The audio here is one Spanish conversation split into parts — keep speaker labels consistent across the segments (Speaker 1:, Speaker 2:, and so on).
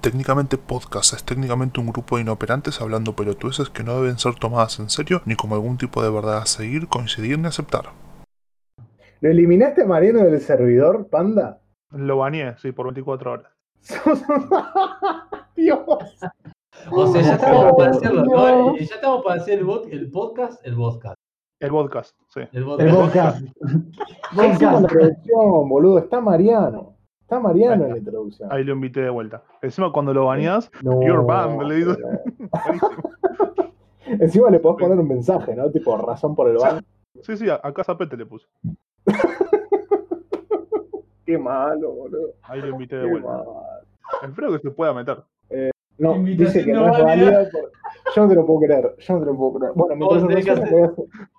Speaker 1: Técnicamente podcast es técnicamente un grupo de inoperantes hablando pelotudeces que no deben ser tomadas en serio ni como algún tipo de verdad a seguir, coincidir ni aceptar.
Speaker 2: ¿Lo eliminaste a Mariano del servidor, panda?
Speaker 1: Lo baneé, sí, por 24 horas.
Speaker 2: Dios.
Speaker 3: O sea, ya estamos para hacerlo, ¿no? Ya estamos para hacer el, bot- el podcast, el podcast.
Speaker 1: El podcast, sí.
Speaker 3: El
Speaker 4: El
Speaker 3: podcast.
Speaker 2: la
Speaker 4: Podcast.
Speaker 2: introducción, boludo. Está Mariano. Está Mariano en la introducción.
Speaker 1: Ahí lo invité de vuelta. Encima cuando lo baneás,
Speaker 2: No,
Speaker 1: You're banned, le digo.
Speaker 2: Encima le podés poner un mensaje, ¿no? Tipo, razón por el ban.
Speaker 1: Sí, sí, a, a casa Pete le puse.
Speaker 2: Qué malo, boludo.
Speaker 1: Ahí lo invité de
Speaker 2: Qué
Speaker 1: vuelta.
Speaker 2: malo.
Speaker 1: Espero que se pueda meter.
Speaker 2: No, dice que no
Speaker 3: no
Speaker 2: es por- Yo no te lo puedo creer. Yo no te lo puedo creer. Bueno, mientras
Speaker 3: que
Speaker 2: hacer.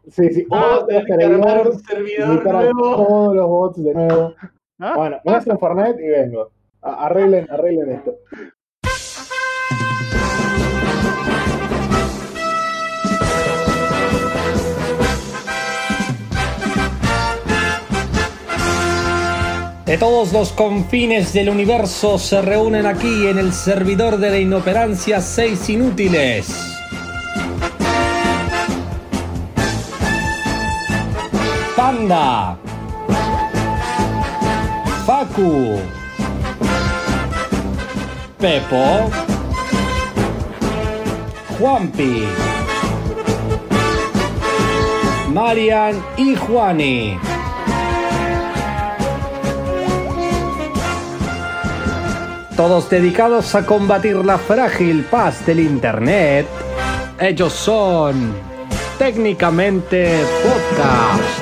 Speaker 2: Sí, sí.
Speaker 3: Vos tenés que armar un servidor nuevo.
Speaker 2: todos los bots de nuevo.
Speaker 1: ¿Ah?
Speaker 2: Bueno, voy a hacer un Fortnite y vengo. Arreglen, arreglen esto.
Speaker 5: De todos los confines del universo se reúnen aquí en el servidor de la inoperancia seis inútiles. Panda. Pepo. Juanpi. Marian y Juani. Todos dedicados a combatir la frágil paz del Internet. Ellos son técnicamente podcast.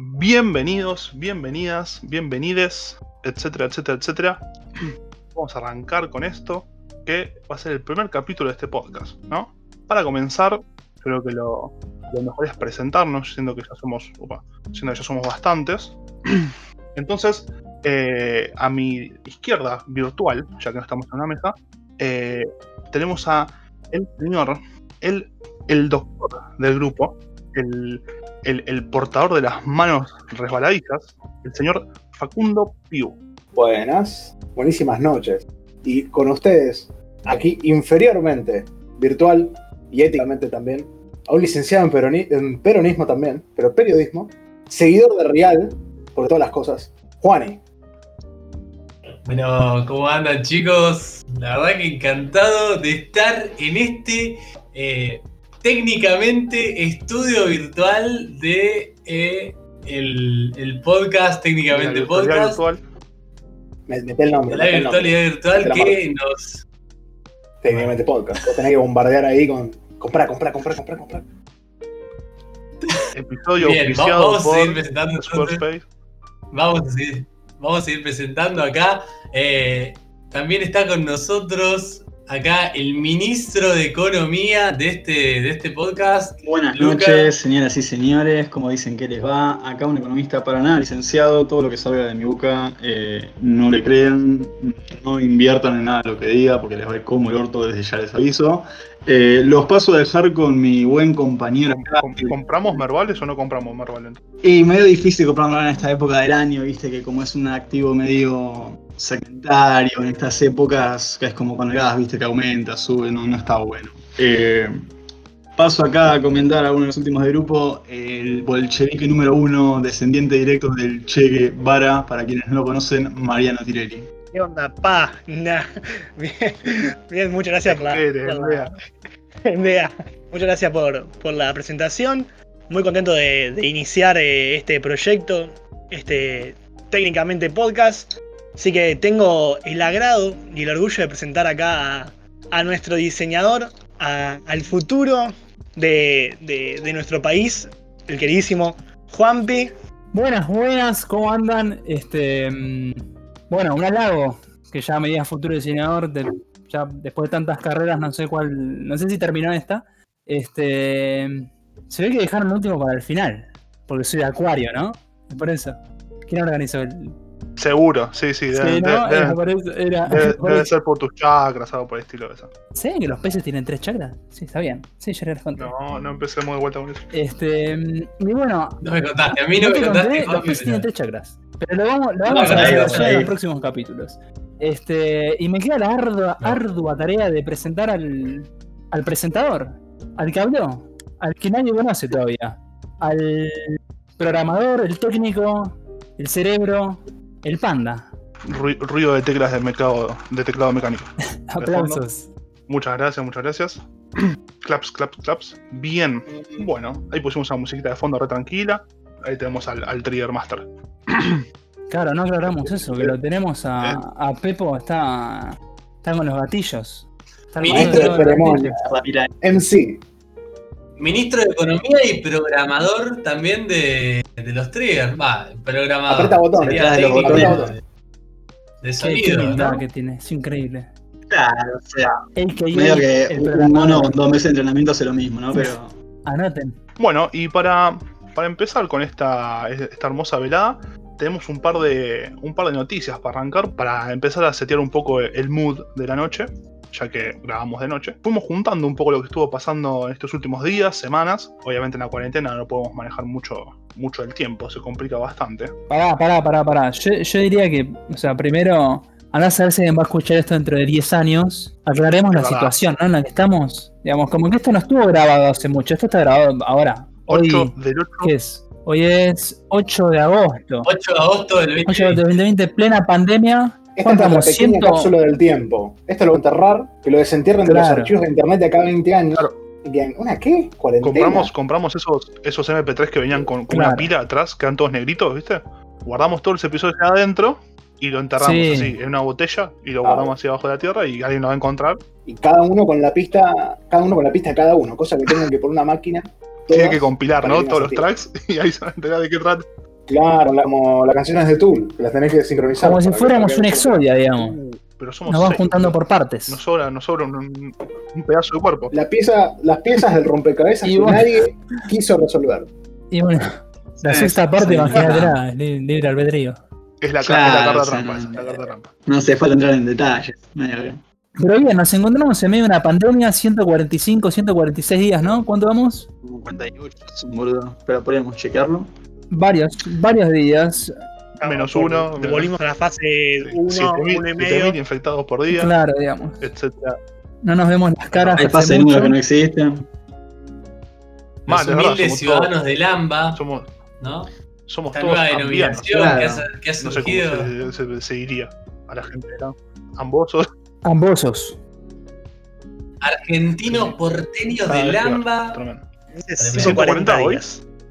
Speaker 1: Bienvenidos, bienvenidas, bienvenides, etcétera, etcétera, etcétera. Vamos a arrancar con esto, que va a ser el primer capítulo de este podcast, ¿no? Para comenzar, creo que lo, lo mejor es presentarnos, siendo que ya somos, opa, siendo que ya somos bastantes. Entonces, eh, a mi izquierda virtual, ya que no estamos en una mesa, eh, tenemos a el señor, el, el doctor del grupo, el, el, el portador de las manos resbaladizas, el señor Facundo Piu.
Speaker 2: Buenas, buenísimas noches. Y con ustedes, aquí inferiormente, virtual y éticamente también, a un licenciado en, peroni- en peronismo también, pero periodismo, seguidor de Real, por todas las cosas, Juani.
Speaker 3: Bueno, ¿cómo andan chicos? La verdad que encantado de estar en este eh, técnicamente estudio virtual de eh, el, el podcast, técnicamente
Speaker 1: La
Speaker 3: podcast,
Speaker 1: virtual.
Speaker 2: Me- Mete el nombre.
Speaker 3: la
Speaker 2: meté el nombre.
Speaker 3: virtualidad virtual que nos...
Speaker 2: Técnicamente podcast. Vos tenés que bombardear ahí con. Comprar, comprar, comprar, comprar, comprar.
Speaker 1: Episodio
Speaker 3: Bien, vamos a seguir
Speaker 1: por
Speaker 3: presentando entonces. Vamos a seguir, vamos a seguir presentando acá. Eh, también está con nosotros acá el ministro de Economía de este, de este podcast.
Speaker 4: Buenas
Speaker 3: Luca.
Speaker 4: noches, señoras y señores. Como dicen que les va, acá un economista para nada licenciado. Todo lo que salga de mi boca, eh, no le crean, no inviertan en nada de lo que diga, porque les va a ir como el orto desde ya les aviso. Eh, los paso a dejar con mi buen compañero
Speaker 1: ¿Compramos mervales o no compramos mervales?
Speaker 4: Y medio difícil comprarlo en esta época del año, viste, que como es un activo medio secundario en estas épocas, que es como con el gas, viste, que aumenta, sube, no, no está bueno. Eh, paso acá a comentar a uno de los últimos de grupo, el bolchevique número uno, descendiente directo del Che Guevara, para quienes no lo conocen, Mariano Tirelli.
Speaker 6: ¿Qué onda, pa? Nah. Bien, bien, muchas gracias por la,
Speaker 1: Eres,
Speaker 6: por la- muchas gracias por, por la presentación. Muy contento de, de iniciar eh, este proyecto, este técnicamente podcast. Así que tengo el agrado y el orgullo de presentar acá a, a nuestro diseñador, a- al futuro de, de- de nuestro país, el queridísimo Juanpi.
Speaker 7: Buenas, buenas, ¿cómo andan? Este, mm, bueno, un halago, que ya me diga futuro diseñador, de- ya después de tantas carreras, no sé cuál, no sé si terminó esta. Este, se ve que dejaron el último para el final, porque soy de Acuario, ¿no? Por eso. ¿Quién organizó el...?
Speaker 1: Seguro, sí, sí. Debe,
Speaker 7: Sí, ¿no?
Speaker 1: debe-
Speaker 7: era-
Speaker 1: ser por tus chakras, algo por el estilo de eso.
Speaker 7: ¿Saben que los peces tienen tres chakras? Sí, está bien. Sí, ya les conté.
Speaker 1: No, no empecemos de vuelta con eso.
Speaker 7: Este, mm, y bueno,
Speaker 3: No me contaste, a mí no,
Speaker 7: No
Speaker 3: me
Speaker 7: te
Speaker 3: contaste.
Speaker 7: conté, los peces tienen tres chakras. Pero lo vamos, lo
Speaker 3: No,
Speaker 7: vamos a
Speaker 3: ahí,
Speaker 7: desarrollar en los próximos capítulos. Este, y me queda la ardua, ardua tarea de presentar al, al presentador, al que habló, al que nadie conoce todavía, al programador, el técnico, el cerebro, el panda.
Speaker 1: Ru- ruido de teclas de, mercado, de teclado mecánico.
Speaker 7: Aplausos.
Speaker 1: Muchas gracias, muchas gracias. claps, claps, claps. Bien. Bueno, ahí pusimos una musiquita de fondo re tranquila. Ahí tenemos al, al Trigger Master.
Speaker 7: Claro, no aclaramos eso, que lo tenemos
Speaker 1: Eh.
Speaker 7: a, a Pepo, está, está con los gatillos. Está
Speaker 3: Ministro
Speaker 7: armando
Speaker 2: de ceremonia. MC.
Speaker 3: Ministro de Economía y programador también de, de los triggers. Va, programador.
Speaker 2: Aprieta botones,
Speaker 3: Sería
Speaker 4: detrás de los
Speaker 3: técnico
Speaker 2: botones.
Speaker 3: de, de
Speaker 7: Qué
Speaker 3: sonido, ¿no?
Speaker 7: que tiene, es increíble.
Speaker 4: claro, o sea,
Speaker 7: El que
Speaker 4: medio que
Speaker 7: el
Speaker 4: un mono con dos meses de entrenamiento hace lo mismo, ¿no? Pero
Speaker 7: Anoten.
Speaker 1: Bueno, y para, para empezar con esta, esta hermosa velada, tenemos un par, de, un par de noticias para arrancar, para empezar a setear un poco el mood de la noche, ya que grabamos de noche. Fuimos juntando un poco lo que estuvo pasando en estos últimos días, semanas. Obviamente en la cuarentena no podemos manejar mucho, mucho el tiempo, se complica bastante.
Speaker 7: Pará, pará, pará, pará. Yo, yo diría que, o sea, primero, a saber si alguien va a escuchar esto dentro de 10 años. Aclaremos la situación, ¿no? En la que estamos. Digamos, como que esto no estuvo grabado hace mucho, esto está grabado ahora. Hoy,
Speaker 1: 8 del 8
Speaker 7: ¿qué es? Hoy es 8 de agosto.
Speaker 3: 8 de agosto del
Speaker 7: 8 de agosto
Speaker 3: 2020.
Speaker 7: del 2020, plena pandemia.
Speaker 2: Esta es
Speaker 7: ¿Cuánto
Speaker 2: nuestra pequeña
Speaker 7: 100?
Speaker 2: cápsula del tiempo. Esto lo voy a enterrar, que lo desentierren de los archivos de internet de acá a 20 años.
Speaker 1: Claro.
Speaker 2: ¿una qué? ¿Cuarentena?
Speaker 1: compramos, compramos esos, esos MP3 que venían con, con una pila atrás, quedan todos negritos, ¿viste? Guardamos todos los episodios ahí adentro y lo enterramos
Speaker 7: Sí.
Speaker 1: así, en una botella, y lo
Speaker 2: Ah.
Speaker 1: guardamos así abajo de la tierra y alguien lo va a encontrar.
Speaker 2: Y cada uno con la pista, cada uno con la pista de cada uno, cosa que tengan que poner una máquina.
Speaker 1: Tiene que compilar, ¿no?
Speaker 2: que
Speaker 1: Todos los tracks y ahí se van a enterar de qué trata.
Speaker 2: Claro, la- como las canciones de Tool, las tenés que sincronizar.
Speaker 7: Como si fuéramos un exodia, digamos.
Speaker 1: Pero somos
Speaker 7: Nos
Speaker 1: seis,
Speaker 7: juntando por partes.
Speaker 1: Nos sobra, nos sobra un, un pedazo de cuerpo.
Speaker 2: La pieza, las piezas del rompecabezas
Speaker 7: Y
Speaker 2: que
Speaker 7: bueno.
Speaker 2: nadie quiso resolver.
Speaker 7: Y bueno, la
Speaker 4: Sí,
Speaker 7: sexta parte,
Speaker 4: sí.
Speaker 7: imagínate, li- libre albedrío.
Speaker 1: Es la,
Speaker 4: Claro,
Speaker 1: es la carta trampa,
Speaker 4: no,
Speaker 1: la carta trampa.
Speaker 4: no hace falta entrar en detalles.
Speaker 7: Pero bien, nos encontramos en medio de una pandemia, 145, 146 días, ¿no? ¿Cuánto vamos?
Speaker 4: 58 es un boludo. Pero podríamos chequearlo.
Speaker 7: Varios, varios días.
Speaker 1: Menos
Speaker 6: Por-
Speaker 1: uno,
Speaker 6: Volvimos a la fase 1,
Speaker 1: 7.000
Speaker 6: 1 y
Speaker 1: 7.000
Speaker 6: medio.
Speaker 1: infectados por día,
Speaker 7: Claro, digamos.
Speaker 1: etcétera.
Speaker 7: No nos vemos las caras.
Speaker 4: Hay fase de
Speaker 7: mucho.
Speaker 4: números que no existen.
Speaker 1: Mal,
Speaker 3: Los
Speaker 1: verdad,
Speaker 3: humildes
Speaker 1: somos
Speaker 3: ciudadanos
Speaker 1: todos-
Speaker 3: del AMBA,
Speaker 1: Somos,
Speaker 3: ¿no?
Speaker 1: somos
Speaker 3: Esta
Speaker 1: todos
Speaker 3: nueva denominación
Speaker 4: claro.
Speaker 3: que, ha, que ha
Speaker 1: No sé
Speaker 3: surgido.
Speaker 1: cómo se, se- se diría a la gente. ¿no? Ambosos.
Speaker 7: Ambosos.
Speaker 3: Argentinos porteños
Speaker 1: Ah,
Speaker 3: del
Speaker 1: claro,
Speaker 3: AMBA.
Speaker 1: tremendo.
Speaker 6: Hace
Speaker 1: 140 hoy.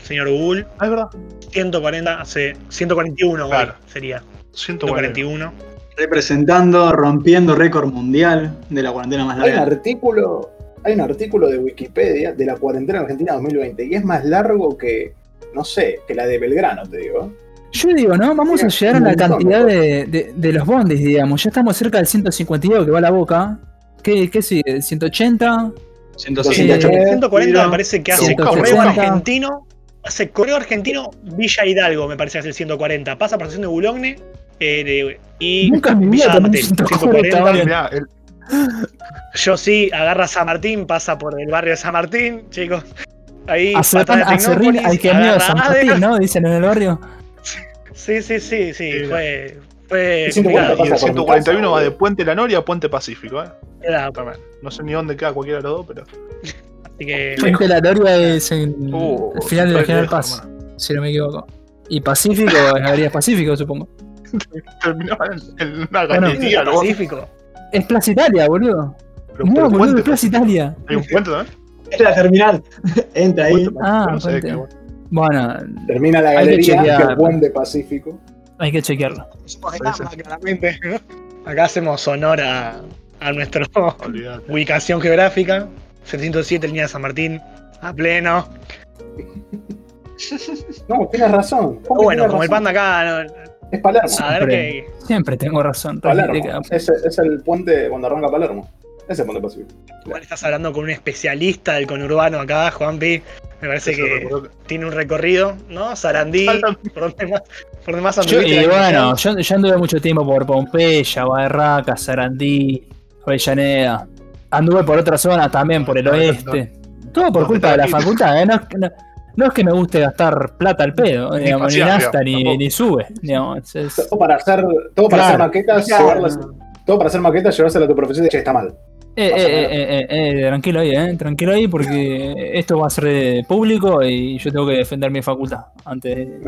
Speaker 6: Señor Google,
Speaker 1: Ah, es verdad.
Speaker 6: 140, hace 141
Speaker 1: Claro.
Speaker 6: hoy sería.
Speaker 1: 140.
Speaker 6: 141.
Speaker 4: Representando, rompiendo récord mundial de la cuarentena más
Speaker 2: Hay un
Speaker 4: larga.
Speaker 2: artículo, hay un artículo de Wikipedia de la cuarentena argentina 2020 y es más largo que, no sé, que la de Belgrano, te digo.
Speaker 7: Yo digo, ¿no? Vamos a llegar a la
Speaker 2: montón,
Speaker 7: cantidad de, de- de los bondis, digamos. Ya estamos cerca del 152 que va a la boca. ¿Qué, qué sigue? ¿180?
Speaker 4: 150.
Speaker 7: Eh,
Speaker 6: 140 me parece que hace
Speaker 7: 160.
Speaker 6: correo argentino. Hace correo argentino Villa Hidalgo, me parece que hace el 140. Pasa por la estación de Boulogne eh, de- y
Speaker 7: Nunca en mi
Speaker 6: Villa
Speaker 7: vida tomé un
Speaker 6: Martel,
Speaker 7: 140,
Speaker 6: 140.
Speaker 7: vale.
Speaker 1: Mirá, el-
Speaker 6: Yo sí, agarra San Martín, pasa por el barrio de San Martín, chicos. Ahí,
Speaker 7: A Serrán,
Speaker 6: patada de
Speaker 7: a al que miedo San Martín. ¿no? Dicen en el barrio.
Speaker 6: Sí, sí, sí, sí, fue, fue
Speaker 2: El 140
Speaker 6: complicado.
Speaker 1: y el
Speaker 2: pasa por mi
Speaker 1: 141
Speaker 2: casa,
Speaker 1: va de. Puente La Noria a Puente Pacífico, ¿eh?
Speaker 6: Era-.
Speaker 1: No sé ni dónde queda cualquiera de los dos, pero.
Speaker 6: así que
Speaker 7: Puente La Noria es en
Speaker 1: Uh,
Speaker 7: el final de la General Paz, si no me equivoco. Y Pacífico, en la Avenida Pacífico, supongo.
Speaker 1: Terminaba en, en una
Speaker 7: Bueno,
Speaker 1: galería, ¿no?
Speaker 6: Pacífico.
Speaker 7: Es Plaza Italia, boludo.
Speaker 1: Pero,
Speaker 7: No,
Speaker 1: pero
Speaker 7: boludo,
Speaker 1: puente,
Speaker 7: es Plaza Italia.
Speaker 1: ¿Hay un puente también?
Speaker 4: Es la terminal. Entra ahí.
Speaker 1: Puente,
Speaker 7: Ah,
Speaker 1: no sé, qué bueno.
Speaker 7: Bueno,
Speaker 2: Termina la
Speaker 7: Hay que
Speaker 2: galería
Speaker 7: chequear.
Speaker 2: del puente Pacífico.
Speaker 7: hay que chequearlo.
Speaker 6: Acá hacemos honor a, a nuestra ubicación geográfica. 707 línea de San Martín, a pleno.
Speaker 2: No, tienes razón.
Speaker 6: Bueno,
Speaker 2: tienes
Speaker 6: como el
Speaker 2: razón.
Speaker 6: panda acá, no-
Speaker 2: Es Palermo.
Speaker 6: a ver
Speaker 7: Siempre.
Speaker 6: qué.
Speaker 7: Siempre tengo razón.
Speaker 2: Palermo.
Speaker 7: que-
Speaker 2: Es, es el puente cuando arranca Palermo. Ese es el puente Pacífico.
Speaker 6: Igual estás hablando con un especialista del conurbano acá, Juanpi. Me parece
Speaker 1: Eso
Speaker 6: que
Speaker 1: que-
Speaker 6: tiene un recorrido, ¿no? Sarandí, por donde más, por donde más
Speaker 7: Yo-
Speaker 6: anduviste
Speaker 7: y bueno, yo, yo anduve mucho tiempo por Pompeya, Barraca, Sarandí, Avellaneda. Anduve por otras zonas también, por el oeste. Todo por culpa de la facultad, ¿eh? No, no- no es que me guste gastar plata al pedo,
Speaker 1: Ni
Speaker 7: digamos, ni
Speaker 1: digamos,
Speaker 7: ni, sube. Digamos, es-
Speaker 2: Todo para hacer, todo para
Speaker 7: Claro.
Speaker 2: hacer maquetas,
Speaker 6: Claro.
Speaker 2: llevarlas- todo para hacer maquetas, llevársela a tu profesor y decir, che, está mal.
Speaker 7: Eh, eh, eh, eh, eh, tranquilo ahí, eh, tranquilo ahí, porque esto va a ser público y yo tengo que defender mi facultad ante,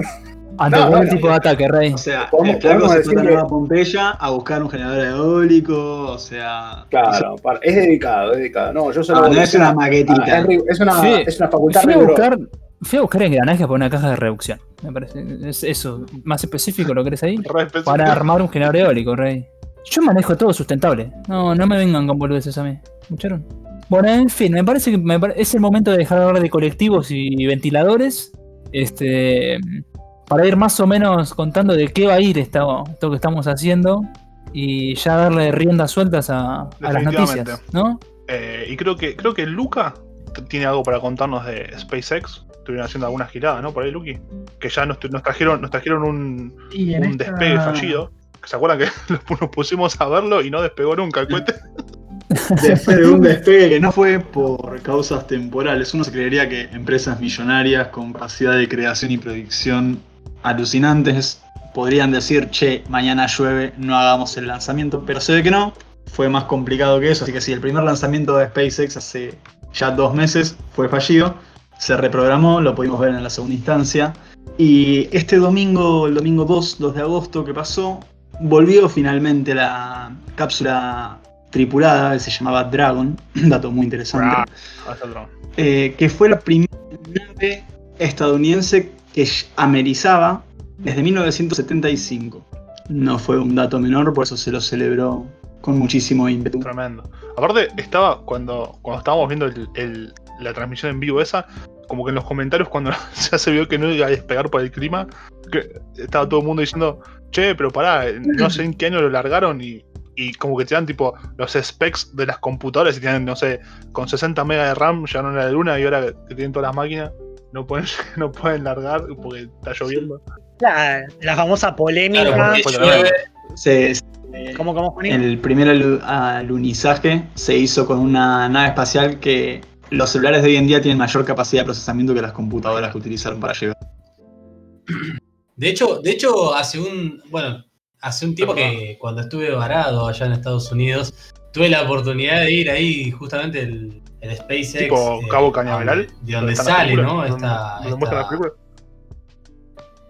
Speaker 7: ante
Speaker 2: No,
Speaker 7: cualquier
Speaker 2: no,
Speaker 7: tipo de ataque, Rey.
Speaker 4: O sea,
Speaker 2: Podemos-
Speaker 4: el flaco se fue a
Speaker 2: que-
Speaker 4: Pompeya a buscar un generador eólico, o sea...
Speaker 2: Claro, para- es dedicado, es dedicado. No, yo solo.
Speaker 4: No, no es una
Speaker 2: Ah,
Speaker 4: maquetita.
Speaker 2: es, una,
Speaker 7: Sí.
Speaker 2: es una facultad
Speaker 7: Fui a buscar, fui a buscar engranajes para una caja de reducción. Me parece. Es eso, más específico lo querés ahí. Para armar un generador eólico, Rey. Yo manejo todo sustentable. No, no me vengan con boludeces a mí. ¿Escucharon? Bueno, en fin, me parece que me pare- es el momento de dejar de hablar de colectivos y ventiladores. Este. Para ir más o menos contando de qué va a ir esto, esto que estamos haciendo. Y ya darle riendas sueltas a, a las noticias, ¿no?
Speaker 1: Eh, y creo que creo que Luca tiene algo para contarnos de SpaceX. Estuvieron haciendo algunas giradas, ¿no? Por ahí, Lucky. Que ya nos, nos trajeron, nos trajeron un, despegue fallido. ¿Se acuerdan que nos pusimos a verlo y no despegó nunca el cohete?
Speaker 4: Después de un despegue que no fue por causas temporales, uno se creería que empresas millonarias con capacidad de creación y producción alucinantes podrían decir, che, mañana llueve, no hagamos el lanzamiento, pero se ve que no, fue más complicado que eso, así que sí, el primer lanzamiento de SpaceX hace ya dos meses fue fallido, se reprogramó, lo pudimos ver en la segunda instancia, y este domingo, el domingo 2, 2 de agosto que pasó, volvió finalmente la cápsula tripulada, que se llamaba Dragon, dato muy interesante, eh, que fue la primera nave estadounidense que amerizaba desde 1975. No fue un dato menor, por eso se lo celebró con muchísimo ímpetu.
Speaker 1: Tremendo. Aparte, estaba cuando, cuando estábamos viendo la transmisión en vivo esa, como que en los comentarios cuando ya se vio que no iba a despegar por el clima, estaba todo el mundo diciendo, che, pero pará, no sé en qué año lo largaron y, y como que te tipo los specs de las computadoras y tienen, no sé, con 60 megas de RAM llegaron a la luna y ahora que tienen todas las máquinas, no pueden, no pueden largar porque está lloviendo.
Speaker 6: La, la famosa polémica.
Speaker 3: Claro, porque llueve.
Speaker 4: Se- se-
Speaker 6: ¿Cómo, cómo,
Speaker 4: el primer alu- alunizaje se hizo con una nave espacial que los celulares de hoy en día tienen mayor capacidad de procesamiento que las computadoras que utilizaron para llegar.
Speaker 3: De hecho, de hecho, hace un. Bueno, hace un tiempo que cuando estuve varado allá en Estados Unidos, tuve la oportunidad de ir ahí justamente el, el SpaceX.
Speaker 1: Tipo
Speaker 3: eh,
Speaker 1: Cabo Cañaveral,
Speaker 3: De donde sale, ¿no? Esta.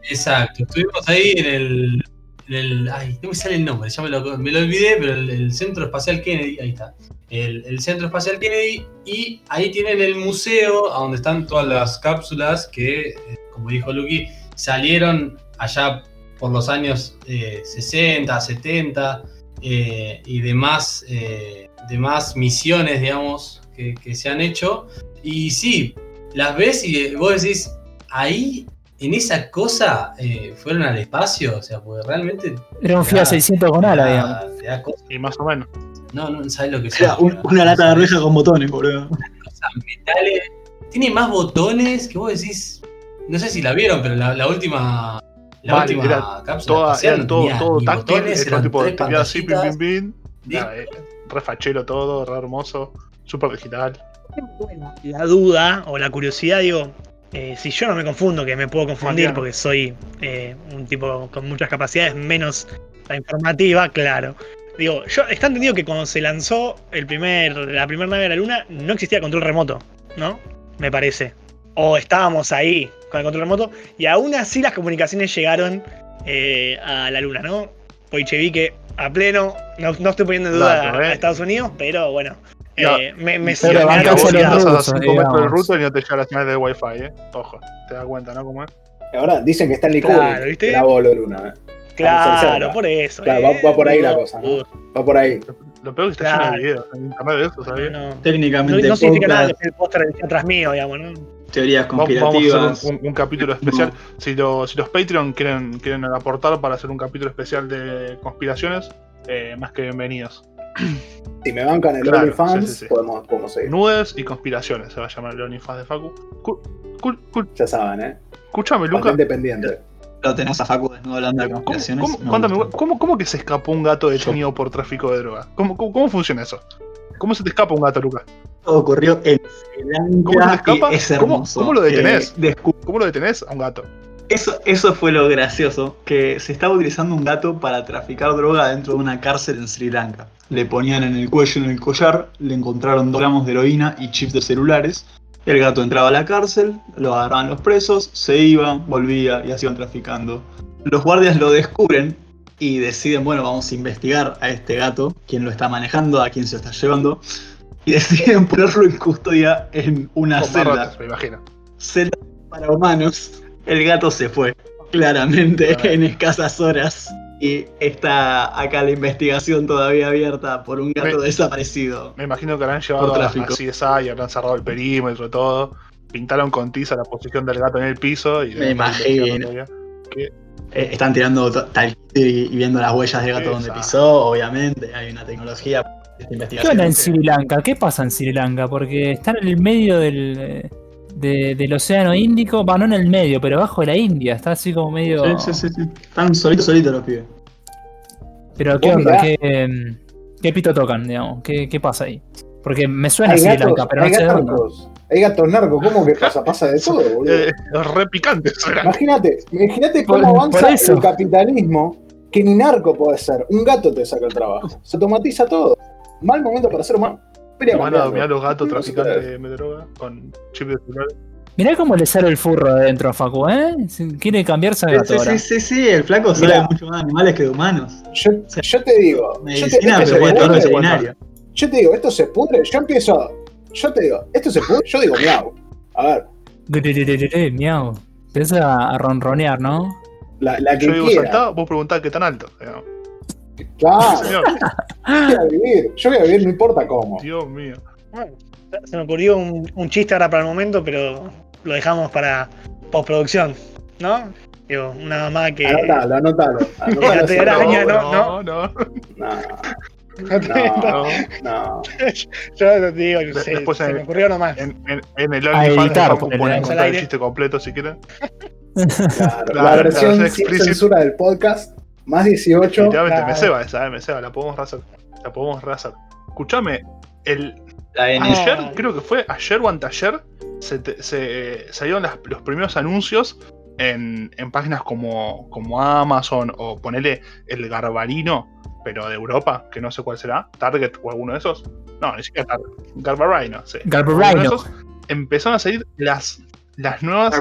Speaker 3: Exacto, estuvimos ahí en el, en el- Ay, no me sale el nombre, ya me lo, me lo olvidé, pero el, el Centro Espacial Kennedy, ahí está. El, el Centro Espacial Kennedy, y ahí tienen el museo, a donde están todas las cápsulas que, eh, como dijo Lucky, salieron allá por los años eh, 60, 70 eh, y demás, eh, demás misiones, digamos, que, que se han hecho. Y sí, las ves y vos decís, ahí en esa cosa eh, fueron al espacio, o sea, porque realmente.
Speaker 7: Era un Fiat
Speaker 3: da-
Speaker 7: 600 con ala, digamos.
Speaker 3: te da cosa.
Speaker 1: Y más o menos.
Speaker 3: No, no, ¿sabes lo que
Speaker 4: Era
Speaker 3: son?
Speaker 4: un- una lata de reja con botones, boludo.
Speaker 3: Cosas, metales. Tiene más botones que vos decís. No sé si la vieron, pero la, la última. La
Speaker 1: Vale,
Speaker 3: última
Speaker 1: era
Speaker 3: cápsula
Speaker 1: Toda, era todo,
Speaker 3: tenía
Speaker 1: todo táctil,
Speaker 3: botones, eran
Speaker 1: tipo, así, pim, pim, pim. Nada, eh, re fachero todo, re hermoso, súper digital.
Speaker 6: La duda o la curiosidad, digo, eh, si yo no me confundo, que me puedo confundir porque soy eh, un tipo con muchas capacidades, menos la informativa, claro. Digo, yo está entendido que cuando se lanzó el primer, la primera nave de la Luna no existía control remoto, ¿no? Me parece. O estábamos ahí con el control remoto y aún así las comunicaciones llegaron eh, a la Luna, ¿no? Poichevique a pleno, no, no estoy poniendo en duda a,
Speaker 1: eh.
Speaker 6: a Estados Unidos, pero bueno.
Speaker 1: No,
Speaker 6: eh, me, me,
Speaker 7: pero los
Speaker 1: estás a
Speaker 7: rusos,
Speaker 1: 5 metros del
Speaker 7: digamos.
Speaker 1: router y no te llega la señal de wifi, eh. Ojo, te das cuenta, ¿no? ¿Cómo es?
Speaker 2: Ahora dicen que está en
Speaker 6: Claro,
Speaker 2: Kubrick
Speaker 6: ¿viste?
Speaker 2: grabó lo de Luna. eh.
Speaker 6: Claro, por eso.
Speaker 2: Claro,
Speaker 6: eh,
Speaker 2: va- va por ahí la
Speaker 6: no,
Speaker 2: cosa, ¿no? Va por ahí.
Speaker 1: Lo peor es que está
Speaker 6: Claro.
Speaker 1: lleno de videos en internet de eso.
Speaker 6: No, no,
Speaker 4: Técnicamente,
Speaker 6: no significa nada que el póster atrás mío, digamos, ¿no?
Speaker 4: teorías
Speaker 1: Vamos, vamos a
Speaker 4: conspirativas.
Speaker 1: hacer un, un- un capítulo especial. Si, lo- si los Patreon quieren, quieren aportar para hacer un capítulo especial de conspiraciones, eh, más que bienvenidos.
Speaker 2: Si me bancan el
Speaker 1: claro,
Speaker 2: OnlyFans,
Speaker 1: sí, sí, sí.
Speaker 2: podemos, podemos, seguir.
Speaker 1: Nudes y conspiraciones se va a llamar el OnlyFans de Facu.
Speaker 2: Ya saben, ¿eh?
Speaker 1: Escúchame,
Speaker 2: Lucas. Independiente.
Speaker 4: Lo tenemos a Facu desnudo hablando de conspiraciones.
Speaker 1: ¿Cómo,
Speaker 4: cómo,
Speaker 1: no,
Speaker 4: cuéntame,
Speaker 1: ¿cómo, ¿cómo, que se escapó un gato detenido por tráfico de droga? ¿Cómo, cómo, funciona eso? ¿Cómo se te escapa un gato, Lucas?
Speaker 4: Ocurrió en
Speaker 1: ¿Cómo se
Speaker 4: te
Speaker 1: escapa?
Speaker 4: Es hermoso.
Speaker 1: ¿Cómo, lo detenés?
Speaker 4: Eh,
Speaker 1: ¿Cómo lo detenés a un gato?
Speaker 4: Eso, eso fue lo gracioso, que se estaba utilizando un gato para traficar droga dentro de una cárcel en Sri Lanka. Le ponían en el cuello, y en el collar, le encontraron dos gramos de heroína y chips de celulares. El gato entraba a la cárcel, lo agarraban los presos, se iba, volvía y así iban traficando. Los guardias lo descubren y deciden, bueno, vamos a investigar a este gato, quién lo está manejando, a quién se lo está llevando. Y deciden ponerlo en custodia en una celda.
Speaker 1: Me imagino.
Speaker 4: Celda para humanos. El gato se fue, claramente, en escasas horas. Y está acá la investigación todavía abierta por un gato desaparecido.
Speaker 1: Me imagino que habrán llevado a, CSI y habrán cerrado el perímetro y todo. Pintaron con tiza la posición del gato en el piso. Y
Speaker 4: me imagino. Eh, están tirando tal y viendo las huellas del gato donde pisó, obviamente. Hay una tecnología. De investigación.
Speaker 7: ¿Qué onda en Sri Lanka? ¿Qué pasa en Sri Lanka? Porque están en el medio del eh, del Océano Índico, va no en el medio, pero abajo de la India, está así como medio.
Speaker 4: Sí, sí, sí, están solitos, solitos los pibes.
Speaker 7: Pero oh, em, ¿qué pito tocan, digamos? ¿Qué, qué pasa ahí? Porque me suena así
Speaker 2: gatos,
Speaker 7: Lanka, pero no sé dónde.
Speaker 2: Hay gatos narcos, ¿cómo que pasa? Pasa de todo, boludo.
Speaker 1: Eh, los re picantes.
Speaker 2: Imagínate, imagínate cómo avanza el capitalismo que ni narco puede ser. Un gato te saca el trabajo. Se automatiza todo. Mal momento para ser humano. Te
Speaker 1: van a dominar los gatos traficantes de droga con chip de celular.
Speaker 7: Mirá cómo le sale el furro adentro a Facu, ¿eh? Quiere cambiarse a gato.
Speaker 4: Sí, sí, sí, sí, el flaco sabe
Speaker 2: Mirá.
Speaker 4: mucho más animales que de humanos.
Speaker 2: Yo, o sea, yo te digo, medicina, yo te,
Speaker 4: pero.
Speaker 2: Yo te digo, esto se pudre, yo empiezo. Yo te digo, esto se pudre, yo digo miau. A ver.
Speaker 7: Miau.
Speaker 1: Empieza
Speaker 2: a
Speaker 1: ronronear, ¿no?
Speaker 2: La, la que yo digo quiera. vos preguntás qué tan alto voy a vivir. Yo voy a vivir, no importa cómo.
Speaker 1: Dios mío.
Speaker 6: Bueno, se me ocurrió un, un chiste ahora para el momento, pero lo dejamos para postproducción, ¿no? Digo, una mamá que.
Speaker 2: Anotalo, anotalo.
Speaker 6: no,
Speaker 1: no, no.
Speaker 2: No,
Speaker 1: no.
Speaker 2: no.
Speaker 6: Yo te digo,
Speaker 1: De-
Speaker 6: se,
Speaker 1: después
Speaker 6: se
Speaker 1: en-
Speaker 6: me ocurrió nomás.
Speaker 1: En, en, en el
Speaker 7: A
Speaker 1: OnlyFans pueden el chiste completo si quieren.
Speaker 2: Claro,
Speaker 1: La-
Speaker 2: la versión sin censura del podcast, más 18.
Speaker 1: Literalmente me ceba esa, eh, me ceba, la podemos rehacer. La podemos rehacer. Escuchame, el, ayer, creo que fue ayer o anteayer, se, te- se salieron las- los primeros anuncios en, en páginas como, como Amazon o ponele el Garbarino, pero de Europa, que no sé cuál será, Target o alguno de esos. No, ni siquiera Target. Garbarino, sí.
Speaker 7: Garbarino.
Speaker 1: Esos, Empezaron a salir las, las nuevas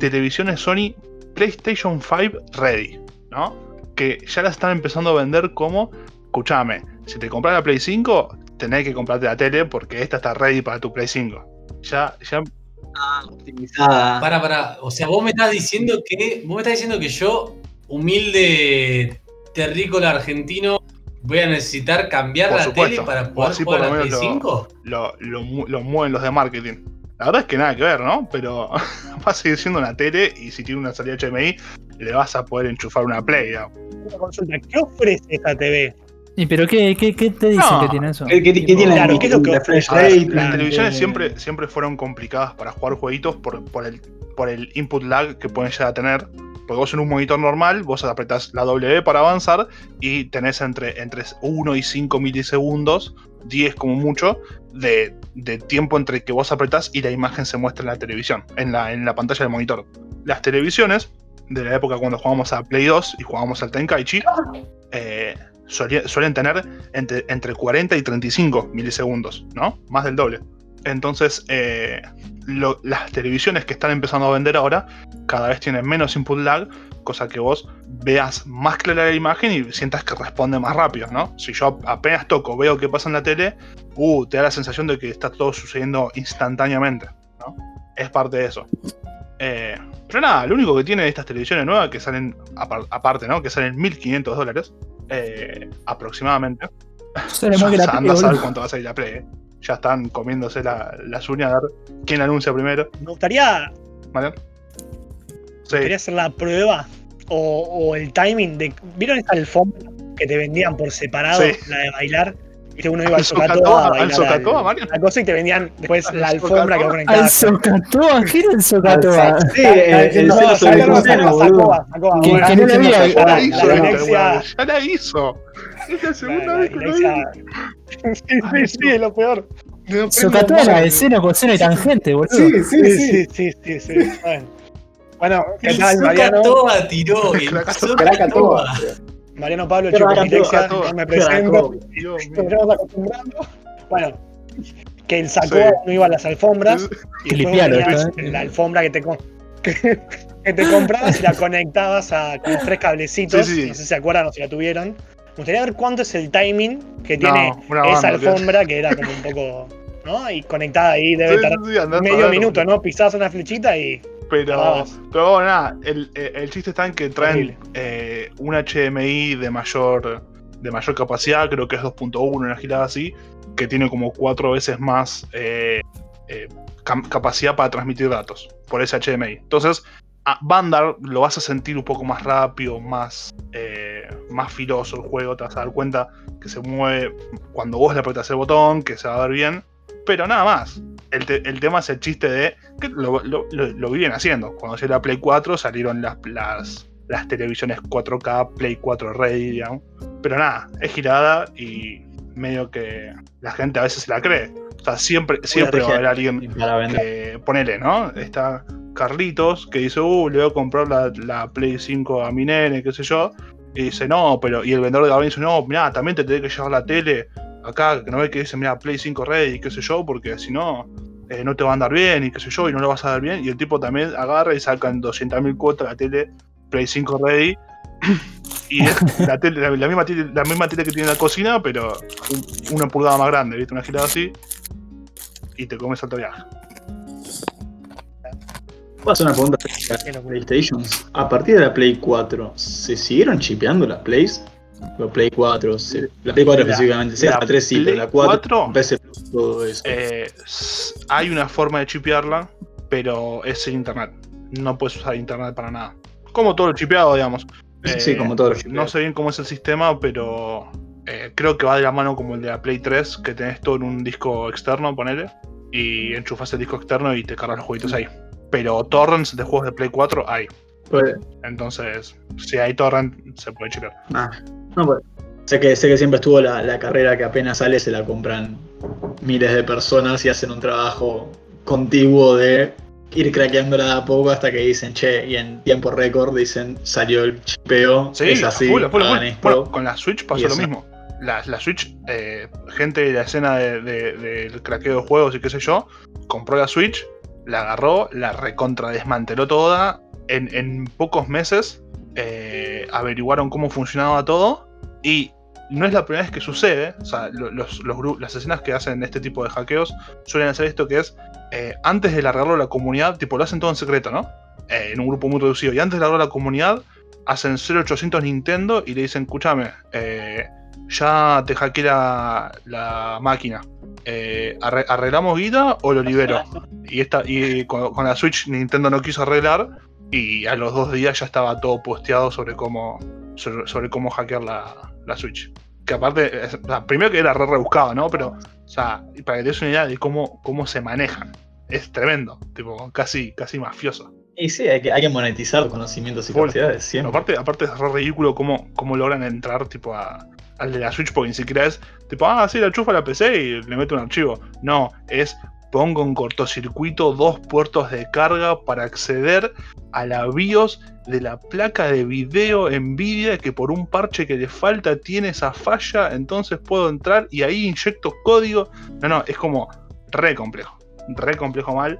Speaker 1: televisiones Sony PlayStation 5 Ready, ¿no? Que ya las están empezando a vender como, escúchame, si te compras la Play 5, tenés que comprarte la tele porque esta está ready para tu Play 5. Ya, ya,
Speaker 4: Optimizada.
Speaker 3: Para, para. O sea, vos me estás diciendo que. Vos me estás diciendo que yo, humilde terrícola argentino, voy a necesitar cambiar
Speaker 1: Por
Speaker 3: la
Speaker 1: supuesto.
Speaker 3: tele para poder
Speaker 1: así
Speaker 3: jugar
Speaker 1: por
Speaker 3: la Play
Speaker 1: menos lo-
Speaker 3: 5?
Speaker 1: lo, lo lo mueven los de marketing. La verdad es que nada que ver, ¿no? Pero va a seguir siendo una tele y si tiene una salida HMI, le vas a poder enchufar una Play.
Speaker 6: Una consulta, ¿qué ofrece esta TV?
Speaker 7: ¿Y pero qué, qué, qué te dicen
Speaker 1: No.
Speaker 7: que tiene eso?
Speaker 4: ¿Qué, qué- qué
Speaker 7: Tipo,
Speaker 4: tiene
Speaker 6: Claro, ¿qué es lo que
Speaker 4: refresh
Speaker 1: A ver,
Speaker 4: rate?
Speaker 1: las televisiones
Speaker 4: Eh,
Speaker 1: siempre, siempre fueron complicadas para jugar jueguitos por, por el, por el input lag que pueden llegar a tener. Porque vos en un monitor normal, vos apretás la W para avanzar y tenés entre, entre 1 y 5 milisegundos, 10 como mucho, de, tiempo entre que vos apretás y la imagen se muestra en la televisión, en la, en la pantalla del monitor. Las televisiones, de la época cuando jugábamos a Play 2 y jugábamos al Tenkaichi, eh, suelen tener entre, entre 40 y 35 milisegundos, ¿no? Más del doble. Entonces, eh, lo- las televisiones que están empezando a vender ahora cada vez tienen menos input lag, cosa que vos veas más clara la imagen y sientas que responde más rápido, ¿no? Si yo apenas toco, veo qué pasa en la tele, uh, te da la sensación de que está todo sucediendo instantáneamente, ¿no? Es parte de eso. Eh, pero nada, lo único que tiene estas televisiones nuevas que salen, apar- aparte, ¿no? Que salen 1500 dólares eh, aproximadamente.
Speaker 7: Sale más Play,
Speaker 1: a saber cuánto va a salir la Play. eh. Ya están comiéndose la- las uñas a ver quién anuncia primero.
Speaker 6: Me gustaría,
Speaker 1: ¿Vale? Sí.
Speaker 6: quería hacer la prueba o, o el timing de. ¿Vieron esta alfombra que te vendían por separado,
Speaker 1: Sí.
Speaker 6: la de bailar? Viste, uno iba al
Speaker 1: Al
Speaker 6: Socatoa
Speaker 1: Socatoa,
Speaker 6: a
Speaker 1: al
Speaker 6: bailar
Speaker 1: Socatoa,
Speaker 6: al-
Speaker 1: Mario.
Speaker 6: la cosa y te vendían después
Speaker 1: Al
Speaker 6: la alfombra que
Speaker 1: Socatoa.
Speaker 6: ponen en cada
Speaker 7: Al Socatoa, ¿qué era el Socatoa?
Speaker 4: Sí, el, el
Speaker 6: No,
Speaker 4: seno sobre.
Speaker 6: Sacoa,
Speaker 7: Que- que no le vi a-
Speaker 1: Ya la hizo. Es la segunda vez que lo.
Speaker 6: Sí, sí, sí, es lo peor.
Speaker 7: Socató la de seno, coseno y tangente, boludo.
Speaker 2: Sí, sí,
Speaker 6: Sí,
Speaker 2: sí.
Speaker 6: sí. Bueno, ¿qué
Speaker 3: El
Speaker 6: tal, Mariano?
Speaker 3: Krakatoa tiró.
Speaker 6: Mariano Pablo Chico no me presento. Estamos acostumbrando. Bueno, que el saco
Speaker 1: Sí.
Speaker 6: no iba a las alfombras. Y
Speaker 7: esto, ¿eh?
Speaker 6: la alfombra que te, que, que te comprabas y la conectabas a, con tres cablecitos.
Speaker 1: Sí, sí.
Speaker 6: No sé si se acuerdan o si la tuvieron. Me gustaría ver cuánto es el timing que tiene
Speaker 1: No,
Speaker 6: esa
Speaker 1: banda,
Speaker 6: alfombra que era como un poco. ¿No? Y conectada ahí debe estar medio minuto, ¿no? Pisabas una flechita y.
Speaker 1: Pero,
Speaker 6: Grababas.
Speaker 1: pero bueno, nada, el, el- el chiste está en que traen eh, un HDMI de mayor, de mayor capacidad, creo que es 2.1, una girada así, que tiene como cuatro veces más eh, eh, capacidad para transmitir datos por ese HDMI. Entonces, a Vandar lo vas a sentir un poco más rápido, más, eh, más filoso el juego, te vas a dar cuenta que se mueve cuando vos le apretas el botón, que se va a ver bien, pero nada más. El, te- el tema es el chiste de que lo, lo, lo, lo viven haciendo. Cuando salió la Play 4 salieron las, las, las televisiones 4K, Play 4 Ready, digamos. Pero nada, es girada y medio que la gente a veces se la cree. O sea, siempre, siempre va a haber alguien que, ponele, ¿no? Está Carlitos que dice, uh, le voy a comprar la, la Play 5 a mi nene, qué sé yo. Y dice, no, pero. Y el vendedor de Gabriel dice, no, mirá, también te tenés que llevar la tele acá, que no ves que dice, mira, Play 5 Ready, qué sé yo, porque si no, eh, no te va a andar bien y qué sé yo, y no lo vas a dar bien. Y el tipo también agarra y saca en 200.000 cuotas la tele Play 5 Ready. Y es la, tele, la, la misma tele, la misma tele que tiene en la cocina, pero un- una pulgada más grande, ¿viste? Una girada así. Y te comes alto viaje.
Speaker 4: Voy a hacer una pregunta. PlayStation. A partir de la Play 4, ¿se siguieron chipeando las Plays? La Play 4, se- la Play 4
Speaker 1: La-
Speaker 4: específicamente, sí,
Speaker 1: la
Speaker 4: la 3 sí,
Speaker 1: Play
Speaker 4: pero la 4,
Speaker 1: 4,
Speaker 4: PC Plus, todo eso.
Speaker 1: Eh, hay una forma de chipearla, pero es sin internet. No puedes usar internet para nada. Como todo lo chipeado, digamos.
Speaker 4: sí,
Speaker 1: Eh,
Speaker 4: como todo lo
Speaker 1: No
Speaker 4: chipeado.
Speaker 1: sé bien cómo es el sistema, pero eh, creo que va de la mano como el de la Play 3, que tenés todo en un disco externo, ponele, y enchufas el disco externo y te cargas los jueguitos ahí. Pero torrents de juegos de Play 4 hay.
Speaker 4: Pues,
Speaker 1: Entonces, si hay torrent, se puede chipear.
Speaker 4: ah, no, pues, sé, que, sé que siempre estuvo la, la carrera que apenas sale se la compran miles de personas y hacen un trabajo contiguo de ir craqueándola de a poco hasta que dicen, che, y en tiempo récord dicen, salió el chipeo,
Speaker 1: Sí,
Speaker 4: es así,
Speaker 1: full, full, full. Bueno, con la Switch pasó lo mismo. La, la Switch, eh, gente de la escena de- de- del craqueo de juegos y qué sé yo, compró la Switch, la agarró, la recontra desmanteló toda. En, en pocos meses eh, averiguaron cómo funcionaba todo y no es la primera vez que sucede. O sea, lo- los, los las escenas que hacen este tipo de hackeos suelen hacer esto que es eh, antes de largarlo a la comunidad, tipo lo hacen todo en secreto, ¿no? Eh, en un grupo muy reducido. Y antes de largarlo a la comunidad, hacen 0800 Nintendo y le dicen, escúchame, eh, ya te hackeé la, la máquina. Arre- ¿Arreglamos guita o lo libero? Y, esta, y con, con la Switch Nintendo no quiso arreglar y a los dos días ya estaba todo posteado sobre cómo, sobre, sobre cómo hackear la, la Switch. Que aparte, o sea, primero que era re rebuscado, ¿no? Pero, o sea, para que te des una idea de cómo, cómo se manejan. Es tremendo, tipo, casi, casi mafioso.
Speaker 4: Y sí, hay que, hay que monetizar conocimientos y
Speaker 1: Full.
Speaker 4: capacidades, siempre.
Speaker 1: aparte, aparte es re ridículo cómo, cómo logran entrar tipo a, al de la Switch, porque ni siquiera es tipo, ah, sí, la chufa a la PC y le meto un archivo. No, es pongo en cortocircuito dos puertos de carga para acceder a la BIOS de la placa de video Nvidia que por un parche que le falta tiene esa falla, entonces puedo entrar y ahí inyecto código. No, no, es como re complejo, re complejo mal.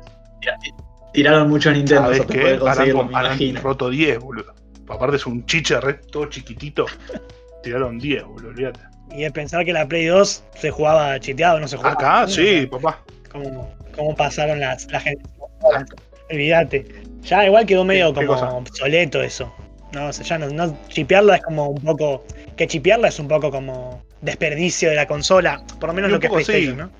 Speaker 4: Tiraron mucho a Nintendo
Speaker 1: ¿Sabes qué? Harán, roto 10, boludo. Aparte es un chiche re todo chiquitito. Tiraron 10, boludo, olvídate.
Speaker 6: Y es pensar que la Play 2 se jugaba chiteado, no se jugaba.
Speaker 1: Acá, sí, papá.
Speaker 6: ¿Cómo, cómo pasaron las, la gente? Olvídate. Ya igual quedó medio
Speaker 1: ¿Qué
Speaker 6: como
Speaker 1: cosa?
Speaker 6: obsoleto eso. No, o sea, ya no, no- chipearla es como un poco. Que chipearla es un poco como desperdicio de la consola. Por lo menos
Speaker 1: Y
Speaker 6: lo que es
Speaker 1: poco sí.
Speaker 6: PlayStation, ¿no?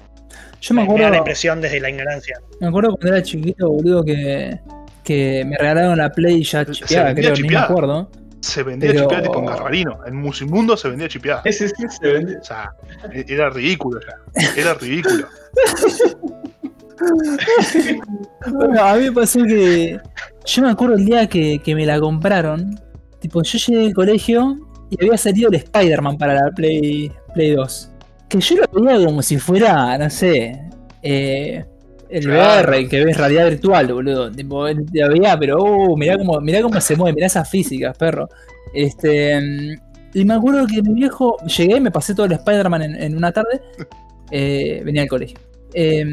Speaker 7: Yo me
Speaker 6: Me, me da
Speaker 7: acuerdo,
Speaker 6: la impresión desde la ignorancia.
Speaker 7: me acuerdo cuando era chiquito, boludo, que, que me regalaron la Play ya
Speaker 1: Se
Speaker 7: chipeada,
Speaker 1: vendía
Speaker 7: creo, ni me
Speaker 1: chipeada.
Speaker 7: acuerdo.
Speaker 1: Se vendía
Speaker 7: Pero-
Speaker 1: chipeada tipo en Garbarino. En Musimundo se vendía chipeada.
Speaker 4: Ese sí se vende.
Speaker 1: O sea, era ridículo ya. Era ridículo.
Speaker 7: Bueno, a mí me pasó que. Yo me acuerdo el día que, que me la compraron. Tipo, yo llegué del colegio y había salido el Spider-Man para la Play, Play 2. Que yo lo veía como si fuera, no sé, eh, el
Speaker 1: Claro.
Speaker 7: VR, que ves realidad virtual, boludo. Tipo, la veía, pero uh, mirá cómo, mirá cómo se mueve, mirá esas físicas, perro. Este. mm, Y me acuerdo que mi viejo, llegué, me pasé todo el Spider-Man en, en una tarde. eh, venía al colegio. Eh,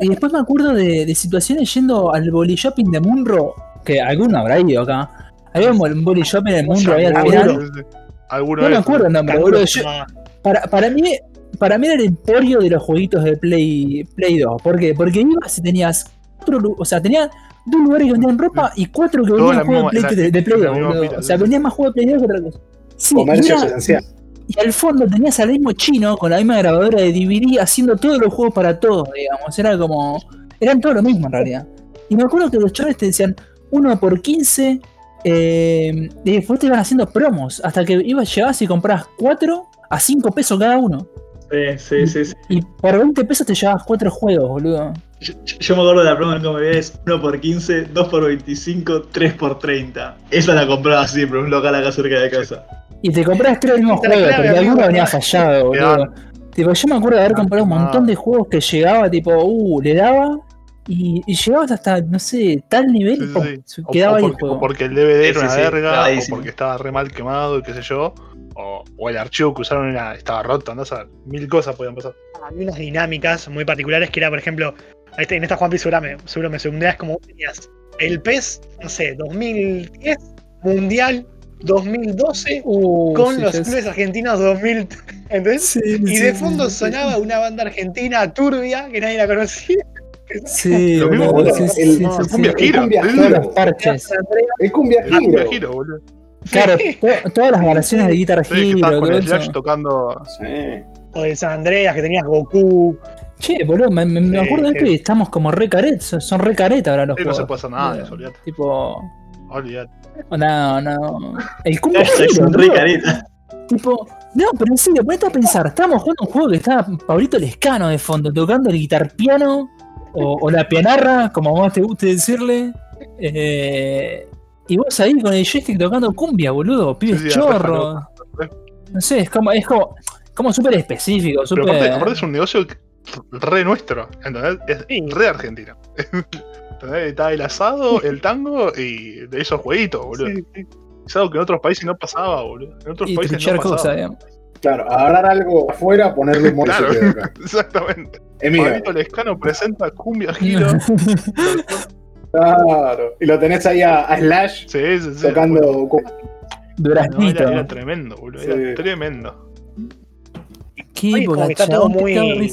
Speaker 7: y después me acuerdo de, de situaciones yendo al boli shopping de Munro, que alguno habrá ido acá. Había un boli shopping en Munro ahí al final.
Speaker 1: Alguno
Speaker 7: No
Speaker 1: de
Speaker 7: me acuerdo el nombre, boludo. Yo- para mí, para mí era el emporio de los jueguitos de Play, Play 2. ¿Por qué? Porque ibas y tenías cuatro, o sea, tenía dos lugares que vendían ropa y cuatro que vendían juegos de Play,
Speaker 1: la-
Speaker 7: de, de Play
Speaker 1: la
Speaker 7: 2,
Speaker 1: misma
Speaker 7: boludo.
Speaker 1: fila,
Speaker 7: O sea,
Speaker 1: sí.
Speaker 7: vendían más juegos de Play 2 que otra cosa. Sí,
Speaker 2: Comercio
Speaker 7: y, era-
Speaker 2: esencial.
Speaker 7: y al fondo tenías al mismo chino con la misma grabadora de DVD haciendo todos los juegos para todos, digamos. Era como. Eran todo lo mismo en realidad. Y me acuerdo que los chavales te decían uno por 15. eh, y después te iban haciendo promos. Hasta que ibas, llegabas y comprabas 4 a 5 pesos cada uno.
Speaker 4: Sí, sí, sí. sí.
Speaker 7: Y por 20 pesos te llevabas 4 juegos, boludo.
Speaker 4: Yo, yo me acuerdo de la promo que me es 1 por 15, 2 por 25, 3 por 30. Esa la compraba siempre, un local acá cerca de casa.
Speaker 7: Y te comprabas 3 del mismo
Speaker 6: Esa es la
Speaker 7: juego,
Speaker 6: clave,
Speaker 7: porque alguno venía fallado, boludo. Tipo, yo me acuerdo de haber comprado un
Speaker 1: Ah.
Speaker 7: montón de juegos que llegaba, tipo, uh, le daba. Y, y llegabas hasta, no sé, tal nivel
Speaker 1: Sí,
Speaker 7: y
Speaker 1: sí, sí. O,
Speaker 7: quedaba
Speaker 1: o
Speaker 7: ahí el
Speaker 1: porque, o
Speaker 7: juego.
Speaker 1: porque el DVD era una
Speaker 4: sí,
Speaker 1: verga, o porque estaba re mal quemado y qué sé yo, o, o el archivo que usaron era, estaba roto, no sé, mil cosas podían pasar.
Speaker 6: Había unas dinámicas muy particulares que era, por ejemplo, este- en esta Juanpi seguro me, seguro me segundás como vos tenías el PES, no sé, 2010, Mundial 2012,
Speaker 7: Uh,
Speaker 6: con
Speaker 7: sí,
Speaker 6: los
Speaker 7: sí,
Speaker 6: clubes argentinos 2000, ¿entendés?
Speaker 7: sí,
Speaker 6: Y
Speaker 7: sí,
Speaker 6: de fondo
Speaker 7: sí, sí.
Speaker 6: sonaba una banda argentina turbia que nadie la conocía.
Speaker 7: Sí,
Speaker 1: Lo mismo
Speaker 2: el-
Speaker 7: sí,
Speaker 2: el
Speaker 7: sí, sí.
Speaker 1: Cumbia
Speaker 2: El
Speaker 1: Giro.
Speaker 2: Cumbia Giro. El Cumbia
Speaker 1: El.
Speaker 2: Giro,
Speaker 1: boludo.
Speaker 7: Claro, to- todas las variaciones de Guitar
Speaker 1: Sí, que
Speaker 7: Hero,
Speaker 1: con el tocando.
Speaker 2: Sí.
Speaker 6: O de San Andreas, que tenías Goku.
Speaker 7: Che, boludo, me, me- me
Speaker 6: Sí,
Speaker 7: acuerdo de esto
Speaker 6: que-
Speaker 7: y estamos como re caret, son, son re careta ahora los
Speaker 1: Sí, no se puede hacer nada de eso, olvídate.
Speaker 7: Tipo,
Speaker 1: Olvídate.
Speaker 7: no, no. El Hero,
Speaker 4: son re careta.
Speaker 7: Tipo, no, pero en serio, ponete a pensar, estábamos jugando un juego que estaba Pablito Lescano de fondo, tocando el guitar piano, o, o la pianarra, como más te guste decirle. eh, y vos ahí con el joystick tocando cumbia, boludo, pibes
Speaker 1: Sí, re
Speaker 7: No sé, es como, es como, como súper específico,
Speaker 1: Pero
Speaker 7: súper.
Speaker 1: aparte, aparte es un negocio re nuestro, ¿entendés? Es
Speaker 6: Sí.
Speaker 1: re argentino. ¿Entendés? Está el asado, el tango y de esos jueguitos, boludo.
Speaker 6: Sí.
Speaker 1: Es algo que en otros países no pasaba, boludo. En otros
Speaker 7: y
Speaker 1: países no pasaba.
Speaker 7: digamos.
Speaker 2: Claro, agarrar algo afuera, ponerle humor
Speaker 1: Claro, exactamente.
Speaker 2: Mío.
Speaker 1: Pablito Lescano presenta Cumbia Giro.
Speaker 2: Claro. Y lo tenés ahí a, a Slash
Speaker 1: sí, sí, sí.
Speaker 2: tocando.
Speaker 1: No,
Speaker 7: Duraznito.
Speaker 1: era, era tremendo, boludo. Era tremendo.
Speaker 7: Qué
Speaker 6: Oye, como que está todo muy-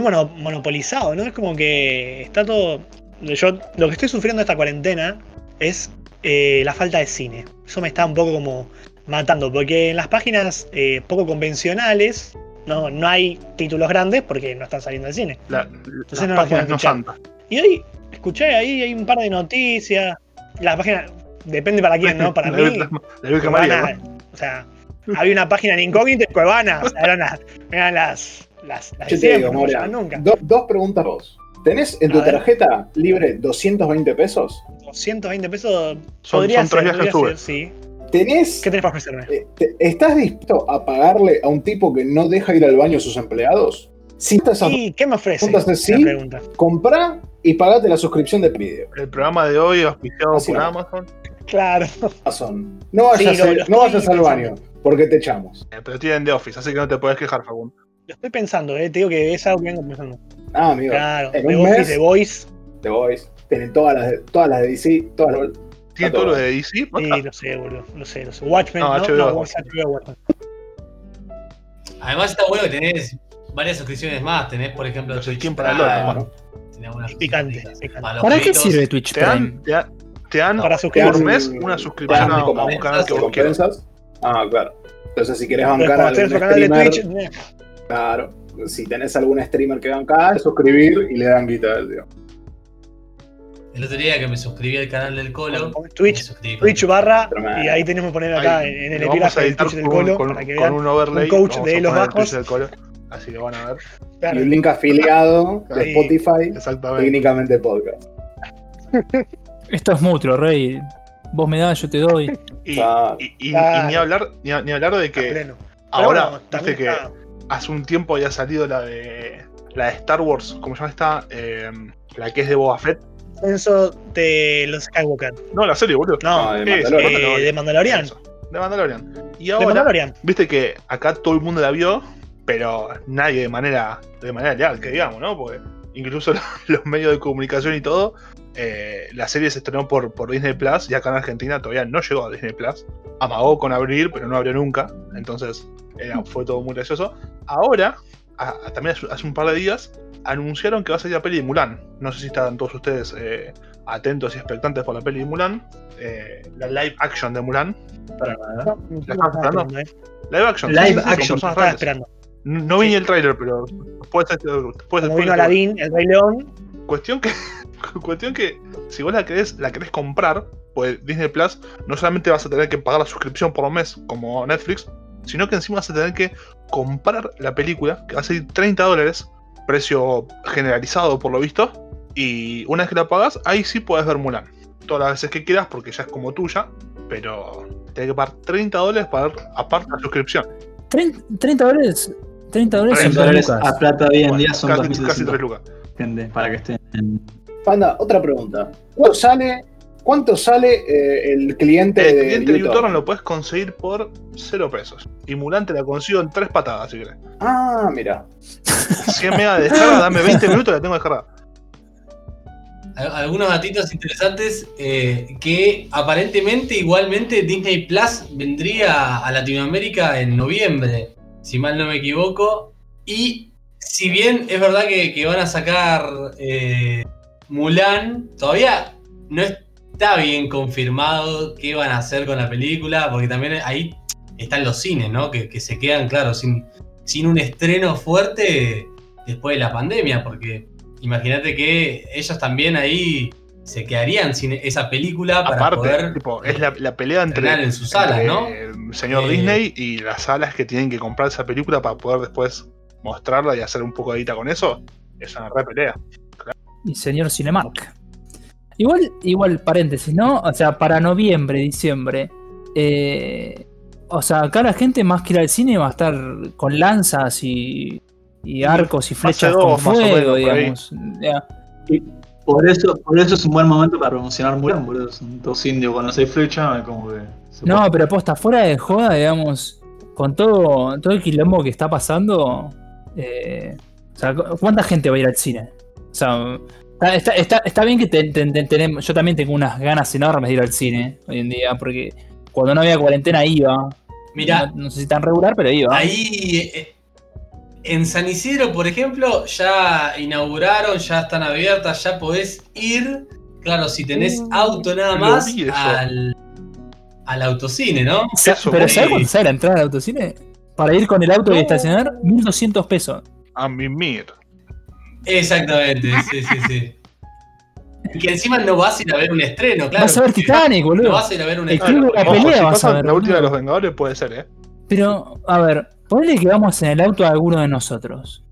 Speaker 6: mono- monopolizado, ¿no? Es como que está todo. Yo lo que estoy sufriendo esta cuarentena es eh, la falta de cine. Eso me está un poco como matando, porque en las páginas eh, poco convencionales no, no hay títulos grandes porque no están saliendo del cine.
Speaker 1: La,
Speaker 6: no
Speaker 1: las
Speaker 6: la
Speaker 1: páginas no santas.
Speaker 6: Y hoy escuché ahí hay un par de noticias. La página depende para quién, ¿no? Para mí.
Speaker 1: La
Speaker 6: Cuevana,
Speaker 1: ¿no?
Speaker 6: O sea, había una página en incógnito en Cuevana. O sea, eran las, eran las, las, las de
Speaker 2: Yo te
Speaker 6: siempre,
Speaker 2: digo,
Speaker 6: no nunca.
Speaker 2: do- dos preguntas vos. ¿Tenés en tu tarjeta libre 220 pesos?
Speaker 6: 220 pesos
Speaker 1: Son-
Speaker 6: podría
Speaker 1: son tres
Speaker 6: ser,
Speaker 1: viajes
Speaker 6: ser, sí.
Speaker 2: ¿Tenés,
Speaker 6: ¿Qué tenés para ofrecerme?
Speaker 2: eh, te- ¿Estás dispuesto a pagarle a un tipo que no deja ir al baño a sus empleados? Si estás a
Speaker 6: ¿Y qué me ofrece?
Speaker 2: Entonces, sí.
Speaker 6: La pregunta.
Speaker 2: comprar y pagate la suscripción de video.
Speaker 1: El programa de hoy auspiciado
Speaker 2: Así
Speaker 1: por. Amazon.
Speaker 6: Claro.
Speaker 2: Razón. No vayas,
Speaker 6: Sí,
Speaker 2: a- no vayas al baño, porque te echamos.
Speaker 1: eh, Pero tienen de Office, así que no te podés quejar, Facundo.
Speaker 6: Lo estoy pensando, eh. Te digo que es algo que vengo pensando.
Speaker 2: Ah, amigo,
Speaker 6: Claro.
Speaker 2: en
Speaker 6: The
Speaker 2: un
Speaker 6: Office,
Speaker 2: mes-
Speaker 6: The Voice.
Speaker 2: The Voice. Tienen todas las de, todas las de DC, todas las
Speaker 1: ¿Tiene
Speaker 2: todo.
Speaker 1: todo lo de DC?
Speaker 6: Sí, lo sé, boludo. Lo sé, lo sé. Watchmen,
Speaker 1: No,
Speaker 6: ¿no?
Speaker 1: HBO,
Speaker 6: No,
Speaker 1: Watchmen.
Speaker 6: HBO, Watchmen.
Speaker 3: Además está bueno que tenés varias suscripciones más. Tenés, por ejemplo,
Speaker 1: Los
Speaker 3: Twitch
Speaker 1: para el otro,
Speaker 6: Picante,
Speaker 3: para los
Speaker 7: ¿Para qué sirve Twitch
Speaker 1: Te
Speaker 7: Prime?
Speaker 1: dan, te dan, te dan
Speaker 6: Para
Speaker 1: por mes una suscripción
Speaker 2: dan
Speaker 1: a, un canal que vos quieras.
Speaker 2: Ah, claro. Entonces, si querés
Speaker 6: Puedes
Speaker 2: bancar a algún
Speaker 6: de Twitch.
Speaker 2: claro. Si tenés algún streamer que bancar, suscribir y le dan guita, tío.
Speaker 3: El otro día que me suscribí al canal del Colo.
Speaker 6: Twitch, Twitch barra.
Speaker 2: Tremendo.
Speaker 6: Y ahí tenemos que poner acá
Speaker 1: Ahí,
Speaker 6: en, el epígrafe del Twitch del Colo
Speaker 1: con-
Speaker 6: para que
Speaker 1: con
Speaker 6: vean.
Speaker 1: un overlay.
Speaker 6: un coach
Speaker 1: vamos
Speaker 6: de
Speaker 1: a
Speaker 6: los bajos.
Speaker 1: Así lo van a ver.
Speaker 6: Claro.
Speaker 2: Y un link afiliado de. Spotify,
Speaker 1: Exactamente.
Speaker 2: técnicamente podcast.
Speaker 7: Esto es mutuo, Rey. Vos me das, yo te doy.
Speaker 1: Y,
Speaker 2: Claro.
Speaker 1: y- y- y
Speaker 6: Claro.
Speaker 1: ni hablar, ni, ni hablar de que ahora,
Speaker 6: bueno,
Speaker 1: viste que
Speaker 6: está-
Speaker 1: hace un tiempo había salido la de la de Star Wars, ¿cómo se llama esta? Eh, la que es de Boba Fett.
Speaker 6: Censo de los Skywalker.
Speaker 1: No, la serie, boludo.
Speaker 6: No,
Speaker 2: de
Speaker 1: Eso,
Speaker 2: Mandalorian.
Speaker 6: eh, de Mandalorian.
Speaker 1: Eso, de Mandalorian. Y
Speaker 6: De
Speaker 1: ahora,
Speaker 6: Mandalorian.
Speaker 1: viste que acá todo el mundo la vio, pero nadie de manera, de manera leal, que digamos, ¿no? Porque incluso los, medios de comunicación y todo, eh, la serie se estrenó por, por Disney Plus y acá en Argentina todavía no llegó a Disney Plus. Amagó con abrir, pero no abrió nunca. Entonces era- fue todo muy gracioso. Ahora, a- a- también hace, un par de días, anunciaron que va a salir la peli de Mulan. No sé si están todos ustedes eh, atentos y expectantes por la peli de Mulan. Eh, la live action de Mulan.
Speaker 4: Para nada.
Speaker 6: No, no
Speaker 1: ¿La estás esperando?
Speaker 6: eh.
Speaker 1: Live action.
Speaker 4: Live
Speaker 1: sí,
Speaker 4: action,
Speaker 6: Estaba esperando.
Speaker 1: No vi ni el tráiler, pero puede ser, puede ser.
Speaker 6: Aladdin, el Rey León.
Speaker 1: Cuestión que, cuestión que si vos la querés, la querés comprar, pues Disney Plus no solamente vas a tener que pagar la suscripción por mes como Netflix, sino que encima vas a tener que comprar la película, que va a salir 30 dólares, precio generalizado por lo visto, y una vez que la pagas, ahí sí puedes ver Mulan. Todas las veces que quieras, porque ya es como tuya, pero tenés que pagar 30 dólares para ver aparte la suscripción.
Speaker 7: 30, 30 dólares. 30 dólares en
Speaker 4: 30 dólares
Speaker 7: lucas.
Speaker 4: a plata hoy en
Speaker 1: Bueno,
Speaker 4: día son
Speaker 1: casi, casi
Speaker 4: 2.700,
Speaker 1: 3 lucas.
Speaker 4: gente, para que estén en...
Speaker 2: Panda, otra pregunta. ¿Cuánto sale, cuánto sale eh, el cliente
Speaker 1: El
Speaker 2: de
Speaker 1: cliente de
Speaker 2: YouTube?
Speaker 1: uTorrent lo puedes conseguir por 0 pesos. Y Mulan te la consigo en 3 patadas, si querés.
Speaker 2: Ah, mira.
Speaker 1: 100 megas de descarga, dame 20 minutos y la tengo descargada.
Speaker 3: Al- Algunos datitos interesantes eh, que aparentemente igualmente Disney Plus vendría a Latinoamérica en noviembre, si mal no me equivoco. Y si bien es verdad que, que van a sacar eh, Mulan, todavía no está bien confirmado qué van a hacer con la película, porque también ahí están los cines, ¿no? Que, que se quedan, claro, sin, sin un estreno fuerte después de la pandemia, porque imagínate que ellos también ahí se quedarían sin esa película para
Speaker 1: Aparte,
Speaker 3: poder
Speaker 1: tipo, es la, la pelea entre,
Speaker 3: en sus salas,
Speaker 1: entre
Speaker 3: ¿no?
Speaker 1: el señor
Speaker 3: Eh,
Speaker 1: Disney y las salas que tienen que comprar esa película para poder después mostrarla y hacer un poco de guita con eso. Es una re pelea.
Speaker 7: Y señor Cinemark. Igual, igual, paréntesis, ¿no? O sea, para noviembre, diciembre. eh, o sea, acá la gente más que ir al cine va a estar con lanzas y, y arcos y flechas con fuego,
Speaker 1: ahí.
Speaker 4: Por eso, por eso es un buen momento para promocionar Mulan, boludo. Son dos indios con las seis flechas, como que...
Speaker 7: No,
Speaker 4: puede-
Speaker 7: pero posta, fuera de joda, digamos, con todo, todo el quilombo que está pasando, eh, o sea, ¿cu- ¿cuánta gente va a ir al cine? O sea, está, está, está- está bien que te- te- te- tenemos, yo también tengo unas ganas enormes de ir al cine hoy en día, porque cuando no había cuarentena iba.
Speaker 3: Mira,
Speaker 7: no, no sé si tan regular, pero iba.
Speaker 3: Ahí eh, en San Isidro, por ejemplo, ya inauguraron, ya están abiertas, ya podés ir. Claro, si tenés auto nada más al, al autocine, ¿no?
Speaker 7: Pero
Speaker 3: sí.
Speaker 7: ¿sabes cuánto sale la entrada al autocine? Para ir con el auto y
Speaker 1: No.
Speaker 7: estacionar, 1200 pesos.
Speaker 1: A mimir.
Speaker 3: Exactamente, sí, sí, sí. Y que encima no vas a ir a ver un estreno, claro.
Speaker 7: Vas a ver Titanic,
Speaker 3: No
Speaker 7: boludo.
Speaker 3: vas a ir a ver un
Speaker 7: El
Speaker 3: estreno.
Speaker 7: club de la
Speaker 1: Ojo,
Speaker 7: pelea
Speaker 1: si
Speaker 7: vas a ver,
Speaker 1: la última de los Vengadores puede ser, ¿eh?
Speaker 7: Pero, a ver, ponle que vamos en el auto de alguno de nosotros.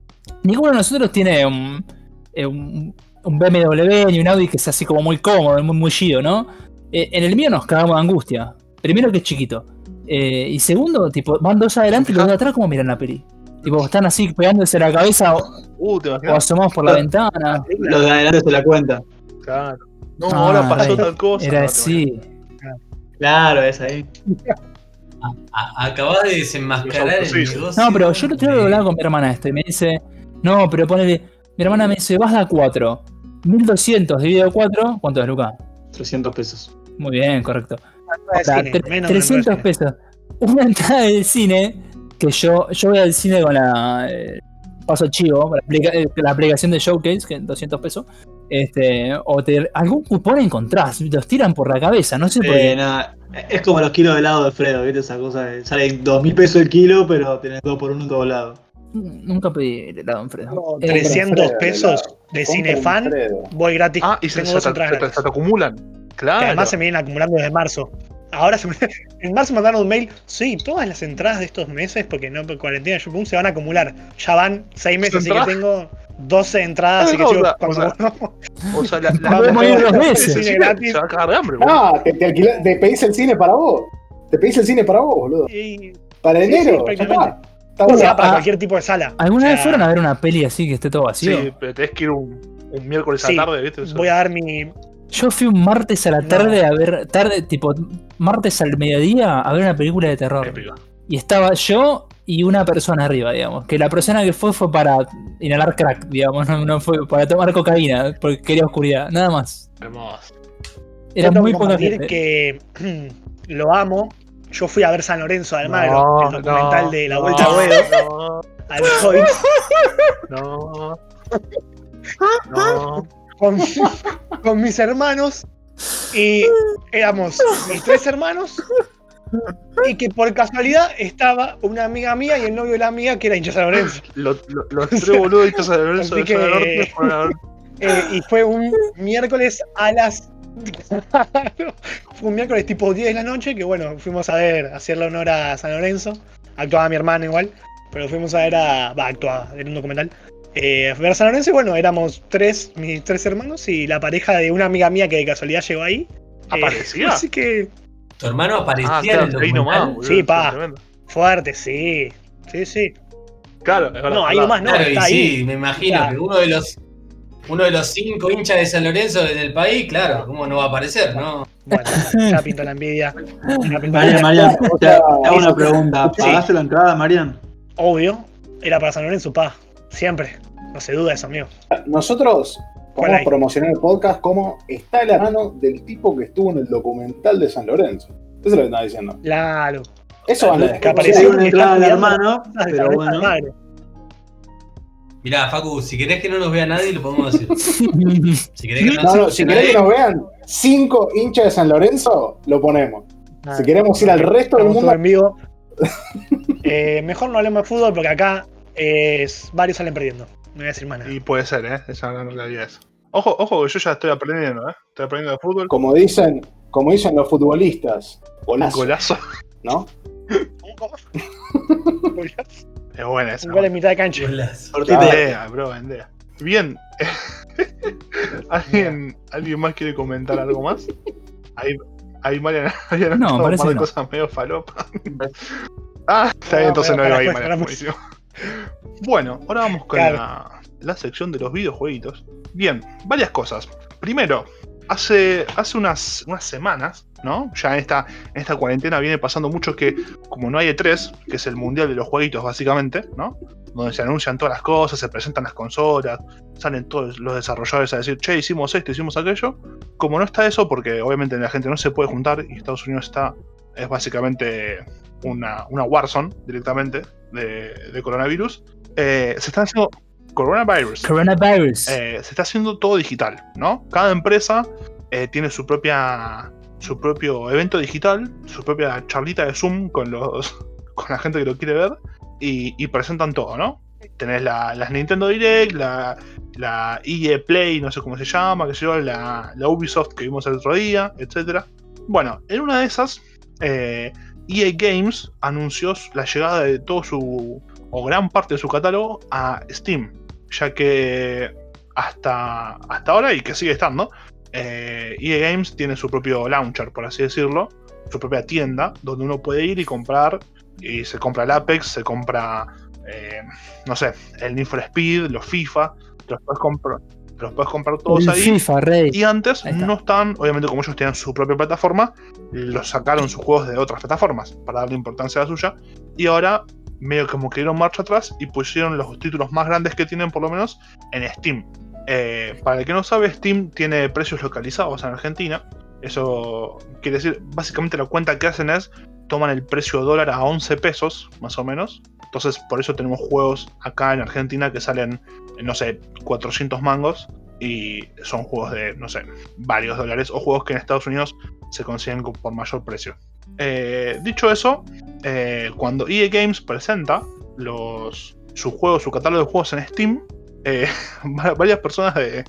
Speaker 7: Ninguno de nosotros tiene un, eh, un, un BMW ni un Audi que sea así como muy cómodo, muy mullido, ¿no? Eh, en el mío nos cagamos de angustia. Primero que es chiquito. Eh, y segundo, tipo, van dos adelante y los de atrás como miran la peli. Tipo, están así pegándose la cabeza o,
Speaker 1: Uh, ¿te
Speaker 7: o
Speaker 1: imaginas?
Speaker 7: asomados por la ventana.
Speaker 4: Los de adelante se la cuenta.
Speaker 1: Claro. No,
Speaker 7: Ah,
Speaker 1: ahora pasó
Speaker 7: era-
Speaker 1: tal cosa.
Speaker 7: Era
Speaker 1: No,
Speaker 7: así.
Speaker 4: Claro, es ahí.
Speaker 3: A- Acabás de desenmascarar el negocio.
Speaker 7: No, pero yo lo tengo que hablar con mi hermana esto y me dice, no, pero ponele, mi hermana me dice, vas a 4. 1200 dividido a 4, ¿cuánto es, Luca?
Speaker 4: 300 pesos.
Speaker 7: Muy bien, correcto.
Speaker 6: De
Speaker 7: Ahora,
Speaker 6: cine,
Speaker 7: tre-
Speaker 6: menos de
Speaker 7: 300
Speaker 6: entrada de cine.
Speaker 7: pesos. Una entrada del cine, que yo, yo voy al cine con la eh, paso chivo, la, aplica- eh, la aplicación de Showcase, que es 200 pesos. Este, o te, algún cupón encontrás, los tiran por la cabeza, no sé por
Speaker 4: Eh,
Speaker 7: qué.
Speaker 4: nada, es como los kilos de helado de Fredo, ¿viste? Esa cosa de sale 2000 pesos el kilo, pero tenés dos por uno en todos lados.
Speaker 7: Nunca pedí helado en Fredo.
Speaker 6: No,
Speaker 7: Eh,
Speaker 6: 300
Speaker 2: Alfredo,
Speaker 6: pesos de Cinefan, voy gratis.
Speaker 1: Ah, y se,
Speaker 6: tengo
Speaker 1: se
Speaker 6: dos
Speaker 1: se
Speaker 6: gratis.
Speaker 1: se te acumulan. Claro.
Speaker 6: Que además se me vienen acumulando desde marzo. Ahora se me- en marzo me mandaron un mail. Sí, todas las entradas de estos meses, porque no por cuarentena yo pum, se van a acumular. Ya van seis meses, así que tengo 12 entradas,
Speaker 1: Ah,
Speaker 6: así que
Speaker 1: no,
Speaker 6: chico,
Speaker 1: o sea, o la, la,
Speaker 7: Podemos ir dos veces.
Speaker 1: se va a cagar de hambre, boludo.
Speaker 2: No, te, te, te pedís el cine para vos. Te pedís el cine para vos, boludo.
Speaker 6: y-
Speaker 2: Para
Speaker 6: Sí, sí,
Speaker 2: enero, ya
Speaker 6: prácticamente.
Speaker 2: está. Está
Speaker 6: O sea, para
Speaker 7: ah,
Speaker 6: cualquier tipo de sala.
Speaker 7: ¿Alguna
Speaker 6: O sea,
Speaker 7: vez fueron a ver una peli así que esté todo vacío?
Speaker 1: Sí, pero tenés que ir un, un miércoles a
Speaker 6: Sí,
Speaker 1: la tarde, ¿viste? Eso-
Speaker 6: Voy a dar mi.
Speaker 7: Yo fui un martes a la
Speaker 6: No.
Speaker 7: tarde a ver, tarde, tipo, martes al mediodía a ver una película de terror.
Speaker 1: Épico.
Speaker 7: Y estaba yo y una persona arriba, digamos. Que la persona que fue fue para inhalar crack, digamos, no, no fue para tomar cocaína, porque quería oscuridad, nada más.
Speaker 1: Hermoso.
Speaker 7: Era muy
Speaker 6: que
Speaker 7: poca gente.
Speaker 6: que lo amo. Yo fui a ver San Lorenzo de Almagro,
Speaker 1: No,
Speaker 6: el documental
Speaker 1: no,
Speaker 6: de la
Speaker 1: no,
Speaker 6: Vuelta a
Speaker 1: No,
Speaker 6: al Hoyt,
Speaker 1: no. No.
Speaker 6: con, con mis hermanos. Y éramos mis tres hermanos. Y que por casualidad estaba una amiga mía y el novio de la amiga que era hincha San Lorenzo.
Speaker 1: Lo- lo- Los tres Lorenzo de Norte fueron a ver
Speaker 6: Eh, y fue un miércoles a las. fue un miércoles tipo 10 de la noche que, bueno, fuimos a ver, a hacerle honor a San Lorenzo. Actuaba mi hermano igual, pero fuimos a ver a. Va, actuaba, era un documental. Eh, a ver a San Lorenzo y bueno, éramos tres, mis tres hermanos y la pareja de una amiga mía que de casualidad llegó ahí. Eh,
Speaker 1: ¿Aparecía?
Speaker 6: así que
Speaker 3: Tu hermano aparecía
Speaker 1: Ah,
Speaker 3: en
Speaker 1: claro,
Speaker 3: el
Speaker 1: ahí
Speaker 3: documental.
Speaker 1: nomás, boludo.
Speaker 6: Sí, pa.
Speaker 1: tremendo.
Speaker 6: fuerte, sí. Sí, sí.
Speaker 1: Claro, es verdad.
Speaker 6: No, ahí nomás no,
Speaker 3: Claro, y sí, me imagino
Speaker 6: Claro.
Speaker 3: que uno de los uno de los cinco hinchas de San Lorenzo del país, claro, ¿cómo no va a aparecer, no?
Speaker 6: Bueno, ya pinto la envidia. Ya pinto la
Speaker 4: Marian,
Speaker 6: envidia.
Speaker 4: Marian, te, hago una
Speaker 6: sí.
Speaker 4: pregunta.
Speaker 6: Sí.
Speaker 4: ¿Pagaste la entrada, Marian?
Speaker 6: Obvio, era para San Lorenzo, pa. Siempre. No se duda eso, amigo.
Speaker 2: Nosotros
Speaker 6: ¿Cuál
Speaker 2: podemos
Speaker 6: hay?
Speaker 2: promocionar el podcast como está la mano del tipo que estuvo en el documental de San Lorenzo. Eso es lo que estaba diciendo.
Speaker 6: Claro.
Speaker 2: Eso van a
Speaker 6: Que apareció
Speaker 4: una entrada
Speaker 6: cuidando
Speaker 4: hermano,
Speaker 6: de
Speaker 4: pero bueno.
Speaker 6: Lorenzo,
Speaker 3: Mirá, Facu, si querés que no nos vea nadie, lo podemos decir. Si querés que no,
Speaker 2: No, si querés que nos vean cinco hinchas de San Lorenzo, lo ponemos.
Speaker 6: madre.
Speaker 2: Si queremos ir al resto del mundo,
Speaker 6: en vivo. Eh, mejor no hablemos de fútbol porque acá es, varios salen perdiendo. No voy a decir más nada.
Speaker 1: Y puede ser, ¿eh? Esa no la realidad es. Ojo, ojo, que yo ya estoy aprendiendo, ¿eh? Estoy aprendiendo de fútbol.
Speaker 2: como dicen, como dicen los futbolistas, golazo,
Speaker 1: Golazo.
Speaker 2: ¿no?
Speaker 6: Un
Speaker 1: Es buena esa.
Speaker 6: gol en mitad de cancha.
Speaker 3: golazo.
Speaker 1: Vendea, bro, vendea. Bien. ¿Alguien, ¿Alguien más quiere comentar algo más? Ahí, ahí Mariana
Speaker 7: No, parece
Speaker 1: par de
Speaker 7: que no.
Speaker 1: cosas medio falopa. ah, está bien,
Speaker 6: No,
Speaker 1: entonces no ahí,
Speaker 6: pará,
Speaker 1: Mariana. buenísimo. Bueno, ahora vamos con
Speaker 6: Claro.
Speaker 1: la, la sección de los videojueguitos. Bien, varias cosas. Primero, hace, hace unas, unas semanas, ¿no? Ya en esta, en esta cuarentena viene pasando mucho que, como no hay E3, que es el mundial de los jueguitos básicamente, ¿no? Donde se anuncian todas las cosas, se presentan las consolas, salen todos los desarrolladores a decir, che, hicimos esto, hicimos aquello. Como no está eso, porque obviamente la gente no se puede juntar y Estados Unidos está, es básicamente una, una Warzone directamente de, de coronavirus, eh, se están haciendo coronavirus.
Speaker 7: Coronavirus.
Speaker 1: Eh, se está haciendo todo digital, ¿no? Cada empresa eh, tiene su propia su propio evento digital, su propia charlita de Zoom con los con la gente que lo quiere ver y, y presentan todo, ¿no? Tenés la, las Nintendo Direct, la, la EA Play, no sé cómo se llama, que yo, la, la Ubisoft que vimos el otro día, etcétera. Bueno, en una de esas, eh, EA Games anunció la llegada de todo su, o gran parte de su catálogo a Steam, ya que hasta, hasta ahora, y que sigue estando, eh, EA Games tiene su propio launcher, por así decirlo, su propia tienda, donde uno puede ir y comprar, y se compra el Apex, se compra, eh, no sé, el Need for Speed, los FIFA, los puedes comprar, te los puedes comprar todos
Speaker 7: El
Speaker 1: ahí.
Speaker 7: FIFA, Rey.
Speaker 1: Y antes
Speaker 7: Ahí
Speaker 1: no estaban, obviamente como ellos tenían su propia plataforma, los sacaron sus juegos de otras plataformas para darle importancia a la suya. Y ahora medio como que dieron marcha atrás y pusieron los títulos más grandes que tienen por lo menos en Steam. Eh, para el que no sabe, Steam tiene precios localizados en Argentina. Eso quiere decir, básicamente la cuenta que hacen es, toman el precio dólar a 11 pesos, más o menos. Entonces por eso tenemos juegos acá en Argentina que salen, no sé, 400 mangos y son juegos de, no sé, varios dólares o juegos que en Estados Unidos se consiguen con- por mayor precio. Eh, dicho eso, eh, cuando EA Games presenta los, sus juegos, su catálogo de juegos en Steam, eh, va- varias personas de,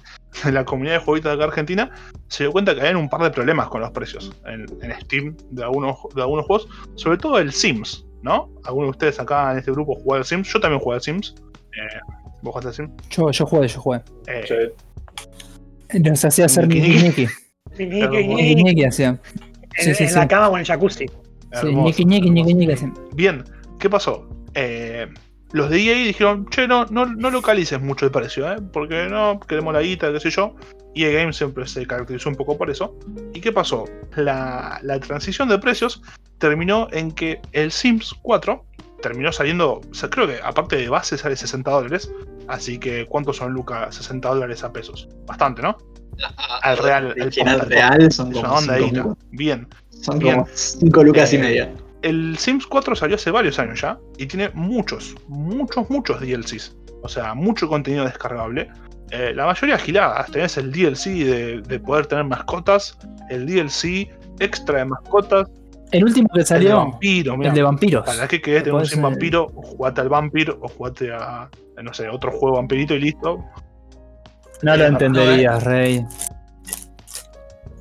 Speaker 1: la comunidad de jueguitos de acá Argentina se dio cuenta que había un par de problemas con los precios en, en Steam de algunos, de algunos juegos, sobre todo el Sims, ¿no? Algunos de ustedes acá en este grupo jugaron al Sims, yo también jugué al Sims. Eh, ¿Vos jugaste Sims?
Speaker 7: Yo, yo jugué, yo jugué.
Speaker 1: Eh,
Speaker 7: Nos hacía hacer
Speaker 1: Niki,
Speaker 7: Niki
Speaker 1: Niki.
Speaker 7: Niki.
Speaker 1: Claro,
Speaker 7: Niki Niki hacía.
Speaker 6: En, en la cama o en el jacuzzi.
Speaker 7: Sí,
Speaker 1: hermoso,
Speaker 7: Niki Niki Niki
Speaker 1: hermoso.
Speaker 7: Niki hacía.
Speaker 1: Bien, ¿qué pasó? eh, los de EA dijeron, che, no, no, no localices mucho el precio, ¿eh? porque no queremos la guita, qué sé yo. EA Games siempre se caracterizó un poco por eso. ¿Y qué pasó? La, la transición de precios terminó en que el Sims 4 terminó saliendo, o sea, creo que aparte de base sale 60 dólares. Así que, ¿cuántos son, Luca? 60 dólares a pesos. Bastante, ¿no? Al real.
Speaker 4: El
Speaker 1: al
Speaker 4: final
Speaker 1: post-
Speaker 4: real son como
Speaker 1: onda de
Speaker 4: cinco
Speaker 1: guita.
Speaker 4: lucas.
Speaker 1: Bien.
Speaker 4: Son
Speaker 1: Bien.
Speaker 4: como 5 lucas y
Speaker 1: Eh,
Speaker 4: media.
Speaker 1: El Sims 4 salió hace varios años ya y tiene muchos, muchos, muchos DLCs. O sea, mucho contenido descargable. Eh, la mayoría giladas. Tenés el DLC de, de poder tener mascotas, el DLC extra de mascotas,
Speaker 7: El último que
Speaker 1: el de
Speaker 7: salió,
Speaker 1: vampiro. mirá.
Speaker 7: el de vampiros.
Speaker 1: ¿Para qué querés tener un
Speaker 7: eh,
Speaker 1: vampiro? Jugate al vampiro o jugate a, no sé, otro juego vampirito y listo.
Speaker 7: No lo
Speaker 1: Eh,
Speaker 7: entenderías, Rey.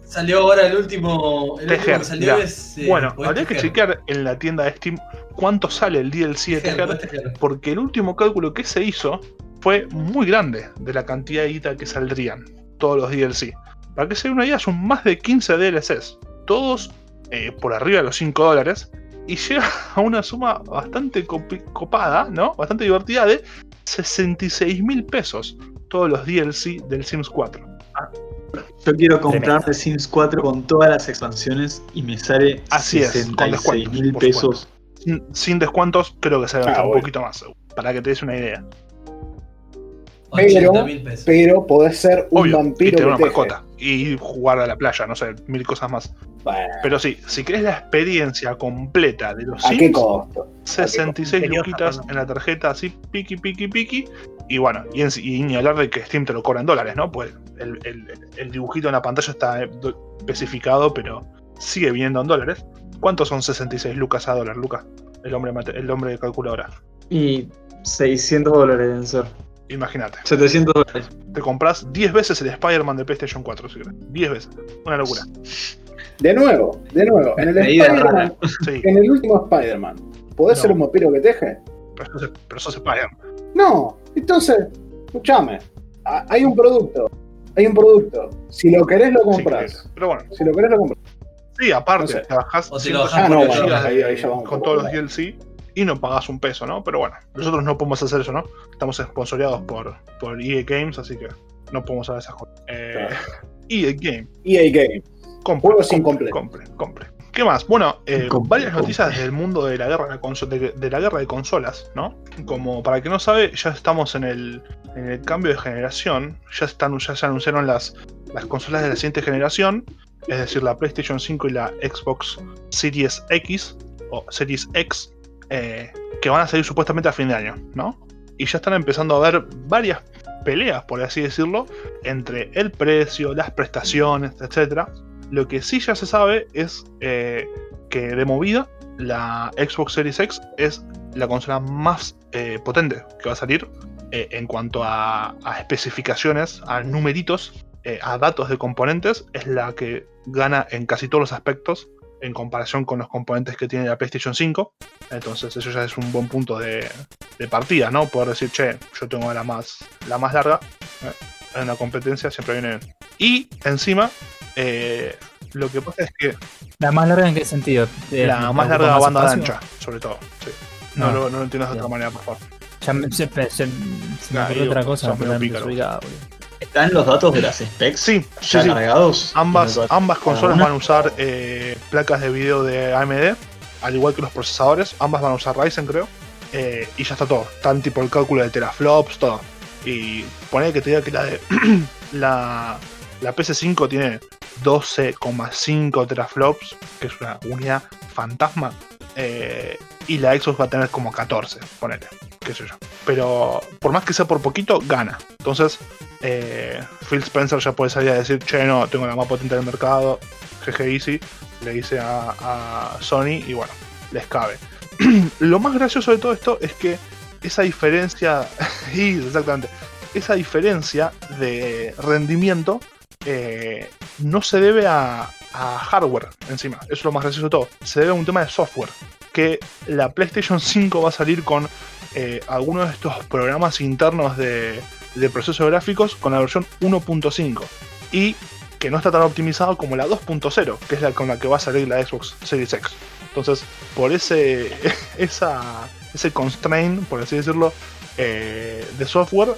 Speaker 3: Salió ahora el último. El último
Speaker 1: Tejer,
Speaker 3: que salió es. eh,
Speaker 1: bueno, habría que chequear en la tienda de Steam cuánto sale el DLC de
Speaker 3: Tejer,
Speaker 1: Tejer.
Speaker 3: podés tejer.
Speaker 1: porque el último cálculo que se hizo fue muy grande de la cantidad de guita que saldrían todos los DLC. Para que se den una idea, son más de 15 DLCs, todos eh, por arriba de los 5 dólares, y llega a una suma bastante copada, ¿no? Bastante divertida de 66 mil pesos todos los DLC del Sims 4.
Speaker 4: Yo quiero
Speaker 7: Tremendo.
Speaker 4: comprarme Sims 4 con todas las expansiones y me sale
Speaker 1: Así es, con
Speaker 4: 66 mil pesos.
Speaker 1: Sin, sin descuentos, creo que sale
Speaker 2: Ah,
Speaker 1: un
Speaker 2: bueno.
Speaker 1: poquito más, para que te des una idea.
Speaker 3: 80 mil pesos.
Speaker 2: Pero podés ser un
Speaker 1: Obvio, y
Speaker 2: vampiro
Speaker 1: tener
Speaker 2: que
Speaker 1: una
Speaker 2: teje.
Speaker 1: mascota, y jugar a la playa, no sé, mil cosas más.
Speaker 2: Bueno,
Speaker 1: Pero sí, si querés la experiencia completa de los
Speaker 2: ¿A qué
Speaker 1: Sims,
Speaker 2: costo?
Speaker 1: 66
Speaker 6: Misteriosa,
Speaker 1: luquitas
Speaker 6: perdón.
Speaker 1: en la tarjeta, así, piqui, piqui, piqui. Y bueno, y, en- y ni hablar de que Steam te lo cobra en dólares, ¿no? Pues el, el- el dibujito en la pantalla está eh, do- especificado, pero sigue viniendo en dólares. ¿Cuántos son 66 lucas a dólar, Lucas? El hombre, el hombre de calculadora.
Speaker 4: Y 600 dólares deben ser.
Speaker 1: Imagínate.
Speaker 4: 700 dólares.
Speaker 1: Te compras 10 veces el Spider-Man de PlayStation 4, si querés. 10 veces. Una locura.
Speaker 2: De nuevo, de nuevo. En el Spider-Man,
Speaker 1: Sí,
Speaker 2: en el último Spider-Man, ¿podés
Speaker 1: No.
Speaker 2: ser un vampiro que teje?
Speaker 1: pero sos, pero sos Spider-Man.
Speaker 2: No. Entonces, escúchame. a- Hay un producto. Hay un producto. Si lo querés, lo
Speaker 1: Sí,
Speaker 2: compras.
Speaker 1: pero bueno,
Speaker 2: Si lo querés, lo compras.
Speaker 1: Sí, aparte,
Speaker 2: No sé.
Speaker 1: te bajás
Speaker 3: O te lo
Speaker 1: 150
Speaker 3: bajás
Speaker 2: Ah, no, bueno, ahí- ahí
Speaker 1: con todos los DLC y no pagás un peso, ¿no? Pero bueno, nosotros no podemos hacer eso, ¿no? Estamos sponsoreados por, por EA Games, así que no podemos hacer esas cosas. Eh, EA Game,
Speaker 2: EA Game.
Speaker 1: compre,
Speaker 2: Juegos
Speaker 1: compre, compre, compre. ¿Qué más? Bueno, eh,
Speaker 4: Compre,
Speaker 1: varias
Speaker 4: compre.
Speaker 1: noticias del mundo de la guerra de, conso- de, de la guerra de consolas, ¿no? Como para el que no sabe, ya estamos en el, en el cambio de generación, ya, están, ya se anunciaron las, las consolas de la siguiente generación, es decir, la PlayStation 5 y la Xbox Series X o Series X, eh, que van a salir supuestamente a fin de año, ¿no? Y ya están empezando a haber varias peleas, por así decirlo, entre el precio, las prestaciones, etcétera. Lo que sí ya se sabe es eh, que de movida la Xbox Series X es la consola más eh, potente que va a salir en cuanto a, especificaciones, a numeritos, a datos de componentes, es la que gana en casi todos los aspectos en comparación con los componentes que tiene la PlayStation 5. Entonces eso ya es un buen punto de, de partida, ¿no? Poder decir, che, yo tengo la más, la más larga. eh, en una competencia siempre viene bien. Y encima, eh, lo que pasa es que
Speaker 7: ¿La más larga en qué sentido? Eh,
Speaker 1: la más
Speaker 7: ¿ocupa
Speaker 1: larga banda de
Speaker 7: espacio?
Speaker 1: ancha, sobre todo. sí. No,
Speaker 7: Ah,
Speaker 1: lo, no lo entiendas de otra manera, por favor.
Speaker 7: Ya me, se, se- se me ocurrió
Speaker 1: digo,
Speaker 7: otra cosa,
Speaker 1: pícaro.
Speaker 4: ¿Están los datos de las specs
Speaker 1: Sí,
Speaker 4: ya
Speaker 1: sí.
Speaker 4: cargados?
Speaker 1: Ambas, ambas consolas van a usar eh, placas de video de AMD, al igual que los procesadores. Ambas van a usar Ryzen, creo. Eh, y ya está todo. Están tipo el cálculo de teraflops, todo. Y poner que te diga que la de la, la PS5 tiene 12,5 teraflops, que es una unidad fantasma. eh, y la Xbox va a tener como 14, ponele, qué sé yo. Pero por más que sea por poquito, gana. Entonces, eh, Phil Spencer ya puede salir a decir, che, no, tengo la más potente del mercado, GG Easy, le dice a, Sony y bueno, les cabe. Lo más gracioso de todo esto es que esa diferencia, y exactamente, esa diferencia de rendimiento eh, no se debe a, a hardware encima, eso es lo más gracioso de todo, se debe a un tema de software, que la PlayStation 5 va a salir con eh, algunos de estos programas internos de, de procesos gráficos con la versión 1.5 y que no está tan optimizado como la 2.0, que es la con la que va a salir la Xbox Series X. Entonces, por ese esa, ese constraint, por así decirlo, eh, de software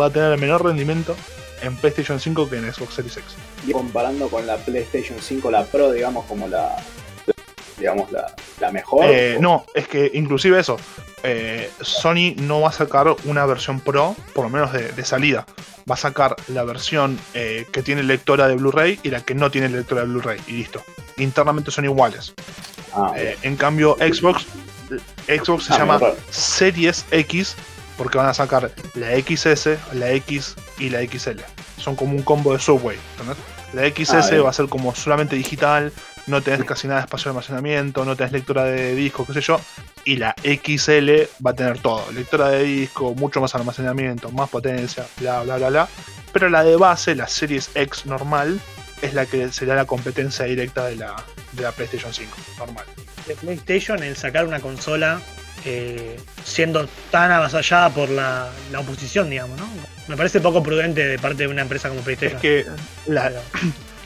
Speaker 1: va a tener el menor rendimiento en PlayStation 5 que en Xbox Series X.
Speaker 2: Y comparando con la PlayStation 5, la Pro, digamos, como la, la- digamos, la, la mejor.
Speaker 1: Eh, no, es que inclusive eso, eh, Sony no va a sacar una versión Pro, por lo menos de, de salida. Va a sacar la versión eh, que tiene lectora de Blu-ray y la que no tiene lectora de Blu-ray. Y listo. Internamente son iguales.
Speaker 2: Ah,
Speaker 1: en cambio, Xbox, Xbox se
Speaker 2: Ah,
Speaker 1: llama. Series X porque van a sacar la XS, la X y la XL. Son como un combo de Subway. ¿entendés? La XS
Speaker 2: Ah,
Speaker 1: va a ser como solamente digital, no tenés casi nada de espacio de almacenamiento, no tenés lectura de disco, qué sé yo. Y la XL va a tener todo: lectora de disco, mucho más almacenamiento, más potencia, bla, bla, bla, bla. Pero la de base, la Series X normal, es la que será la competencia directa de la, de la PlayStation 5 normal.
Speaker 6: de PlayStation el sacar una consola eh, siendo tan avasallada por la, la oposición, digamos, ¿no? Me parece poco prudente de parte de una empresa como
Speaker 1: Es
Speaker 6: PlayStation.
Speaker 1: que la,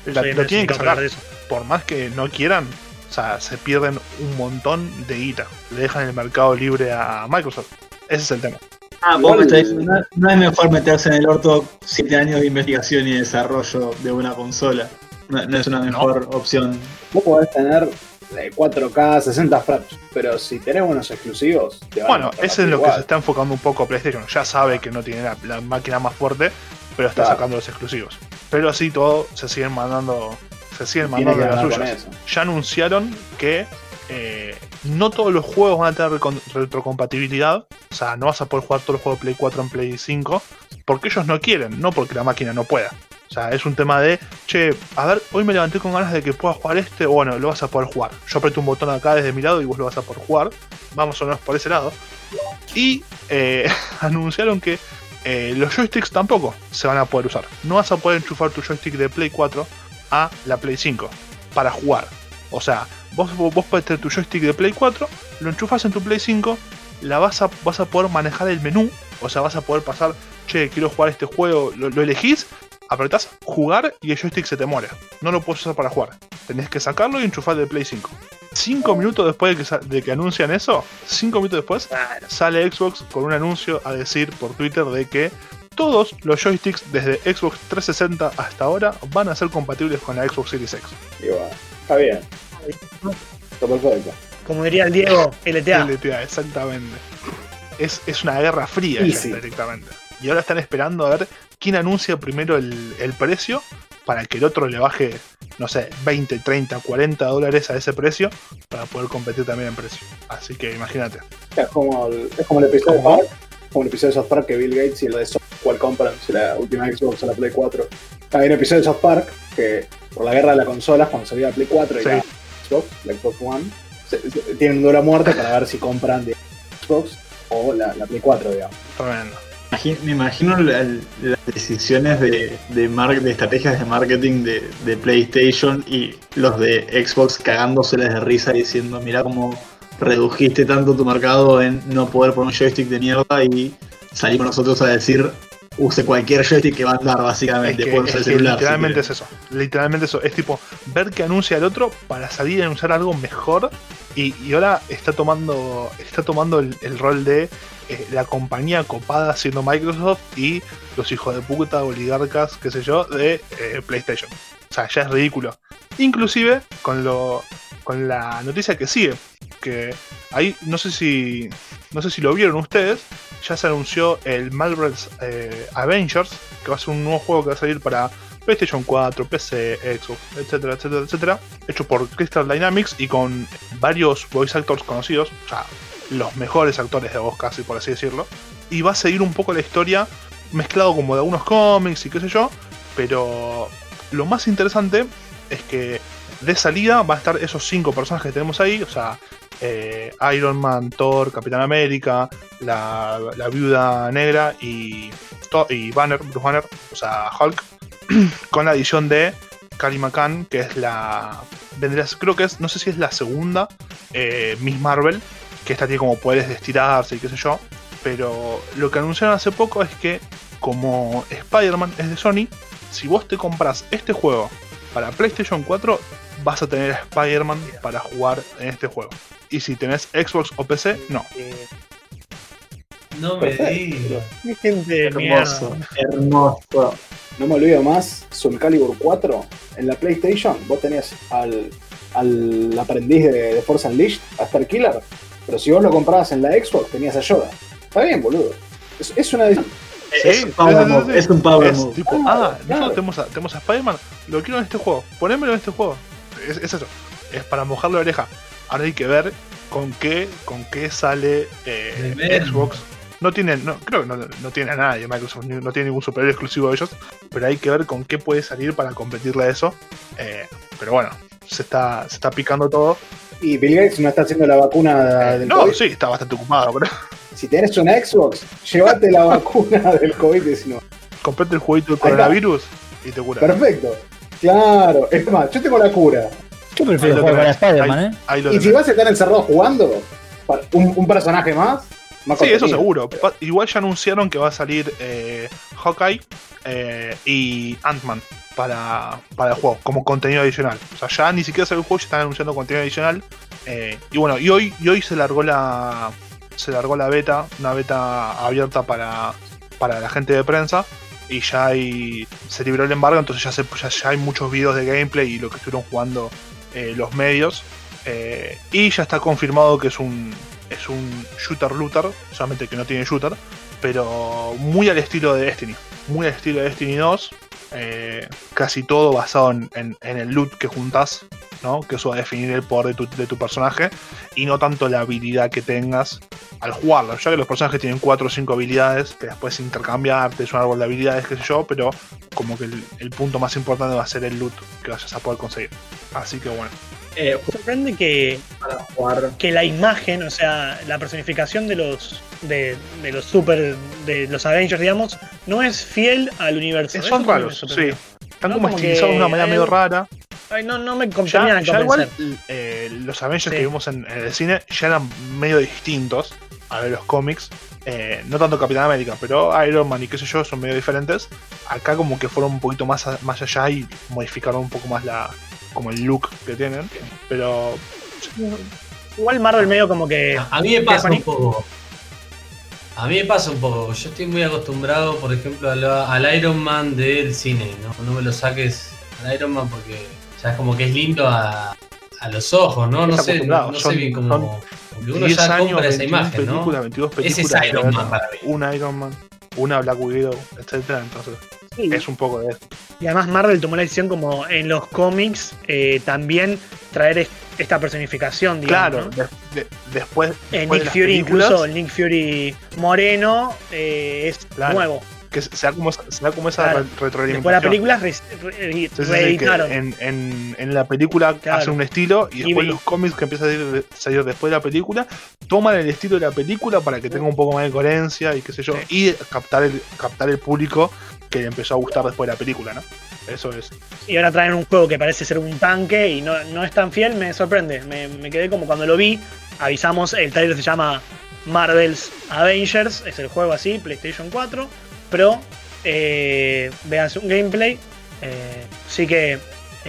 Speaker 1: la- lo tienen que sacar.
Speaker 6: eso.
Speaker 1: Por más que no quieran, o sea, se pierden un montón de guita. Le dejan el mercado libre a Microsoft. Ese es el tema.
Speaker 4: Ah, vos me estás diciendo, no, no es mejor meterse en el orto 7 años de investigación y desarrollo de una consola. No, no es una mejor opción.
Speaker 2: Vos podés tener eh, 4K, 60 frames, pero si tenés unos exclusivos, te van
Speaker 1: Bueno,
Speaker 2: a
Speaker 1: ese es lo que se está enfocando un poco PlayStation. Ya sabe que no tiene la, la máquina más fuerte, pero está
Speaker 2: Claro.
Speaker 1: sacando los exclusivos. Pero así todo, se siguen mandando. Se siguen mandando
Speaker 2: que
Speaker 1: las suyas. ya anunciaron que eh, no todos los juegos van a tener retrocompatibilidad. O sea, no vas a poder jugar todos los juegos de Play 4 en Play 5. Porque ellos no quieren, no porque la máquina no pueda. O sea, es un tema de, che, a ver, hoy me levanté con ganas de que pueda jugar este. Bueno, lo vas a poder jugar. Yo aprieto un botón acá desde mi lado y vos lo vas a poder jugar. Vamos a menos por ese lado. Y eh, anunciaron que eh, los joysticks tampoco se van a poder usar. No vas a poder enchufar tu joystick de Play 4 a la Play 5 para jugar. O sea, vos, vos, vos podés tener tu joystick de Play 4, lo enchufas en tu Play 5, la vas a, vas a poder manejar el menú. O sea, vas a poder pasar, che, quiero jugar este juego, lo, lo elegís, apretás jugar y el joystick se te muere. No lo puedes usar para jugar. Tenés que sacarlo y enchufar de Play 5. 5 minutos después de que, de que anuncian eso, 5 minutos después, sale Xbox con un anuncio a decir por Twitter de que todos los joysticks desde Xbox 360 hasta ahora van a ser compatibles con la Xbox Series X.
Speaker 2: Y bueno, está bien. Está perfecto.
Speaker 6: Como diría el Diego, LTA.
Speaker 1: LTA, exactamente. Es, es una guerra fría ya directamente. Y ahora están esperando a ver quién anuncia primero el, el precio para que el otro le baje, no sé, 20, 30, 40 dólares a ese precio para poder competir también en precio. Así que imagínate.
Speaker 2: Es como el, es como el episodio
Speaker 1: ¿Cómo?
Speaker 2: de Park, como el episodio de South Park que Bill Gates y lo de South compran, si la última Xbox o la Play 4. Hay un episodio de South Park que por la guerra de las consolas, cuando salió la Play 4 y
Speaker 1: Sí.
Speaker 2: la Xbox, la Xbox One, se- se- tienen un duelo a muerte para ver si compran de Xbox o la, la Play 4, digamos.
Speaker 1: Tremendo.
Speaker 4: Me imagino la- las decisiones de, de, mar- de estrategias de marketing de, de PlayStation y los de Xbox cagándoseles de risa diciendo, mira cómo redujiste tanto tu mercado en no poder poner un joystick de mierda y salimos nosotros a decir, use cualquier joystick que va a andar
Speaker 1: Es
Speaker 4: básicamente,
Speaker 1: que,
Speaker 4: puede
Speaker 1: es
Speaker 4: el celular. si
Speaker 1: literalmente es eso. Literalmente eso. Es tipo ver que anuncia el otro para salir a anunciar algo mejor. Y, y ahora está tomando. Está tomando el, el rol de eh, la compañía copada siendo Microsoft y los hijos de puta, oligarcas, qué sé yo, de eh, PlayStation. O sea, ya es ridículo. Inclusive con lo. con la noticia que sigue. Que ahí no sé si. No sé si lo vieron ustedes. Ya se anunció el Marvel's eh, Avengers. Que va a ser un nuevo juego que va a salir para PlayStation 4, PC, Xbox, etcétera, etcétera, etcétera. Hecho por Crystal Dynamics y con varios voice actors conocidos. O sea, los mejores actores de voz casi, por así decirlo. Y va a seguir un poco la historia mezclado como de algunos cómics y qué sé yo. Pero lo más interesante es que de salida va a estar esos cinco personajes que tenemos ahí. O sea, eh, Iron Man, Thor, Capitán América, la, Viuda Negra y, Banner, Bruce Banner, o sea, Hulk, con la edición de Kari McCann, que es la. Vendría, creo que es, no sé si es la segunda eh, Miss Marvel, que esta tiene como poderes de estirarse y qué sé yo. Pero lo que anunciaron hace poco es que, como Spider-Man es de Sony, si vos te compras este juego para PlayStation 4, vas a tener a Spider-Man para jugar en este juego. Y si tenés Xbox o PC, no.
Speaker 3: No me digas.
Speaker 6: Qué gente mierda.
Speaker 4: Hermoso, hermoso.
Speaker 2: No me olvido más, Soul Calibur 4 en la PlayStation. Vos tenías al, al aprendiz de, de Force Unleashed, a Star Killer. Pero si vos lo comprabas en la Xbox, tenías a Yoda. Está bien, boludo. Es, es una.
Speaker 1: Sí,
Speaker 4: es un power move, es un power
Speaker 1: Es
Speaker 4: move.
Speaker 1: tipo, ah,
Speaker 2: claro.
Speaker 1: nosotros tenemos a, tenemos a Spider-Man, lo quiero en este juego, ponémelo en este juego. Es, es eso, es para mojar la oreja. Ahora hay que ver con qué, con qué sale eh. Xbox. No tiene, no, creo que no, no tiene a nadie Microsoft, ni- no tiene ningún superhéroe exclusivo de ellos, pero hay que ver con qué puede salir para competirle a eso. Eh, pero bueno, se está, se está picando todo.
Speaker 2: Y Bill Gates no está haciendo la vacuna
Speaker 1: Eh,
Speaker 2: del
Speaker 1: no,
Speaker 2: COVID.
Speaker 1: sí, está bastante ocupado, pero
Speaker 2: Si tenés una Xbox, llévate la vacuna del COVID-19.
Speaker 1: comprate el jueguito del coronavirus y te cura.
Speaker 2: Perfecto. Claro. Es más, yo tengo la cura.
Speaker 7: Yo
Speaker 1: Ahí
Speaker 7: prefiero
Speaker 1: lo
Speaker 7: jugar con
Speaker 1: tenés.
Speaker 7: Spider-Man, ¿eh?
Speaker 2: Y si vas a estar encerrado jugando, un, un personaje más, más
Speaker 1: Sí, eso seguro. Igual ya anunciaron que va a salir eh, Hawkeye eh, y Ant-Man para, para el juego, como contenido adicional. O sea, ya ni siquiera salió el juego, ya están anunciando contenido adicional. Eh, y bueno, y hoy, y hoy se largó la. Se largó la beta, una beta abierta para, para la gente de prensa. Y ya hay. Se liberó el embargo, entonces ya, se, ya, ya hay muchos videos de gameplay y lo que estuvieron jugando eh, los medios. Eh, y ya está confirmado que es un, es un shooter looter, solamente que no tiene shooter, pero muy al estilo de Destiny, muy estilo de Destiny 2, eh, casi todo basado en, el loot que juntas, ¿no? que eso va a definir el poder de tu, personaje, y no tanto la habilidad que tengas al jugarlo, ya que los personajes tienen 4 o 5 habilidades, que después intercambiarte, es un árbol de habilidades, qué sé yo, pero como que el punto más importante va a ser el loot que vayas a poder conseguir. Así que bueno.
Speaker 4: Eh,
Speaker 6: Sorprende que, que la imagen, o sea, la personificación de los de, de los super de los Avengers, digamos, no es fiel al universo. Eso
Speaker 1: son raros, sí. Están
Speaker 6: No,
Speaker 1: como
Speaker 6: como
Speaker 1: estilizados de una manera medio rara.
Speaker 6: Ay, no, no me
Speaker 1: Ya, ya igual eh, los Avengers
Speaker 6: Sí.
Speaker 1: que vimos en, en el cine ya eran medio distintos a ver los cómics. Eh, no tanto Capitán América, pero Iron Man y qué sé yo son medio diferentes. Acá como que fueron un poquito más, a- más allá y modificaron un poco más la como el look que tienen. Pero
Speaker 6: Igual Marvel medio como que.
Speaker 3: A mí me pasa un poco. A mí me pasa un poco. Yo estoy muy acostumbrado, por ejemplo, al, al Iron Man del cine. ¿no? no me lo saques al Iron Man porque ya es como que es lindo a, a los ojos, ¿no? No sé, no, sé
Speaker 1: son-
Speaker 3: bien cómo. Porque uno
Speaker 1: 10
Speaker 3: ya
Speaker 1: años,
Speaker 3: compra esa
Speaker 1: 21
Speaker 3: imagen, ¿no?
Speaker 1: películas, 22
Speaker 3: Ese es Iron Man para mí.
Speaker 1: Un Iron Man, una Black Widow, etcétera Entonces
Speaker 6: Sí.
Speaker 1: es un poco de eso.
Speaker 6: Y además Marvel tomó la decisión como en los cómics eh, también traer est- esta personificación, digamos.
Speaker 1: Claro,
Speaker 6: ¿no?
Speaker 1: de- de- después,
Speaker 6: Eh,
Speaker 1: después de
Speaker 6: Nick
Speaker 1: las
Speaker 6: Fury,
Speaker 1: películas,
Speaker 6: incluso el Nick Fury moreno eh, es
Speaker 1: Claro.
Speaker 6: nuevo.
Speaker 1: que se da como, se da como esa
Speaker 6: Claro.
Speaker 1: retroalimentación.
Speaker 6: Después la película re-
Speaker 1: sí,
Speaker 6: reeditaron.
Speaker 1: en, en- en la película
Speaker 6: Claro.
Speaker 1: hacen un estilo y
Speaker 6: Y
Speaker 1: después
Speaker 6: vi-
Speaker 1: los cómics que empiezan a salir, salir después de la película toman el estilo de la película para que tenga un poco más de coherencia y qué sé yo y captar el captar el público que empezó a gustar después de la película, ¿no? Eso es.
Speaker 6: Y ahora traen un juego que parece ser un tanque y no, no es tan fiel, me sorprende. Me, me quedé como cuando lo vi, avisamos, el trailer se llama Marvel's Avengers, es el juego así, PlayStation 4, pero eh, vean un gameplay. eh, sí que eh,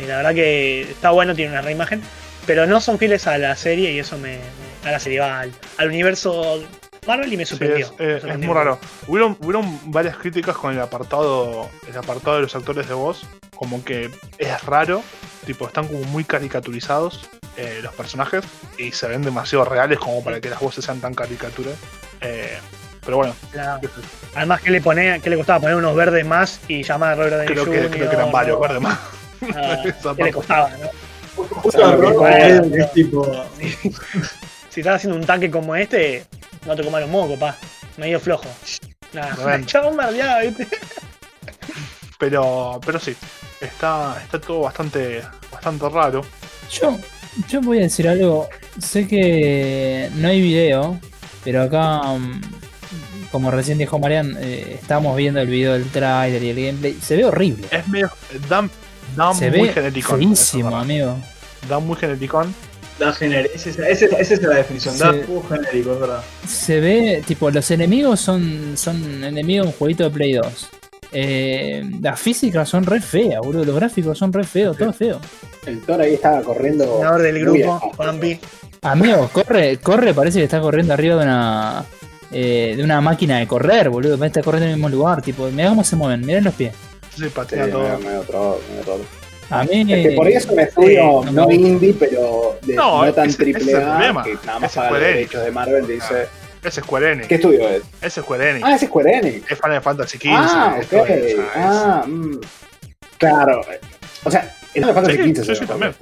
Speaker 6: la verdad que está bueno, tiene una reimagen, pero no son fieles a la serie y eso me, me- a la serie va al universo Marvel y me
Speaker 1: Sí,
Speaker 6: sorprendió.
Speaker 1: es, eh, es muy raro. Hubieron, hubieron varias críticas con el apartado, el apartado de los actores de voz, como que es raro, tipo están como muy caricaturizados eh, los personajes y se ven demasiado reales como para que las voces sean tan caricaturas. Eh, pero bueno,
Speaker 6: La- además, que le pone, que le costaba poner unos verdes más y llamar a Robert Downey
Speaker 1: creo que,
Speaker 6: Jr.,
Speaker 1: creo que eran varios,
Speaker 6: ¿no?
Speaker 1: verde más.
Speaker 6: Ah,
Speaker 1: Esa
Speaker 6: ¿Qué le costaba? ¿no?
Speaker 4: Justo a Robert
Speaker 6: Bueno,
Speaker 4: Downey, que es tipo.
Speaker 6: Si estás haciendo un tanque como este, no te comas los mocos, pa. Medio flojo. Nada,
Speaker 1: Bueno.
Speaker 6: chao, bardeada, ¿viste?
Speaker 1: Pero, pero sí, está, está todo bastante, bastante raro.
Speaker 7: Yo, yo voy a decir algo. Sé que no hay video, pero acá, mm, como recién dijo Marian, eh, estamos viendo el video del trailer y el gameplay. Se ve horrible.
Speaker 1: Es medio. Da, da
Speaker 7: Se
Speaker 1: muy
Speaker 7: ve
Speaker 1: geneticón.
Speaker 7: feísimo, amigo.
Speaker 1: verdad. Da muy geneticón.
Speaker 4: Da. Esa es, esa- esa es la definición. Da
Speaker 7: Sí.
Speaker 4: juego genérico, es verdad.
Speaker 7: Se ve, tipo, los enemigos son, son enemigos de un jueguito de Play 2. Eh, las físicas son re feas, boludo. Los gráficos son re feos, todo feo.
Speaker 2: El Thor ahí estaba corriendo.
Speaker 6: Ganador del grupo. Juanpi.
Speaker 7: Amigo, corre, corre, parece que está corriendo arriba de una eh, de una máquina de correr, boludo. De correr en el mismo lugar, tipo, mirá cómo se mueven, mirá los pies.
Speaker 1: Sí,
Speaker 2: Sí, medio,
Speaker 1: todo.
Speaker 2: medio troll, medio troll.
Speaker 7: A mí.
Speaker 2: Es que por ahí es un estudio
Speaker 7: sí,
Speaker 2: no indie, pero de,
Speaker 1: No,
Speaker 2: no, tan
Speaker 1: ese- ese es
Speaker 2: triple
Speaker 1: el
Speaker 2: A,
Speaker 1: problema.
Speaker 2: que nada más
Speaker 1: Ese
Speaker 2: paga los
Speaker 1: Square Enix.
Speaker 2: derechos de Marvel, dice...
Speaker 1: Ese es Square Enix.
Speaker 2: ¿Qué estudio es?
Speaker 1: Ese es Square Enix.
Speaker 2: Ah, es Square Enix.
Speaker 1: Es Final Fantasy XV.
Speaker 2: Ah, ok.
Speaker 1: esto es, o sea, es-
Speaker 2: Ah, mm. claro. O sea, el Final Fantasy
Speaker 1: Sí,
Speaker 2: XV
Speaker 1: sí, sí,
Speaker 2: ve
Speaker 1: también.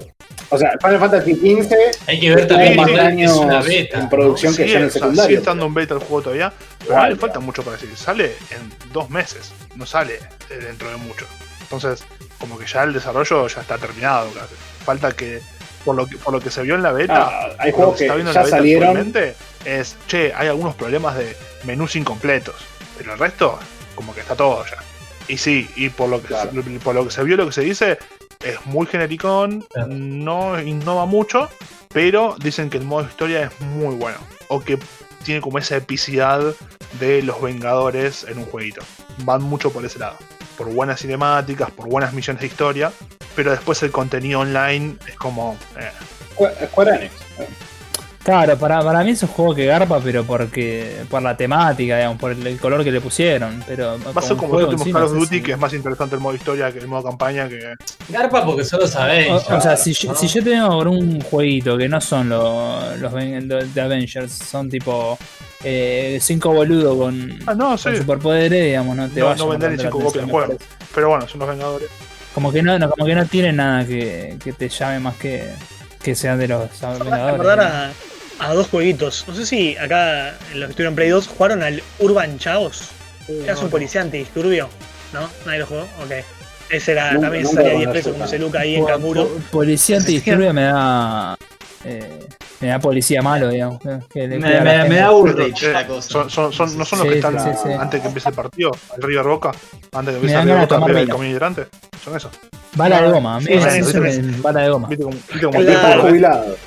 Speaker 2: O sea, Final Fantasy XV
Speaker 3: Hay que ver también
Speaker 2: más años
Speaker 3: es una beta.
Speaker 2: en producción que
Speaker 1: sigue,
Speaker 2: ya en el secundario.
Speaker 1: sigue estando en beta el juego todavía, pero le falta mucho para decir. Sale en dos meses, no sale dentro de mucho. Entonces, como que ya el desarrollo ya está terminado. casi. Falta que, por lo que, por lo que se vio en la beta,
Speaker 2: Ah, hay juegos
Speaker 1: se
Speaker 2: que
Speaker 1: está viendo en
Speaker 2: ya
Speaker 1: la beta
Speaker 2: salieron.
Speaker 1: actualmente, es, che, hay algunos problemas de menús incompletos, pero el resto, como que está todo ya. Y sí, y por lo que,
Speaker 2: Claro.
Speaker 1: se, por lo que se vio, lo que se dice, es muy genericón,
Speaker 3: Claro.
Speaker 1: no innova mucho, pero dicen que el modo historia es muy bueno. O que tiene como esa epicidad de los Vengadores en un jueguito. Van mucho por ese lado. Por buenas cinemáticas, por buenas misiones de historia. Pero después el contenido online es como. eh.
Speaker 7: Claro, para, para mí es un juego que garpa, pero porque por la temática, digamos, por el, el color que le pusieron. Pero
Speaker 1: ser como
Speaker 7: juego
Speaker 1: los últimos Call of Duty, que es más interesante el modo historia que el modo campaña. que
Speaker 3: Garpa porque solo sabéis.
Speaker 7: O, o sea, si, yo-
Speaker 3: ¿no?
Speaker 7: si yo tengo por un jueguito que no son los, los de Avengers, son tipo eh, cinco boludos con,
Speaker 1: Ah, no, sí.
Speaker 7: con superpoderes, digamos, no te
Speaker 1: No-
Speaker 7: va a
Speaker 1: no vender cinco copias juego. Pero bueno, son los Vengadores.
Speaker 7: Como que no, no, como que no tiene nada que, que te llame más que, que sean de los Vengadores.
Speaker 6: A, dos jueguitos. No sé si acá, en los que estuvieron en Play 2, jugaron al Urban Chaos. Eras un policía antidisturbio, ¿no? ¿Nadie lo jugó? Ok. Ese era,
Speaker 2: Nunca-
Speaker 6: también
Speaker 2: nunca
Speaker 6: salía
Speaker 2: lo
Speaker 6: 10 pesos como ese Luca ahí en Canguro.
Speaker 7: po- Policía antidisturbio me da. eh, me da policía malo, digamos. que-
Speaker 4: Me, me, me da
Speaker 1: Eh,
Speaker 4: la cosa.
Speaker 1: son, son, son- no son los
Speaker 7: Sí,
Speaker 1: que están
Speaker 7: sí, sí.
Speaker 1: antes que empiece el partido, al River Boca, antes que empiece
Speaker 7: Me
Speaker 1: el River Boca, camino hidrante. Son esos.
Speaker 7: Bala de goma,
Speaker 6: Sí, sí,
Speaker 1: sí.
Speaker 7: el bala de goma.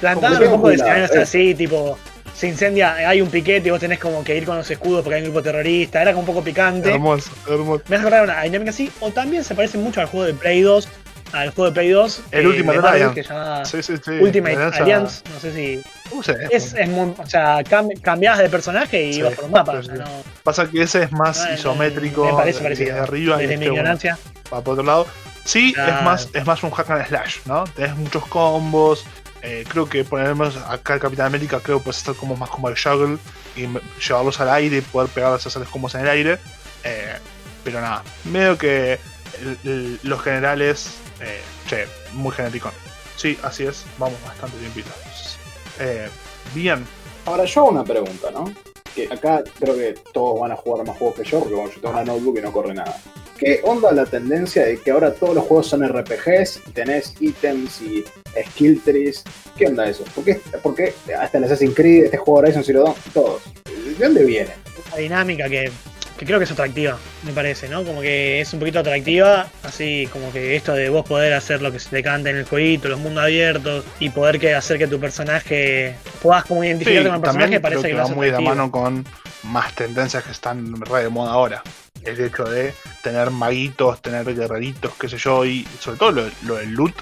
Speaker 6: Plantaban un poco de escenarios
Speaker 2: eh.
Speaker 6: así, tipo, se incendia, hay un piquete y vos tenés como que ir con los escudos porque hay un grupo terrorista. Era como un poco picante.
Speaker 1: Hermoso, hermoso.
Speaker 6: Me hace acordar una dinámica así, o también se parece mucho al juego de Play 2, al juego de Play 2,
Speaker 1: El
Speaker 6: eh,
Speaker 1: Ultimate
Speaker 6: de Marvel, que se llama
Speaker 1: Sí, sí, sí.
Speaker 6: Ultimate
Speaker 1: Alianza-
Speaker 6: Alliance, no sé si...
Speaker 1: ¿Cómo se llama?
Speaker 6: Es, es muy, o sea, cam- cambiabas de personaje y
Speaker 1: Sí,
Speaker 6: ibas por un mapa.
Speaker 1: sí,
Speaker 6: o sea,
Speaker 1: sí.
Speaker 6: no-
Speaker 1: Pasa que ese es más
Speaker 6: no,
Speaker 1: isométrico,
Speaker 6: Me parece
Speaker 1: de-
Speaker 6: parecido.
Speaker 1: desde arriba este,
Speaker 6: mi
Speaker 1: bueno,
Speaker 6: ignorancia.
Speaker 1: va por otro lado. Sí,
Speaker 6: Claro.
Speaker 1: es más es más un hack and slash, ¿no? Tenés muchos combos. eh, creo que ponemos acá el Capitán América, creo que puedes estar como más como el juggle y llevarlos al aire y poder pegarlos a hacerles combos en el aire. eh, pero nada, medio que el- el- los generales, eh, che, muy genérico. Sí, así es, vamos bastante bien pilas. Eh, bien,
Speaker 2: Ahora yo hago una pregunta, ¿no? Que acá creo que todos van a jugar más juegos que yo, porque bueno, yo tengo una notebook y no corre nada. ¿Qué onda la tendencia de que ahora todos los juegos son RPGs y tenés ítems y skill trees? ¿Qué onda eso? ¿Por qué, por qué hasta el Assassin's Creed, este juego Horizon Zero Dawn, todos? ¿De dónde viene?
Speaker 6: Una dinámica que, que creo que es atractiva, me parece, ¿no? Como que es un poquito atractiva, así como que esto de vos poder hacer lo que se te cante en el jueguito, los mundos abiertos y poder que hacer que tu personaje puedas como
Speaker 1: sí,
Speaker 6: identificarte con el personaje, parece
Speaker 1: creo
Speaker 6: que,
Speaker 1: que va muy de la mano con más tendencias que están re de moda ahora. El hecho de tener maguitos, tener guerreritos, qué sé yo, y sobre todo lo, lo del loot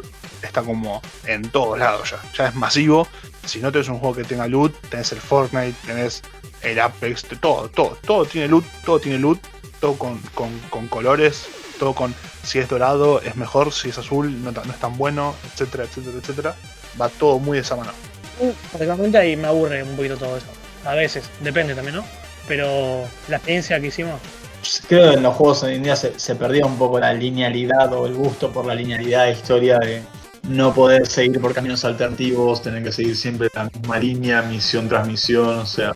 Speaker 1: está como en todos lados ya. Ya es masivo. Si no tenés un juego que tenga loot, tenés el Fortnite, tenés el Apex, todo, todo, todo tiene loot, todo tiene loot, todo con, con- con colores, todo con si es dorado es mejor, si es azul no, no es tan bueno, etcétera, etcétera, etcétera. Va todo muy de esa mano.
Speaker 6: Particularmente ahí me aburre un poquito todo eso. A veces, depende también, ¿no? Pero la experiencia que hicimos,
Speaker 4: Creo que en los juegos hoy en día se, se perdía un poco la linealidad o el gusto por la linealidad de historia de no poder seguir por caminos alternativos, tener que seguir siempre la misma línea, misión tras misión, o sea,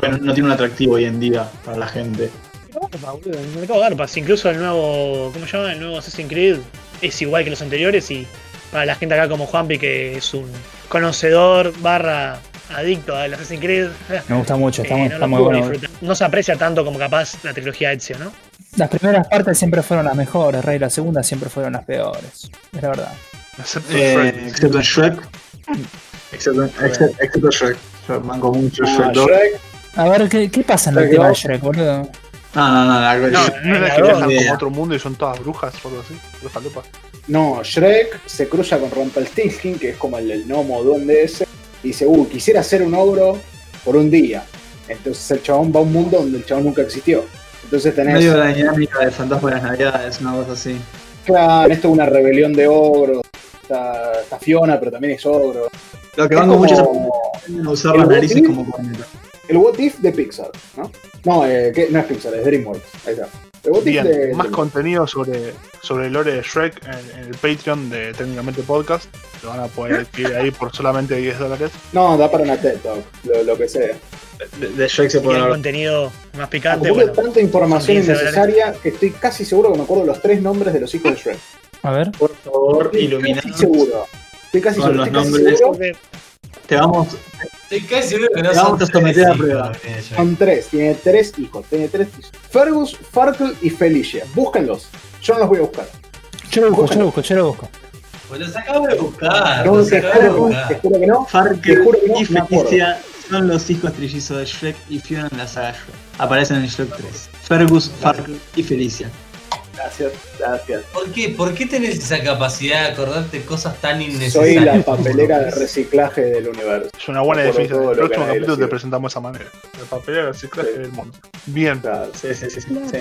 Speaker 4: creo que no, no tiene un atractivo hoy en día para la gente.
Speaker 6: Garpa, boludo, el mercado garpas. Incluso el nuevo, ¿cómo se llama? El nuevo Assassin's Creed es igual que los anteriores y para la gente acá como Juanpi que es un conocedor barra adicto al Assassin's Creed,
Speaker 7: Me gusta mucho, está,
Speaker 6: eh,
Speaker 7: muy-
Speaker 6: no
Speaker 7: está muy
Speaker 6: pudo
Speaker 7: bueno.
Speaker 6: disfrutar. No se aprecia tanto como capaz la trilogía Ezio, ¿no?
Speaker 7: Las primeras partes siempre fueron las mejores, Rey. Las segundas siempre fueron las peores. Es la verdad.
Speaker 1: Excepto
Speaker 4: Eh,
Speaker 1: Shrek.
Speaker 4: excepto en Shrek. Excepto, excepto, excepto Shrek. Yo banco mucho
Speaker 2: Ah,
Speaker 4: Shrek 2.
Speaker 2: Shrek,
Speaker 7: A ver, ¿qué, qué pasa en el tema de. Shrek, boludo?
Speaker 4: No, no, no, la-
Speaker 1: No,
Speaker 6: en
Speaker 1: no es
Speaker 6: la
Speaker 1: que viajan como a otro mundo y son todas brujas o algo así.
Speaker 2: No, Shrek se cruza con Rumpelstiltskin, que es como el, el gnomo duende ese, y dice, uh, quisiera ser un ogro por un día. Entonces el chabón va a un mundo donde el chabón nunca existió. Entonces tenés.
Speaker 4: Medio la dinámica del fantasma de las navidades, una cosa así.
Speaker 2: Claro, esto es una rebelión de ogros. Está, está Fiona, pero también es ogro.
Speaker 4: Lo que
Speaker 2: Es
Speaker 4: van con
Speaker 2: como
Speaker 4: mucho es usar las narices como corneta.
Speaker 2: El What If de Pixar, ¿no? No, eh, que- no es Pixar, es DreamWorks. Ahí está. El What If
Speaker 1: Bien,
Speaker 2: de.
Speaker 1: más
Speaker 2: de-
Speaker 1: contenido sobre, sobre el lore de Shrek en, en el Patreon de Técnicamente Podcast. Lo van a poder adquirir ahí por solamente 10 dólares.
Speaker 2: No, da para una TED Talk, lo, lo que sea.
Speaker 4: De, de Shrek se puede
Speaker 6: quieren
Speaker 4: hablar.
Speaker 6: contenido más picante,
Speaker 2: Acumula
Speaker 6: bueno.
Speaker 2: tanta información
Speaker 6: 15
Speaker 2: innecesaria que estoy casi seguro que me acuerdo los tres nombres de los hijos de Shrek.
Speaker 7: A ver.
Speaker 4: Por favor,
Speaker 2: Estoy
Speaker 4: ilumina.
Speaker 2: casi seguro. Estoy casi
Speaker 4: Con
Speaker 2: seguro.
Speaker 4: los
Speaker 2: Estoy casi
Speaker 4: nombres.
Speaker 2: seguro.
Speaker 4: Te vamos,
Speaker 3: Estoy casi seguro que no
Speaker 4: Te vamos a someter a prueba.
Speaker 2: Son tres, tiene tres hijos, tiene tres hijos. Fergus, Farkle y Felicia. Búsquenlos. Yo no los voy a buscar.
Speaker 7: Yo lo busco, yo lo busco, yo lo busco.
Speaker 3: Pues los acabo de buscar.
Speaker 2: No, te
Speaker 3: de
Speaker 2: juro, que-
Speaker 3: buscar.
Speaker 2: te juro que no. Te
Speaker 4: Farkel
Speaker 2: juro que no,
Speaker 4: y. Felicia son los hijos trillizos de Shrek y Fiona en la saga Shrek. Aparecen en Shrek 3. Fergus, Farkel y Felicia.
Speaker 2: Gracias, gracias.
Speaker 3: ¿Por qué? ¿Por qué tenés esa capacidad de acordarte cosas tan
Speaker 2: Soy
Speaker 3: innecesarias?
Speaker 2: la papelera de reciclaje del universo.
Speaker 1: Es una buena definición. En el próximo capítulo te presentamos de esa manera. La papelera de reciclaje
Speaker 2: Sí.
Speaker 1: del mundo. Bien,
Speaker 2: Claro.
Speaker 4: Sí, sí, sí. sí, sí.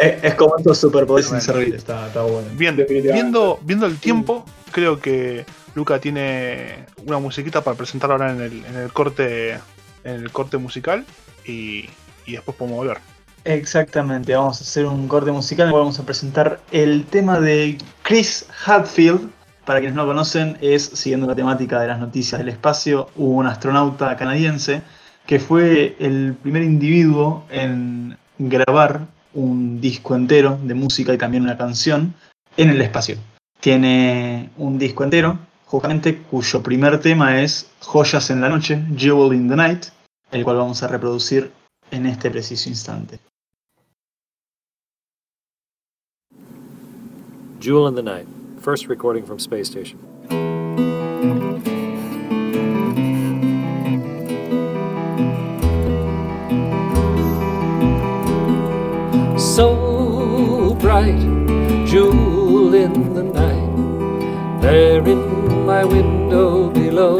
Speaker 4: Es, es como estos superpoderes sin servir. Está, está bueno.
Speaker 1: bien.
Speaker 2: Definitivamente.
Speaker 1: Viendo, viendo el tiempo, creo que Luca tiene una musiquita para presentar ahora en el, en el corte en el corte musical y, y después podemos volver.
Speaker 4: Exactamente, vamos a hacer un corte musical cual vamos a presentar el tema de Chris Hadfield. Para quienes no lo conocen, es, siguiendo la temática de las noticias del espacio, un astronauta canadiense que fue el primer individuo en grabar un disco entero de música y también una canción en el espacio. Tiene un disco entero, justamente cuyo primer tema es Joyas en la noche, Jewel in the Night, el cual vamos a reproducir en este preciso instante.
Speaker 8: Jewel in the Night, first recording from Space Station. So bright, jewel in the night, there in my window below.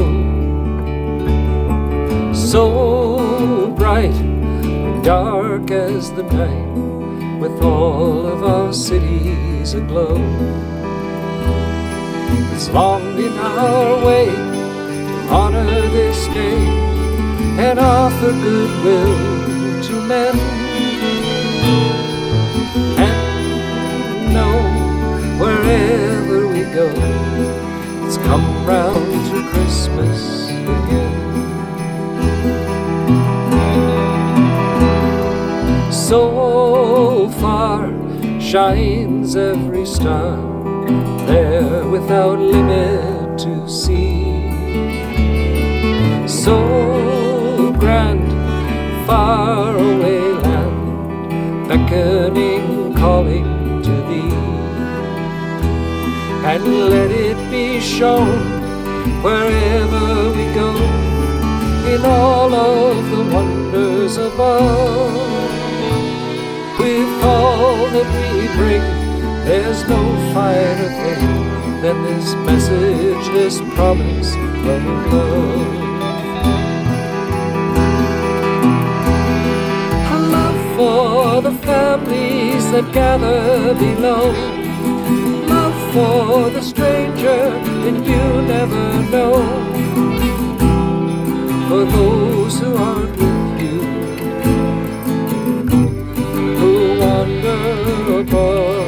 Speaker 8: So bright, dark as the night, with all of our cities aglow. It's long been our way to honor this day and offer goodwill to men. And know wherever we go, it's come round to Christmas again. So far shines every star, there without limit to see. So grand, far away land, beckoning, calling to thee. And let it be shown wherever we go, in all of the wonders above. All that we bring, there's no finer thing than this message, this promise of love. A love for the families that gather below. Love for the stranger that you never know. For those who aren't above.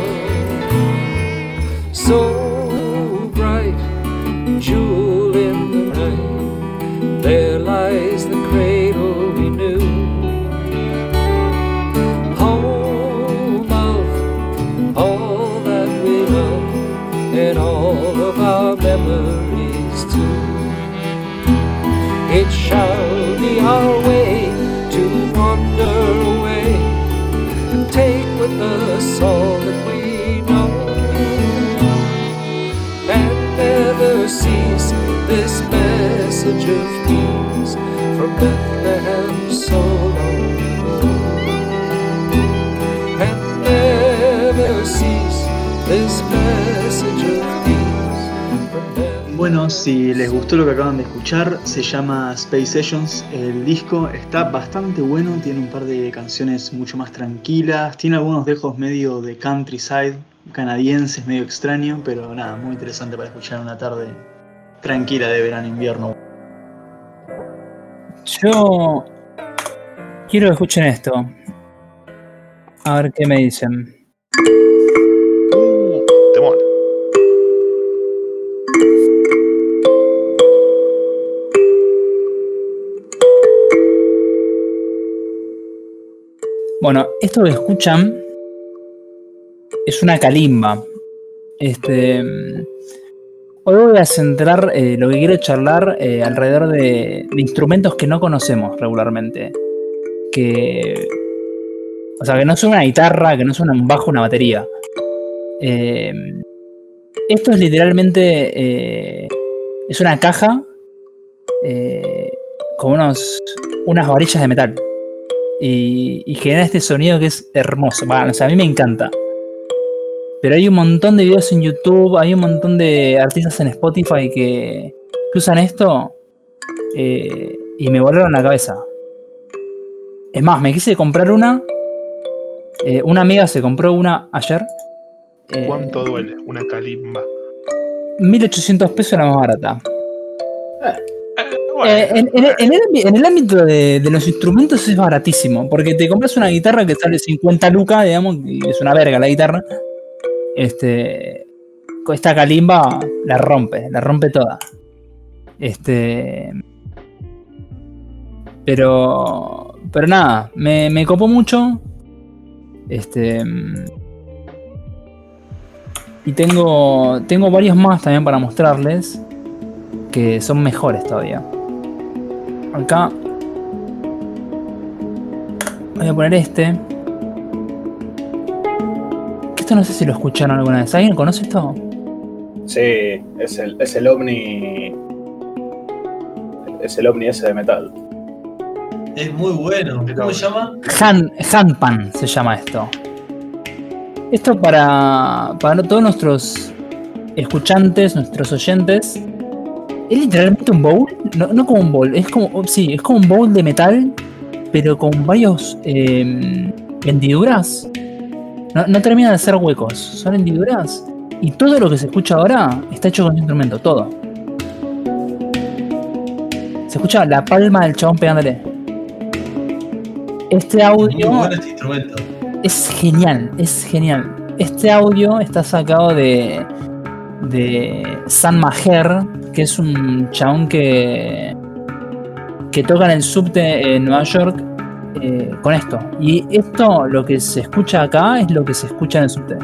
Speaker 8: So bright, jewel in the night, there lies
Speaker 4: si les gustó lo que acaban de escuchar, se llama Space Sessions. El disco está bastante bueno, tiene un par de canciones mucho más tranquilas, tiene algunos dejos medio de countryside, canadienses, medio extraño, pero nada, muy interesante para escuchar una tarde tranquila de verano-invierno.
Speaker 7: Yo quiero que escuchen esto. A ver qué me dicen. Bueno, esto que escuchan es una calimba. Este. mm, Hoy voy a centrar eh, lo que quiero charlar eh, alrededor de, instrumentos que no conocemos regularmente. Que. O sea, que no son una guitarra, que no son un bajo, una batería. Eh, esto es literalmente. es una caja con unos, unas varillas de metal. Y, y genera este sonido que es hermoso. Bueno, o sea, a mí me encanta. Pero hay un montón de videos en YouTube, hay un montón de artistas en Spotify que, que usan esto eh, y me volaron la cabeza. Es más, me quise comprar una. eh, una amiga se compró una ayer. eh,
Speaker 1: ¿Cuánto duele una calimba?
Speaker 7: 1800 pesos la más barata.
Speaker 1: Eh,
Speaker 7: en, en- en el, ámbi- en el ámbito de, de los instrumentos es baratísimo, porque te compras una guitarra que sale 50 lucas, digamos, y es una verga la guitarra. Este, con esta calimba la rompe, la rompe toda. Este, pero, pero nada, me, me copó mucho. Este, y tengo, tengo varios más también para mostrarles que son mejores todavía. Acá voy a poner este. Esto no sé si lo escucharon alguna vez. ¿Alguien conoce esto?
Speaker 2: Sí, es el, es el ovni. Es el ovni ese de metal.
Speaker 3: Es muy bueno. ¿Cómo se llama?
Speaker 7: Han, Handpan se llama esto. Esto para, para todos nuestros escuchantes, nuestros oyentes. Es literalmente un bowl. No, no como un bowl, es como. Sí, es como un bowl de metal. Pero con varios eh, hendiduras. No, no terminan de ser huecos, son hendiduras. Y todo lo que se escucha ahora está hecho con este instrumento, todo. Se escucha la palma del chabón pegándole. Este audio
Speaker 3: bueno este instrumento.
Speaker 7: es genial, es genial. Este audio está sacado de, de San Maher, que es un chabón que, que toca en el subte en Nueva York eh, con esto. Y esto, lo que se escucha acá, es lo que se escucha en el subte.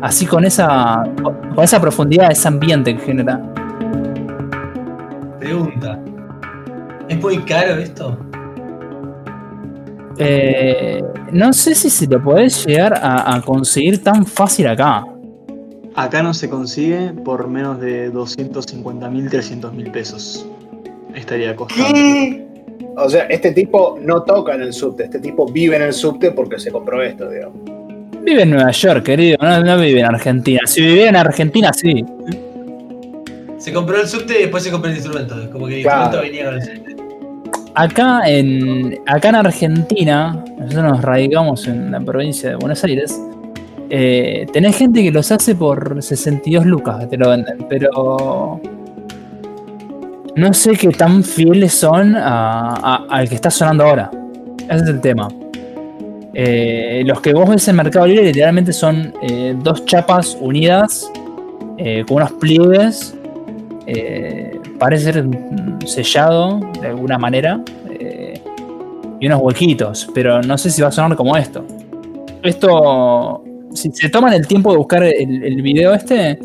Speaker 7: Así con esa, con esa profundidad, ese ambiente que genera.
Speaker 3: Pregunta. ¿Es muy caro esto?
Speaker 7: Eh, no sé si se lo podés llegar a, a conseguir tan fácil acá.
Speaker 4: Acá no se consigue por menos de 250 mil, 300 mil pesos. Estaría costando.
Speaker 2: O sea, este tipo no toca en el subte, este tipo vive en el subte porque se compró esto, digamos.
Speaker 7: Vive en Nueva York, querido, no, no vive en Argentina. Si vivía en Argentina, sí.
Speaker 3: Se compró el subte y después se compró el instrumento. Como que el
Speaker 2: Claro.
Speaker 3: instrumento venía con el subte.
Speaker 7: Acá en, acá en Argentina, nosotros nos radicamos en la provincia de Buenos Aires. Eh, tenés gente que los hace por 62 lucas que te lo venden, pero no sé qué tan fieles son al que está sonando ahora. Ese es el tema. Eh, los que vos ves en Mercado Libre literalmente son eh, dos chapas unidas eh, con unos pliegues. parece ser sellado de alguna manera. y unos huequitos, pero no sé si va a sonar como esto. Esto, si se toman el tiempo de buscar el, video este,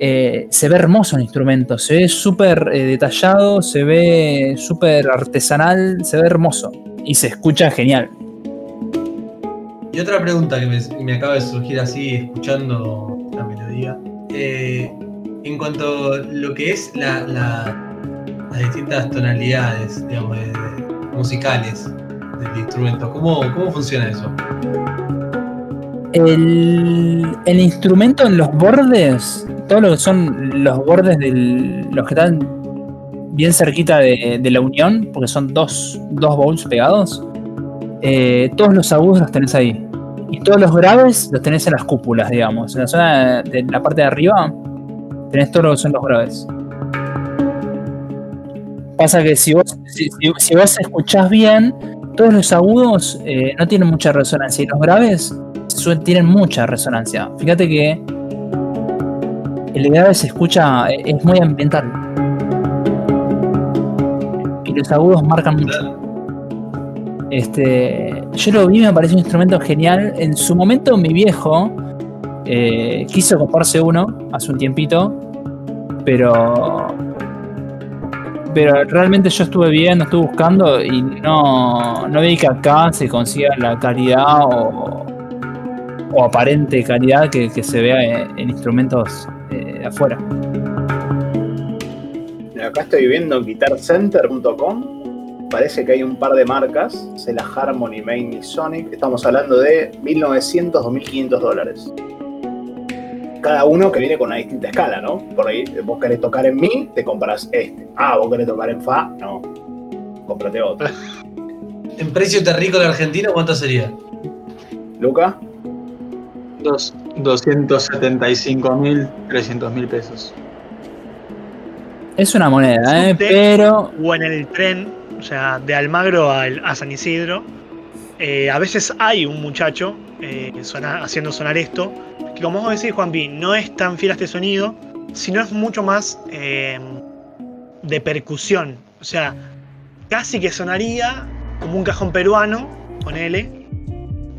Speaker 7: eh, se ve hermoso el instrumento, se ve súper eh, detallado, se ve súper artesanal, se ve hermoso y se escucha genial.
Speaker 3: Y otra pregunta que me, acaba de surgir así, escuchando la melodía. Eh, en cuanto a lo que es la, la- las distintas tonalidades, digamos, de- musicales del instrumento, ¿cómo, cómo funciona eso?
Speaker 7: El, instrumento en los bordes todo lo que son los bordes del. los que están bien cerquita de, de la unión, porque son dos, dos bowls pegados, eh, todos los agudos los tenés ahí. Y todos los graves los tenés en las cúpulas, digamos. En la zona de la parte de arriba tenés todo lo que son los graves. Pasa que si vos, si, vos escuchás bien, todos los agudos eh, no tienen mucha resonancia y los graves tienen mucha resonancia. Fíjate que el grave se escucha, eh, es muy ambiental. Y los agudos marcan mucho. Este, yo lo vi, me pareció un instrumento genial. En su momento, mi viejo eh, quiso comprarse uno hace un tiempito, pero pero realmente yo estuve viendo, estuve buscando y no, no vi que acá se consiga la calidad o, o aparente calidad que, que se vea en, en instrumentos eh, de afuera.
Speaker 2: Acá estoy viendo guitarcenter.com. Parece que hay un par de marcas. Sela Harmony, Main y Sonic. Estamos hablando de 1900 o 1500 dólares. Cada uno que viene con una distinta escala, ¿no? Por ahí, vos querés tocar en Mi, te compras este. Ah, vos querés tocar en Fa, no. Cómprate otro.
Speaker 3: En precio terrícola argentino, ¿cuánto sería?
Speaker 2: Luca,
Speaker 4: 275 mil, 300 mil pesos.
Speaker 7: Es una moneda, ¿eh? Pero
Speaker 6: O en el tren, o sea, de Almagro al- a, San Isidro, eh, a veces hay un muchacho eh, sona- haciendo sonar esto, que como vos decís, Juanpi, no es tan fiel a este sonido, sino es mucho más eh, de percusión. O sea, casi que sonaría como un cajón peruano, ponele,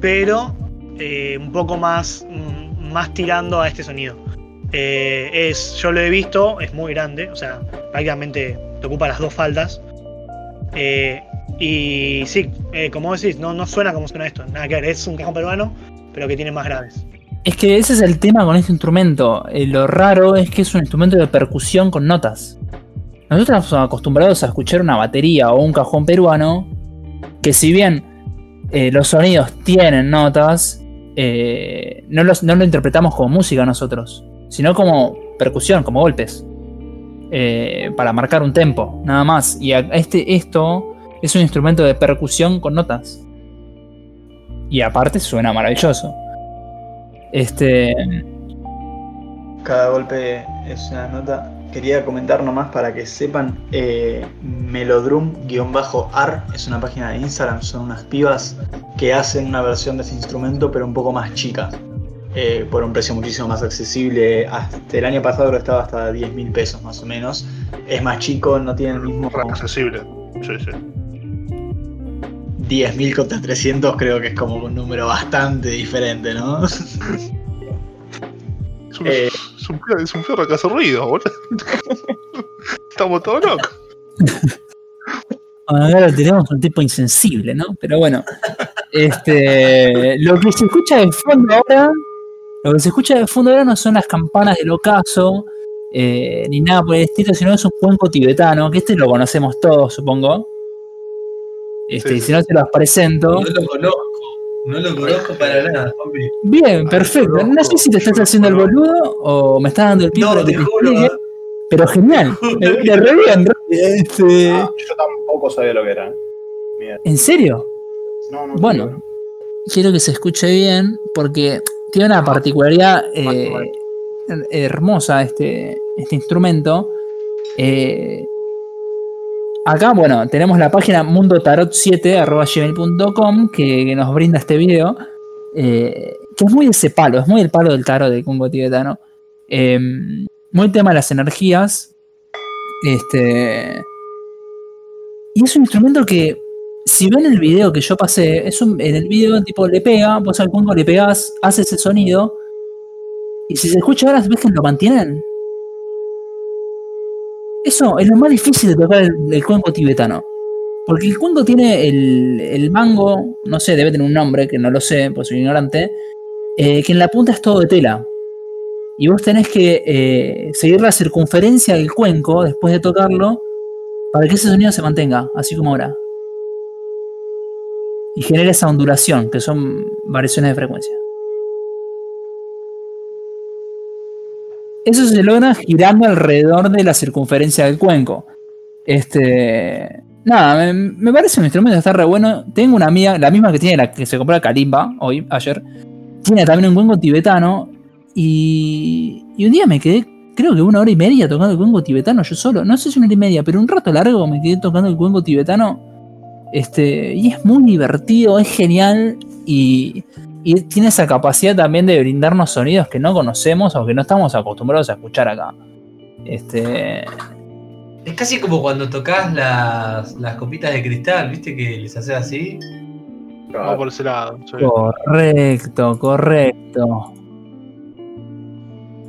Speaker 6: pero eh, un poco más, mm, más tirando a este sonido. Eh, es, yo lo he visto, es muy grande, o sea, prácticamente te ocupa las dos faldas. Eh, y sí, como decís, no, no suena como suena esto, nada que ver, es un cajón peruano, pero que tiene más graves.
Speaker 7: es que ese es el tema con este instrumento. Lo raro es que es un instrumento de percusión con notas. Nosotros estamos acostumbrados a escuchar una batería o un cajón peruano, que si bien los sonidos tienen notas, eh, no, los- no lo interpretamos como música nosotros, sino como percusión, como golpes, eh, para marcar un tempo, nada más. Y este, esto es un instrumento de percusión con notas. Y aparte suena maravilloso. Este.
Speaker 4: Cada golpe es una nota. Quería comentar nomás para que sepan, eh, Melodrum-ar es una página de Instagram, son unas pibas que hacen una versión de ese instrumento pero un poco más chica, eh, por un precio muchísimo más accesible. Hasta el año pasado que estaba hasta 10 mil pesos más o menos. Es más chico, no tiene el mismo...
Speaker 1: Accesible. Sí, sí.
Speaker 4: 10.000 contra 300 creo que es como un número bastante diferente, ¿no?
Speaker 1: Es un,
Speaker 4: Eh.
Speaker 1: es un, fierro- es un que hace ruido, boludo. Estamos todos locos.
Speaker 7: Bueno, ahora tenemos un tipo insensible, ¿no? Pero bueno. Este. Lo que se escucha de fondo ahora. Lo que se escucha de fondo ahora no son las campanas del ocaso. eh, ni nada por el estilo, sino es un cuenco tibetano, que este lo conocemos todos, supongo. Este,
Speaker 1: Sí,
Speaker 7: y
Speaker 1: sí.
Speaker 7: si no se los presento.
Speaker 3: No lo conozco. No lo conozco para nada, Juanpi.
Speaker 7: Bien, perfecto. No sé si te estás haciendo el boludo o me estás dando el pie
Speaker 3: No, te juro.
Speaker 7: explique, Pero genial. Me viene re bien. este,
Speaker 2: Ah, yo tampoco sabía lo que era. Mira,
Speaker 7: ¿En serio?
Speaker 2: no, no,
Speaker 7: Bueno, quiero que se escuche bien porque tiene una particularidad eh, hermosa este, este instrumento. Eh, acá, bueno, tenemos la página mundotarot7.gmail.com que, que nos brinda este video. eh, que es muy ese palo, es muy el palo del tarot del Congo tibetano. Eh, muy tema de las energías. Este. Y es un instrumento que si ven el video que yo pasé, es un, en el video tipo le pega, vos al cuenco le pegás, hace ese sonido, y si se escucha ahora, ¿ves que lo mantienen? Eso es lo más difícil de tocar el, cuenco tibetano. Porque el cuenco tiene el, el mango, no sé, debe tener un nombre, que no lo sé, pues soy ignorante, eh, que en la punta es todo de tela. Y vos tenés que eh, seguir la circunferencia del cuenco después de tocarlo para que ese sonido se mantenga, así como ahora y genera esa ondulación, que son variaciones de frecuencia. Eso se logra girando alrededor de la circunferencia del cuenco. Este. Nada, me, parece un instrumento que está re bueno. Tengo una amiga, la misma que tiene la que se compró la Kalimba hoy, ayer. Tiene también un cuenco tibetano. Y, y un día me quedé, creo que una hora y media tocando el cuenco tibetano yo solo. No sé si una hora y media, pero un rato largo me quedé tocando el cuenco tibetano. Este, y es muy divertido, es genial. Y, y tiene esa capacidad también de brindarnos sonidos que no conocemos o que no estamos acostumbrados a escuchar acá. Este,
Speaker 3: Es casi como cuando tocas las, las copitas de cristal, ¿viste? Que les haces así.
Speaker 1: Vamos por ese lado.
Speaker 7: Correcto, correcto.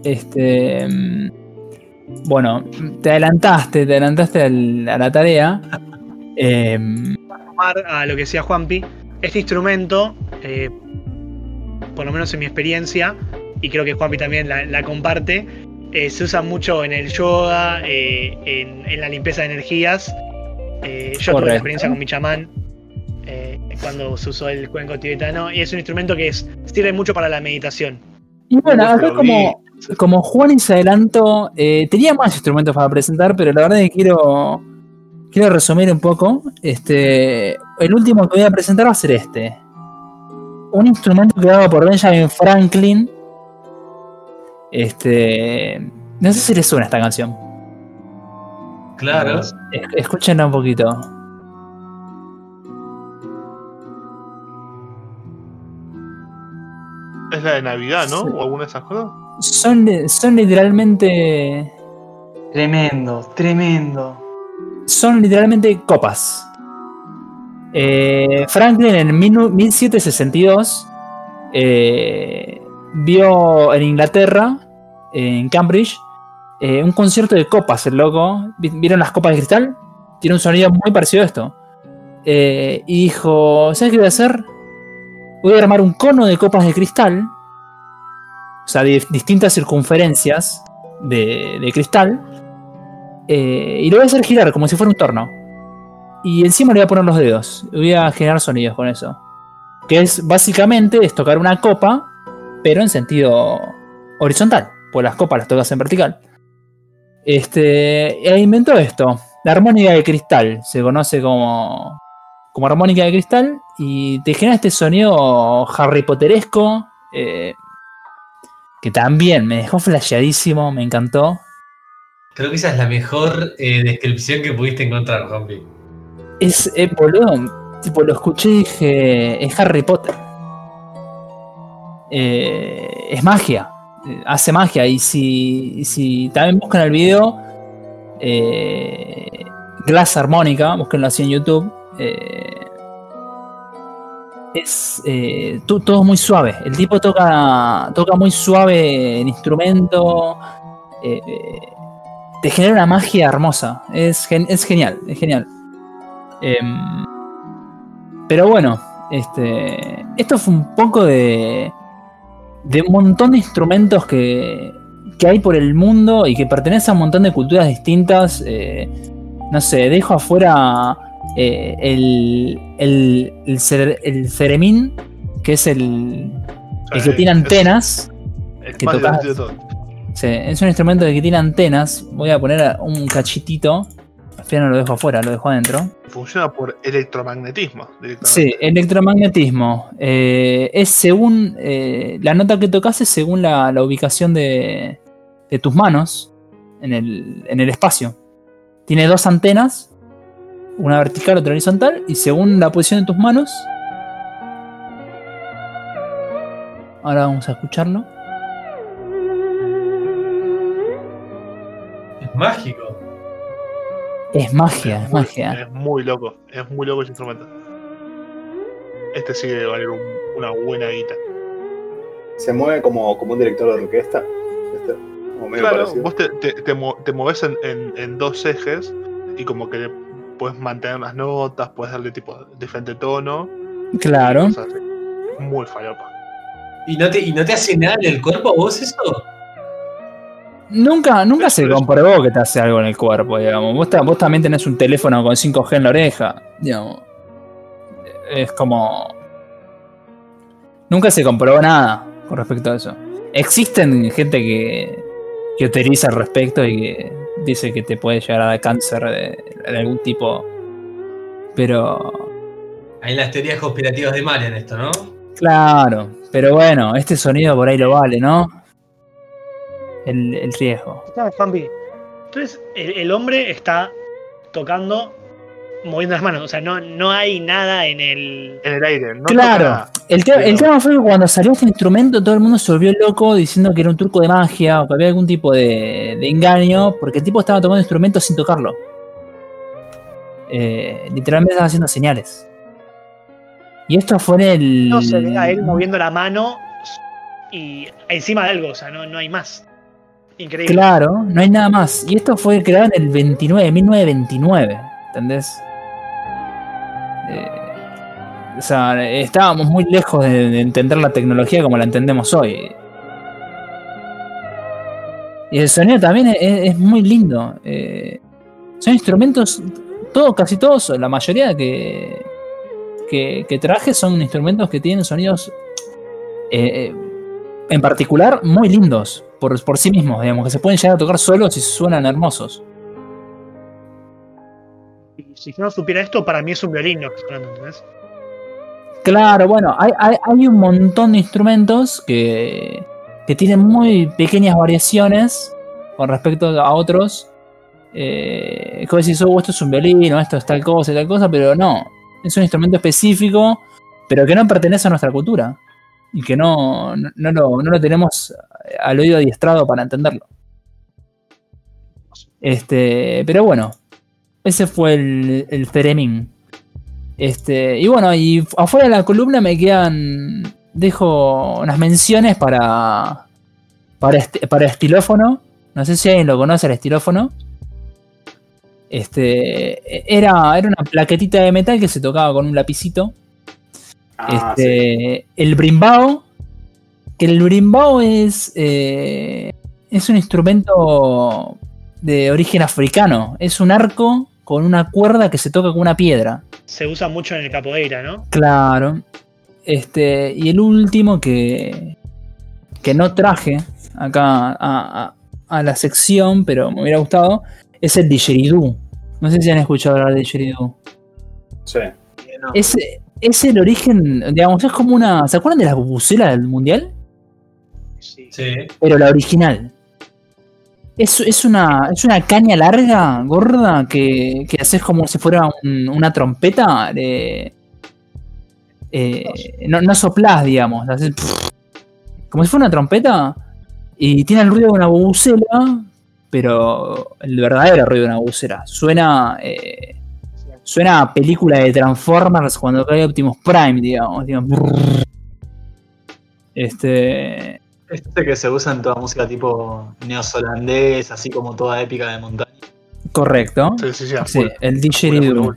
Speaker 7: Este. Bueno, te adelantaste, te adelantaste al- a la tarea.
Speaker 6: Sumar a lo que decía Juanpi, este instrumento, eh, por lo menos en mi experiencia, y creo que Juanpi también la, la comparte, eh, se usa mucho en el yoga, eh, en, en la limpieza de energías. Eh, yo tuve la experiencia con mi chamán eh, cuando se usó el cuenco tibetano, y es un instrumento que es- sirve mucho para la meditación.
Speaker 7: y bueno, acá como, como Juan se adelantó, eh, tenía más instrumentos para presentar, pero la verdad es que quiero, quiero resumir un poco. Este, el último que voy a presentar va a ser este. Un instrumento creado por Benjamin Franklin. Este, no sé si les suena esta canción.
Speaker 3: Claro.
Speaker 7: Es- Escúchenla un poquito.
Speaker 1: Es la de Navidad, ¿no?
Speaker 7: Sí.
Speaker 1: O alguna de esas cosas.
Speaker 7: Son, son literalmente.
Speaker 4: Tremendo, tremendo.
Speaker 7: Son literalmente copas. Eh, Franklin en mil- 1762 eh, vio en Inglaterra, en Cambridge, eh, un concierto de copas, el loco. Vi- ¿Vieron las copas de cristal? Tiene un sonido muy parecido a esto. Y dijo, ¿sabes qué voy a hacer? Voy a armar un cono de copas de cristal. O sea, de distintas circunferencias de, de cristal. y lo voy a hacer girar como si fuera un torno. Y encima le voy a poner los dedos. Voy a generar sonidos con eso. Que es básicamente es tocar una copa, pero en sentido horizontal. Pues las copas las tocas en vertical. Este. E inventó esto. La armónica de cristal. Se conoce como. Como armónica de cristal. Y te genera este sonido Harry Potteresco. eh, que también me dejó flasheadísimo. Me encantó.
Speaker 3: Creo que esa es la mejor eh, descripción que pudiste encontrar, Juanpi.
Speaker 7: Es, eh, boludo, tipo, lo escuché y dije, es Harry Potter. Eh, es magia, eh, hace magia. Y si, si también buscan el video, eh, Glass Armónica, búsquenlo así en YouTube. es to- todo muy suave. El tipo toca, toca muy suave el instrumento. te genera una magia hermosa. Es, es genial, es genial. Em, pero bueno, este, esto fue un poco de, de un montón de instrumentos que, que hay por el mundo y que pertenecen a un montón de culturas distintas. eh, no sé, dejo afuera eh, el, el, el, cere- el ceremín, que es el, el que tiene antenas.
Speaker 1: Es
Speaker 7: que tocas. Sí, es un instrumento que tiene antenas. Voy a poner un cachitito. Final no lo dejo afuera, lo dejo adentro.
Speaker 1: Funciona por electromagnetismo.
Speaker 7: Sí, electromagnetismo. Eh, es según. eh, la nota que tocas es según la, la ubicación de, de tus manos en el, en el espacio. Tiene dos antenas, una vertical, otra horizontal, y según la posición de tus manos. Ahora vamos a escucharlo.
Speaker 3: Es mágico.
Speaker 7: Es magia, es
Speaker 1: muy-
Speaker 7: magia.
Speaker 1: Es muy loco, es muy loco ese instrumento. Este sí debe valer un- una buena guita.
Speaker 2: Se mueve como, como un director de orquesta. medio
Speaker 1: Claro,
Speaker 2: parecido.
Speaker 1: vos te, te, te mo- te moves en, en- en dos ejes y como que puedes mantener las notas, puedes darle tipo diferente tono.
Speaker 7: Claro.
Speaker 1: Muy falopa.
Speaker 3: ¿Y no, te, ¿Y no te hace nada en el cuerpo a vos eso?
Speaker 7: Nunca, nunca se comprobó que te hace algo en el cuerpo, digamos. Vos, ta- vos también tenés un teléfono con 5G en la oreja, digamos. Es como... Nunca se comprobó nada con respecto a eso. Existen gente que, que utiliza al respecto y que dice que te puede llegar a dar cáncer de, de algún tipo. Pero,
Speaker 3: Hay las teorías conspirativas de Mario en esto, ¿no?
Speaker 7: claro, pero bueno, este sonido por ahí lo vale, ¿no? El, el riesgo.
Speaker 6: Entonces, el, el hombre está tocando, moviendo las manos. O sea, no, no hay nada en el.
Speaker 1: En el aire, no
Speaker 7: claro, el, te- el
Speaker 1: Pero-
Speaker 7: tema fue que cuando salió este instrumento todo el mundo se volvió loco diciendo que era un truco de magia o que había algún tipo de, de engaño, porque el tipo estaba tomando instrumentos sin tocarlo. Eh, literalmente estaba haciendo señales. Y esto fue en el...
Speaker 6: No se ve a él moviendo la mano y encima de algo. O sea, no, no hay más.
Speaker 7: Claro, no hay nada más. Y esto fue creado en el 29, 1929, ¿entendés? Eh, o sea, estábamos muy lejos de, de entender la tecnología como la entendemos hoy. Y el sonido también es, es muy lindo. eh, son instrumentos, todos, casi todos, la mayoría que, que, que traje son instrumentos que tienen sonidos eh, en particular muy lindos por, por sí mismos, digamos, que se pueden llegar a tocar solos y suenan hermosos.
Speaker 6: Si yo no supiera esto, para mí es un violín lo que ¿entendés?
Speaker 7: Claro, bueno, hay, hay, hay un montón de instrumentos que, que tienen muy pequeñas variaciones con respecto a otros. Eh, como decís, oh, esto es un violín, o esto es tal cosa y tal cosa, pero no. Es un instrumento específico, pero que no pertenece a nuestra cultura. Y que no, no, lo, no lo tenemos al oído adiestrado para entenderlo. Este, pero bueno, ese fue el, el Theremin. Este, y bueno, y afuera de la columna me quedan. Dejo unas menciones para. Para, esti- para estilófono. No sé si alguien lo conoce, el estilófono. Este. Era, era una plaquetita de metal que se tocaba con un lapicito.
Speaker 2: Ah, sí.
Speaker 7: este, El brimbao. Que el brimbao es. eh, es un instrumento de origen africano. Es un arco con una cuerda que se toca con una piedra.
Speaker 6: Se usa mucho en el capoeira, ¿no?
Speaker 7: Claro. Este, y el último que, que no traje acá a, a- a la sección, pero me hubiera gustado, es el didgeridoo. No sé si han escuchado hablar de didgeridoo.
Speaker 2: Sí.
Speaker 7: Es, es el origen, digamos, es como una... ¿Se acuerdan de las bubucelas del mundial?
Speaker 6: Sí.
Speaker 3: Sí.
Speaker 7: Pero la original. Es, es, una, es una caña larga, gorda, que, que haces como si fuera un- una trompeta. eh, eh, no, no soplás, digamos. haces como si fuera una trompeta. Y tiene el ruido de una bubucela, pero el verdadero ruido de una bubucela. Suena. eh, suena a película de Transformers cuando cae Optimus Prime, digamos. digamos. Este.
Speaker 4: Este que se usa en toda música tipo neozelandés, así como toda épica de montaña.
Speaker 7: Correcto.
Speaker 1: Sí, sí, sí.
Speaker 7: Sí,
Speaker 1: full.
Speaker 7: el didgeridoo.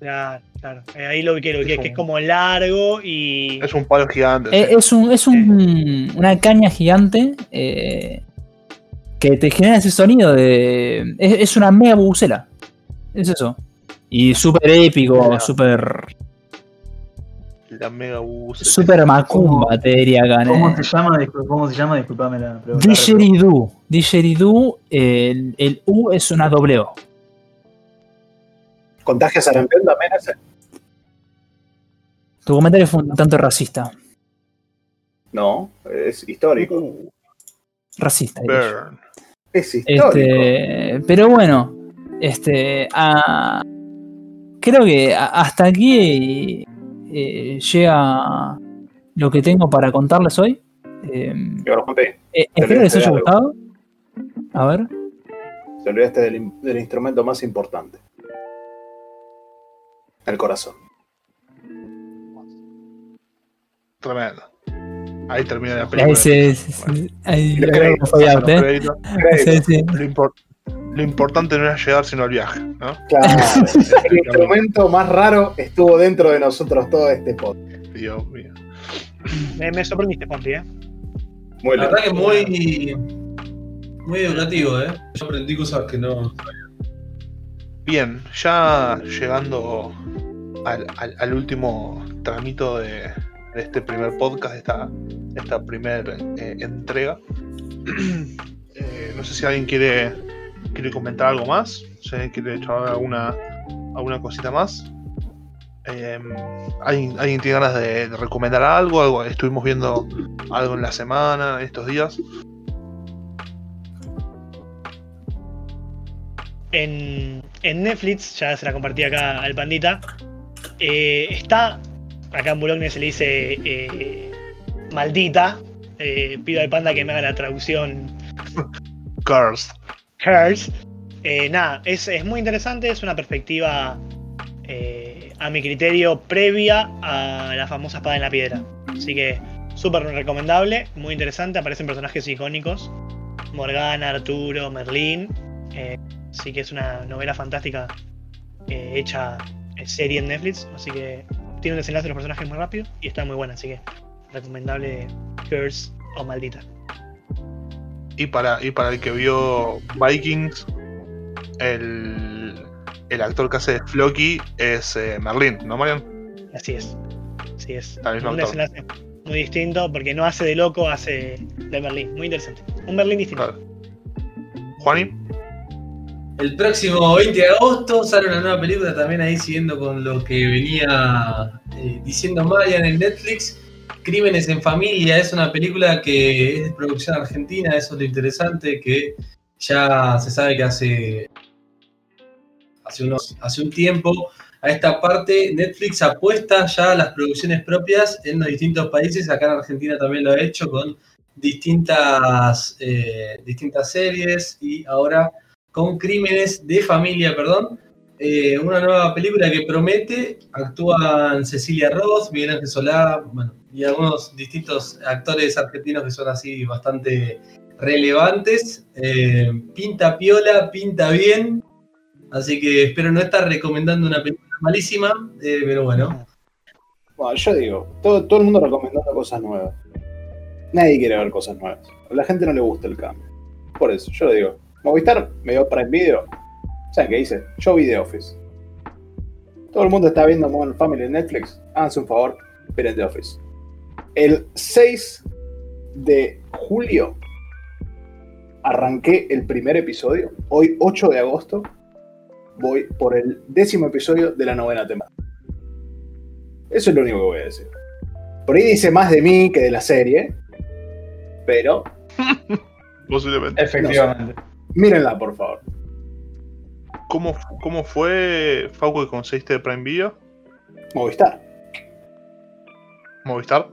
Speaker 6: Claro, claro. Eh, ahí lo ubiqué, lo ubiqué, que es como largo y.
Speaker 1: Es un palo gigante.
Speaker 7: Eh,
Speaker 1: sí.
Speaker 7: es un, es un- una caña gigante eh, que te genera ese sonido de. Es, es una mega bubucela. Es eso. Y súper épico, súper.
Speaker 1: La mega bus.
Speaker 7: Súper macumba, te diría acá.
Speaker 4: ¿Cómo
Speaker 7: ¿eh?
Speaker 4: se llama? ¿Cómo se llama? Disculpame la pregunta.
Speaker 7: Didgeridoo. Didgeridoo, el, el U es una doble O.
Speaker 2: Contagio sarampión también ese.
Speaker 7: Tu comentario fue un tanto racista.
Speaker 2: No, es histórico.
Speaker 7: Racista. diría yo.
Speaker 1: Burn.
Speaker 2: Es histórico.
Speaker 7: Este, pero bueno, este, a- creo que hasta aquí eh, llega lo que tengo para contarles hoy. Eh,
Speaker 2: Y ahora, Juanpi,
Speaker 7: eh, espero que les haya
Speaker 2: algo.
Speaker 7: gustado. A ver,
Speaker 2: te olvidaste del, del instrumento más importante. El corazón.
Speaker 1: Tremendo. Ahí termina la
Speaker 7: ahí
Speaker 1: película.
Speaker 7: se- se- se- ahí lo
Speaker 1: los
Speaker 7: ¿eh?
Speaker 1: Lo, impor- lo importante no es llegar sino al viaje, ¿no?
Speaker 2: Claro. el instrumento más raro estuvo dentro de nosotros todo este podcast.
Speaker 1: Dios mío.
Speaker 6: Me, me sorprendiste, Juanpi, ¿eh?
Speaker 2: Muy
Speaker 3: La verdad que muy. Muy educativo, ¿eh? Yo aprendí cosas que no.
Speaker 1: Bien, ya llegando al, al- al último tramito de, de este primer podcast, de esta, de esta primera entrega. Eh, no sé si alguien quiere, quiere comentar algo más. Quiere echar alguna, alguna cosita más. Eh, ¿alguien, alguien tiene ganas de, de recomendar algo? algo? Estuvimos viendo algo en la semana, en estos días.
Speaker 6: En, en Netflix, ya se la compartí acá al pandita, eh, está, acá en Boulogne se le dice eh, maldita, eh, pido al panda que me haga la traducción
Speaker 1: Girls.
Speaker 6: Curse. Eh, nada, es, es muy interesante, es una perspectiva, eh, a mi criterio, previa a la famosa espada en la piedra. Así que súper recomendable, muy interesante, aparecen personajes icónicos, Morgana, Arturo, Merlín. eh, así que es una novela fantástica eh, hecha serie en Netflix, así que tiene un desenlace de los personajes muy rápido y está muy buena, así que recomendable Curse o Maldita.
Speaker 1: Y para, y para el que vio Vikings, el, el actor que hace de Floki es eh, Merlin, ¿no, Marian?
Speaker 6: Así es. Así es. Muy distinto porque no hace de loco, hace de Berlín. Muy interesante. Un Berlín distinto.
Speaker 1: Claro. Juani,
Speaker 3: El próximo 20 de agosto sale una nueva película también ahí siguiendo con lo que venía eh, diciendo Marian en Netflix. Crímenes en Familia es una película que es de producción argentina, eso es lo interesante, que ya se sabe que hace, hace, unos, hace un tiempo a esta parte Netflix apuesta ya a las producciones propias en los distintos países, acá en Argentina también lo ha hecho con distintas, eh, distintas series y ahora con Crímenes de Familia, perdón. Eh, una nueva película que promete, actúan Cecilia Roth, Miguel Ángel Solá, bueno, y algunos distintos actores argentinos que son así bastante relevantes. Eh, pinta piola, pinta bien, así que espero no estar recomendando una película malísima, eh, pero bueno.
Speaker 2: Bueno, yo digo, todo, todo el mundo recomendando cosas nuevas. Nadie quiere ver cosas nuevas. A la gente no le gusta el cambio. Por eso, yo lo digo. Movistar me dio Prime Video. ¿Saben qué hice? Yo vi The Office. Todo el mundo está viendo Modern Family en Netflix. Háganse un favor, miren The Office. El 6 de julio arranqué el primer episodio. Hoy, 8 de agosto, voy por el décimo episodio de la novena temporada. Eso es lo único que voy a decir. Por ahí dice más de mí que de la serie. Pero
Speaker 1: posiblemente.
Speaker 4: Efectivamente.
Speaker 2: mírenla, por favor.
Speaker 1: ¿Cómo, ¿Cómo fue, Fauco, que conseguiste de Prime Video?
Speaker 2: Movistar.
Speaker 1: Movistar.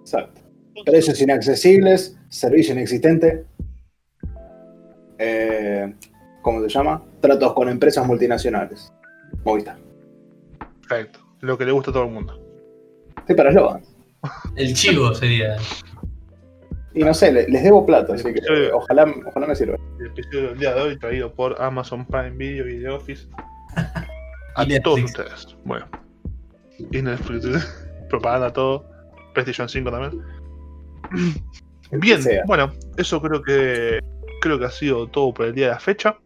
Speaker 2: Exacto. Precios inaccesibles, servicio inexistente. Eh, ¿Cómo se llama? Tratos con empresas multinacionales. Movistar.
Speaker 1: Perfecto. Lo que le gusta a todo el mundo.
Speaker 2: Sí, para eslogan.
Speaker 3: El chivo sería.
Speaker 2: Y no sé, le- les debo plata, así que ojalá, ojalá me sirva.
Speaker 1: El episodio del día de hoy traído por Amazon Prime Video y The Office. A
Speaker 3: Y Netflix.
Speaker 1: todos ustedes. Bueno. Y Netflix. Propaganda todo. PlayStation 5 también. Bien, bueno, eso creo que creo que ha sido todo por el día de la fecha.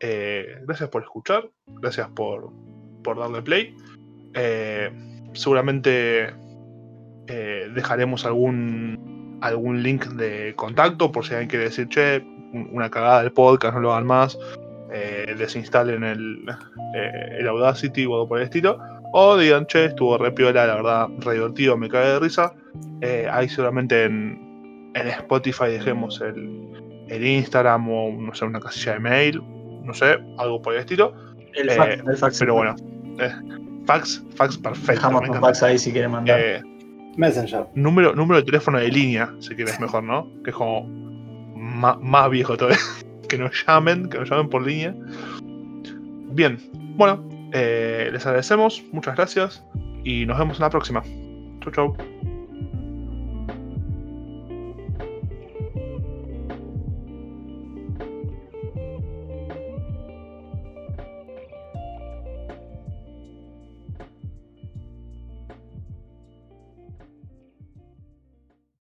Speaker 1: Eh, gracias por escuchar, gracias por, por darle play. Eh, seguramente eh, dejaremos algún algún link de contacto por si alguien quiere decir, che, un- una cagada del podcast, no lo hagan más, eh, desinstalen el, eh, el Audacity o algo por el estilo. O digan, che, estuvo re piola, la verdad, re divertido, me cae de risa. Eh, ahí seguramente en, en Spotify dejemos el, el Instagram o no sé, una casilla de mail, no sé, algo por el estilo.
Speaker 4: El fax, el fax
Speaker 1: Pero bueno, fax, fax perfecto.
Speaker 4: Dejamos
Speaker 1: encanta.
Speaker 4: fax ahí si quieren mandar.
Speaker 2: Messenger.
Speaker 1: número, número de teléfono de línea, si quieres mejor, ¿no? Que es como ma- más, viejo todavía. que nos llamen, que nos llamen por línea. Bien, bueno, eh, les agradecemos, muchas gracias y nos vemos en la próxima. Chau, chau.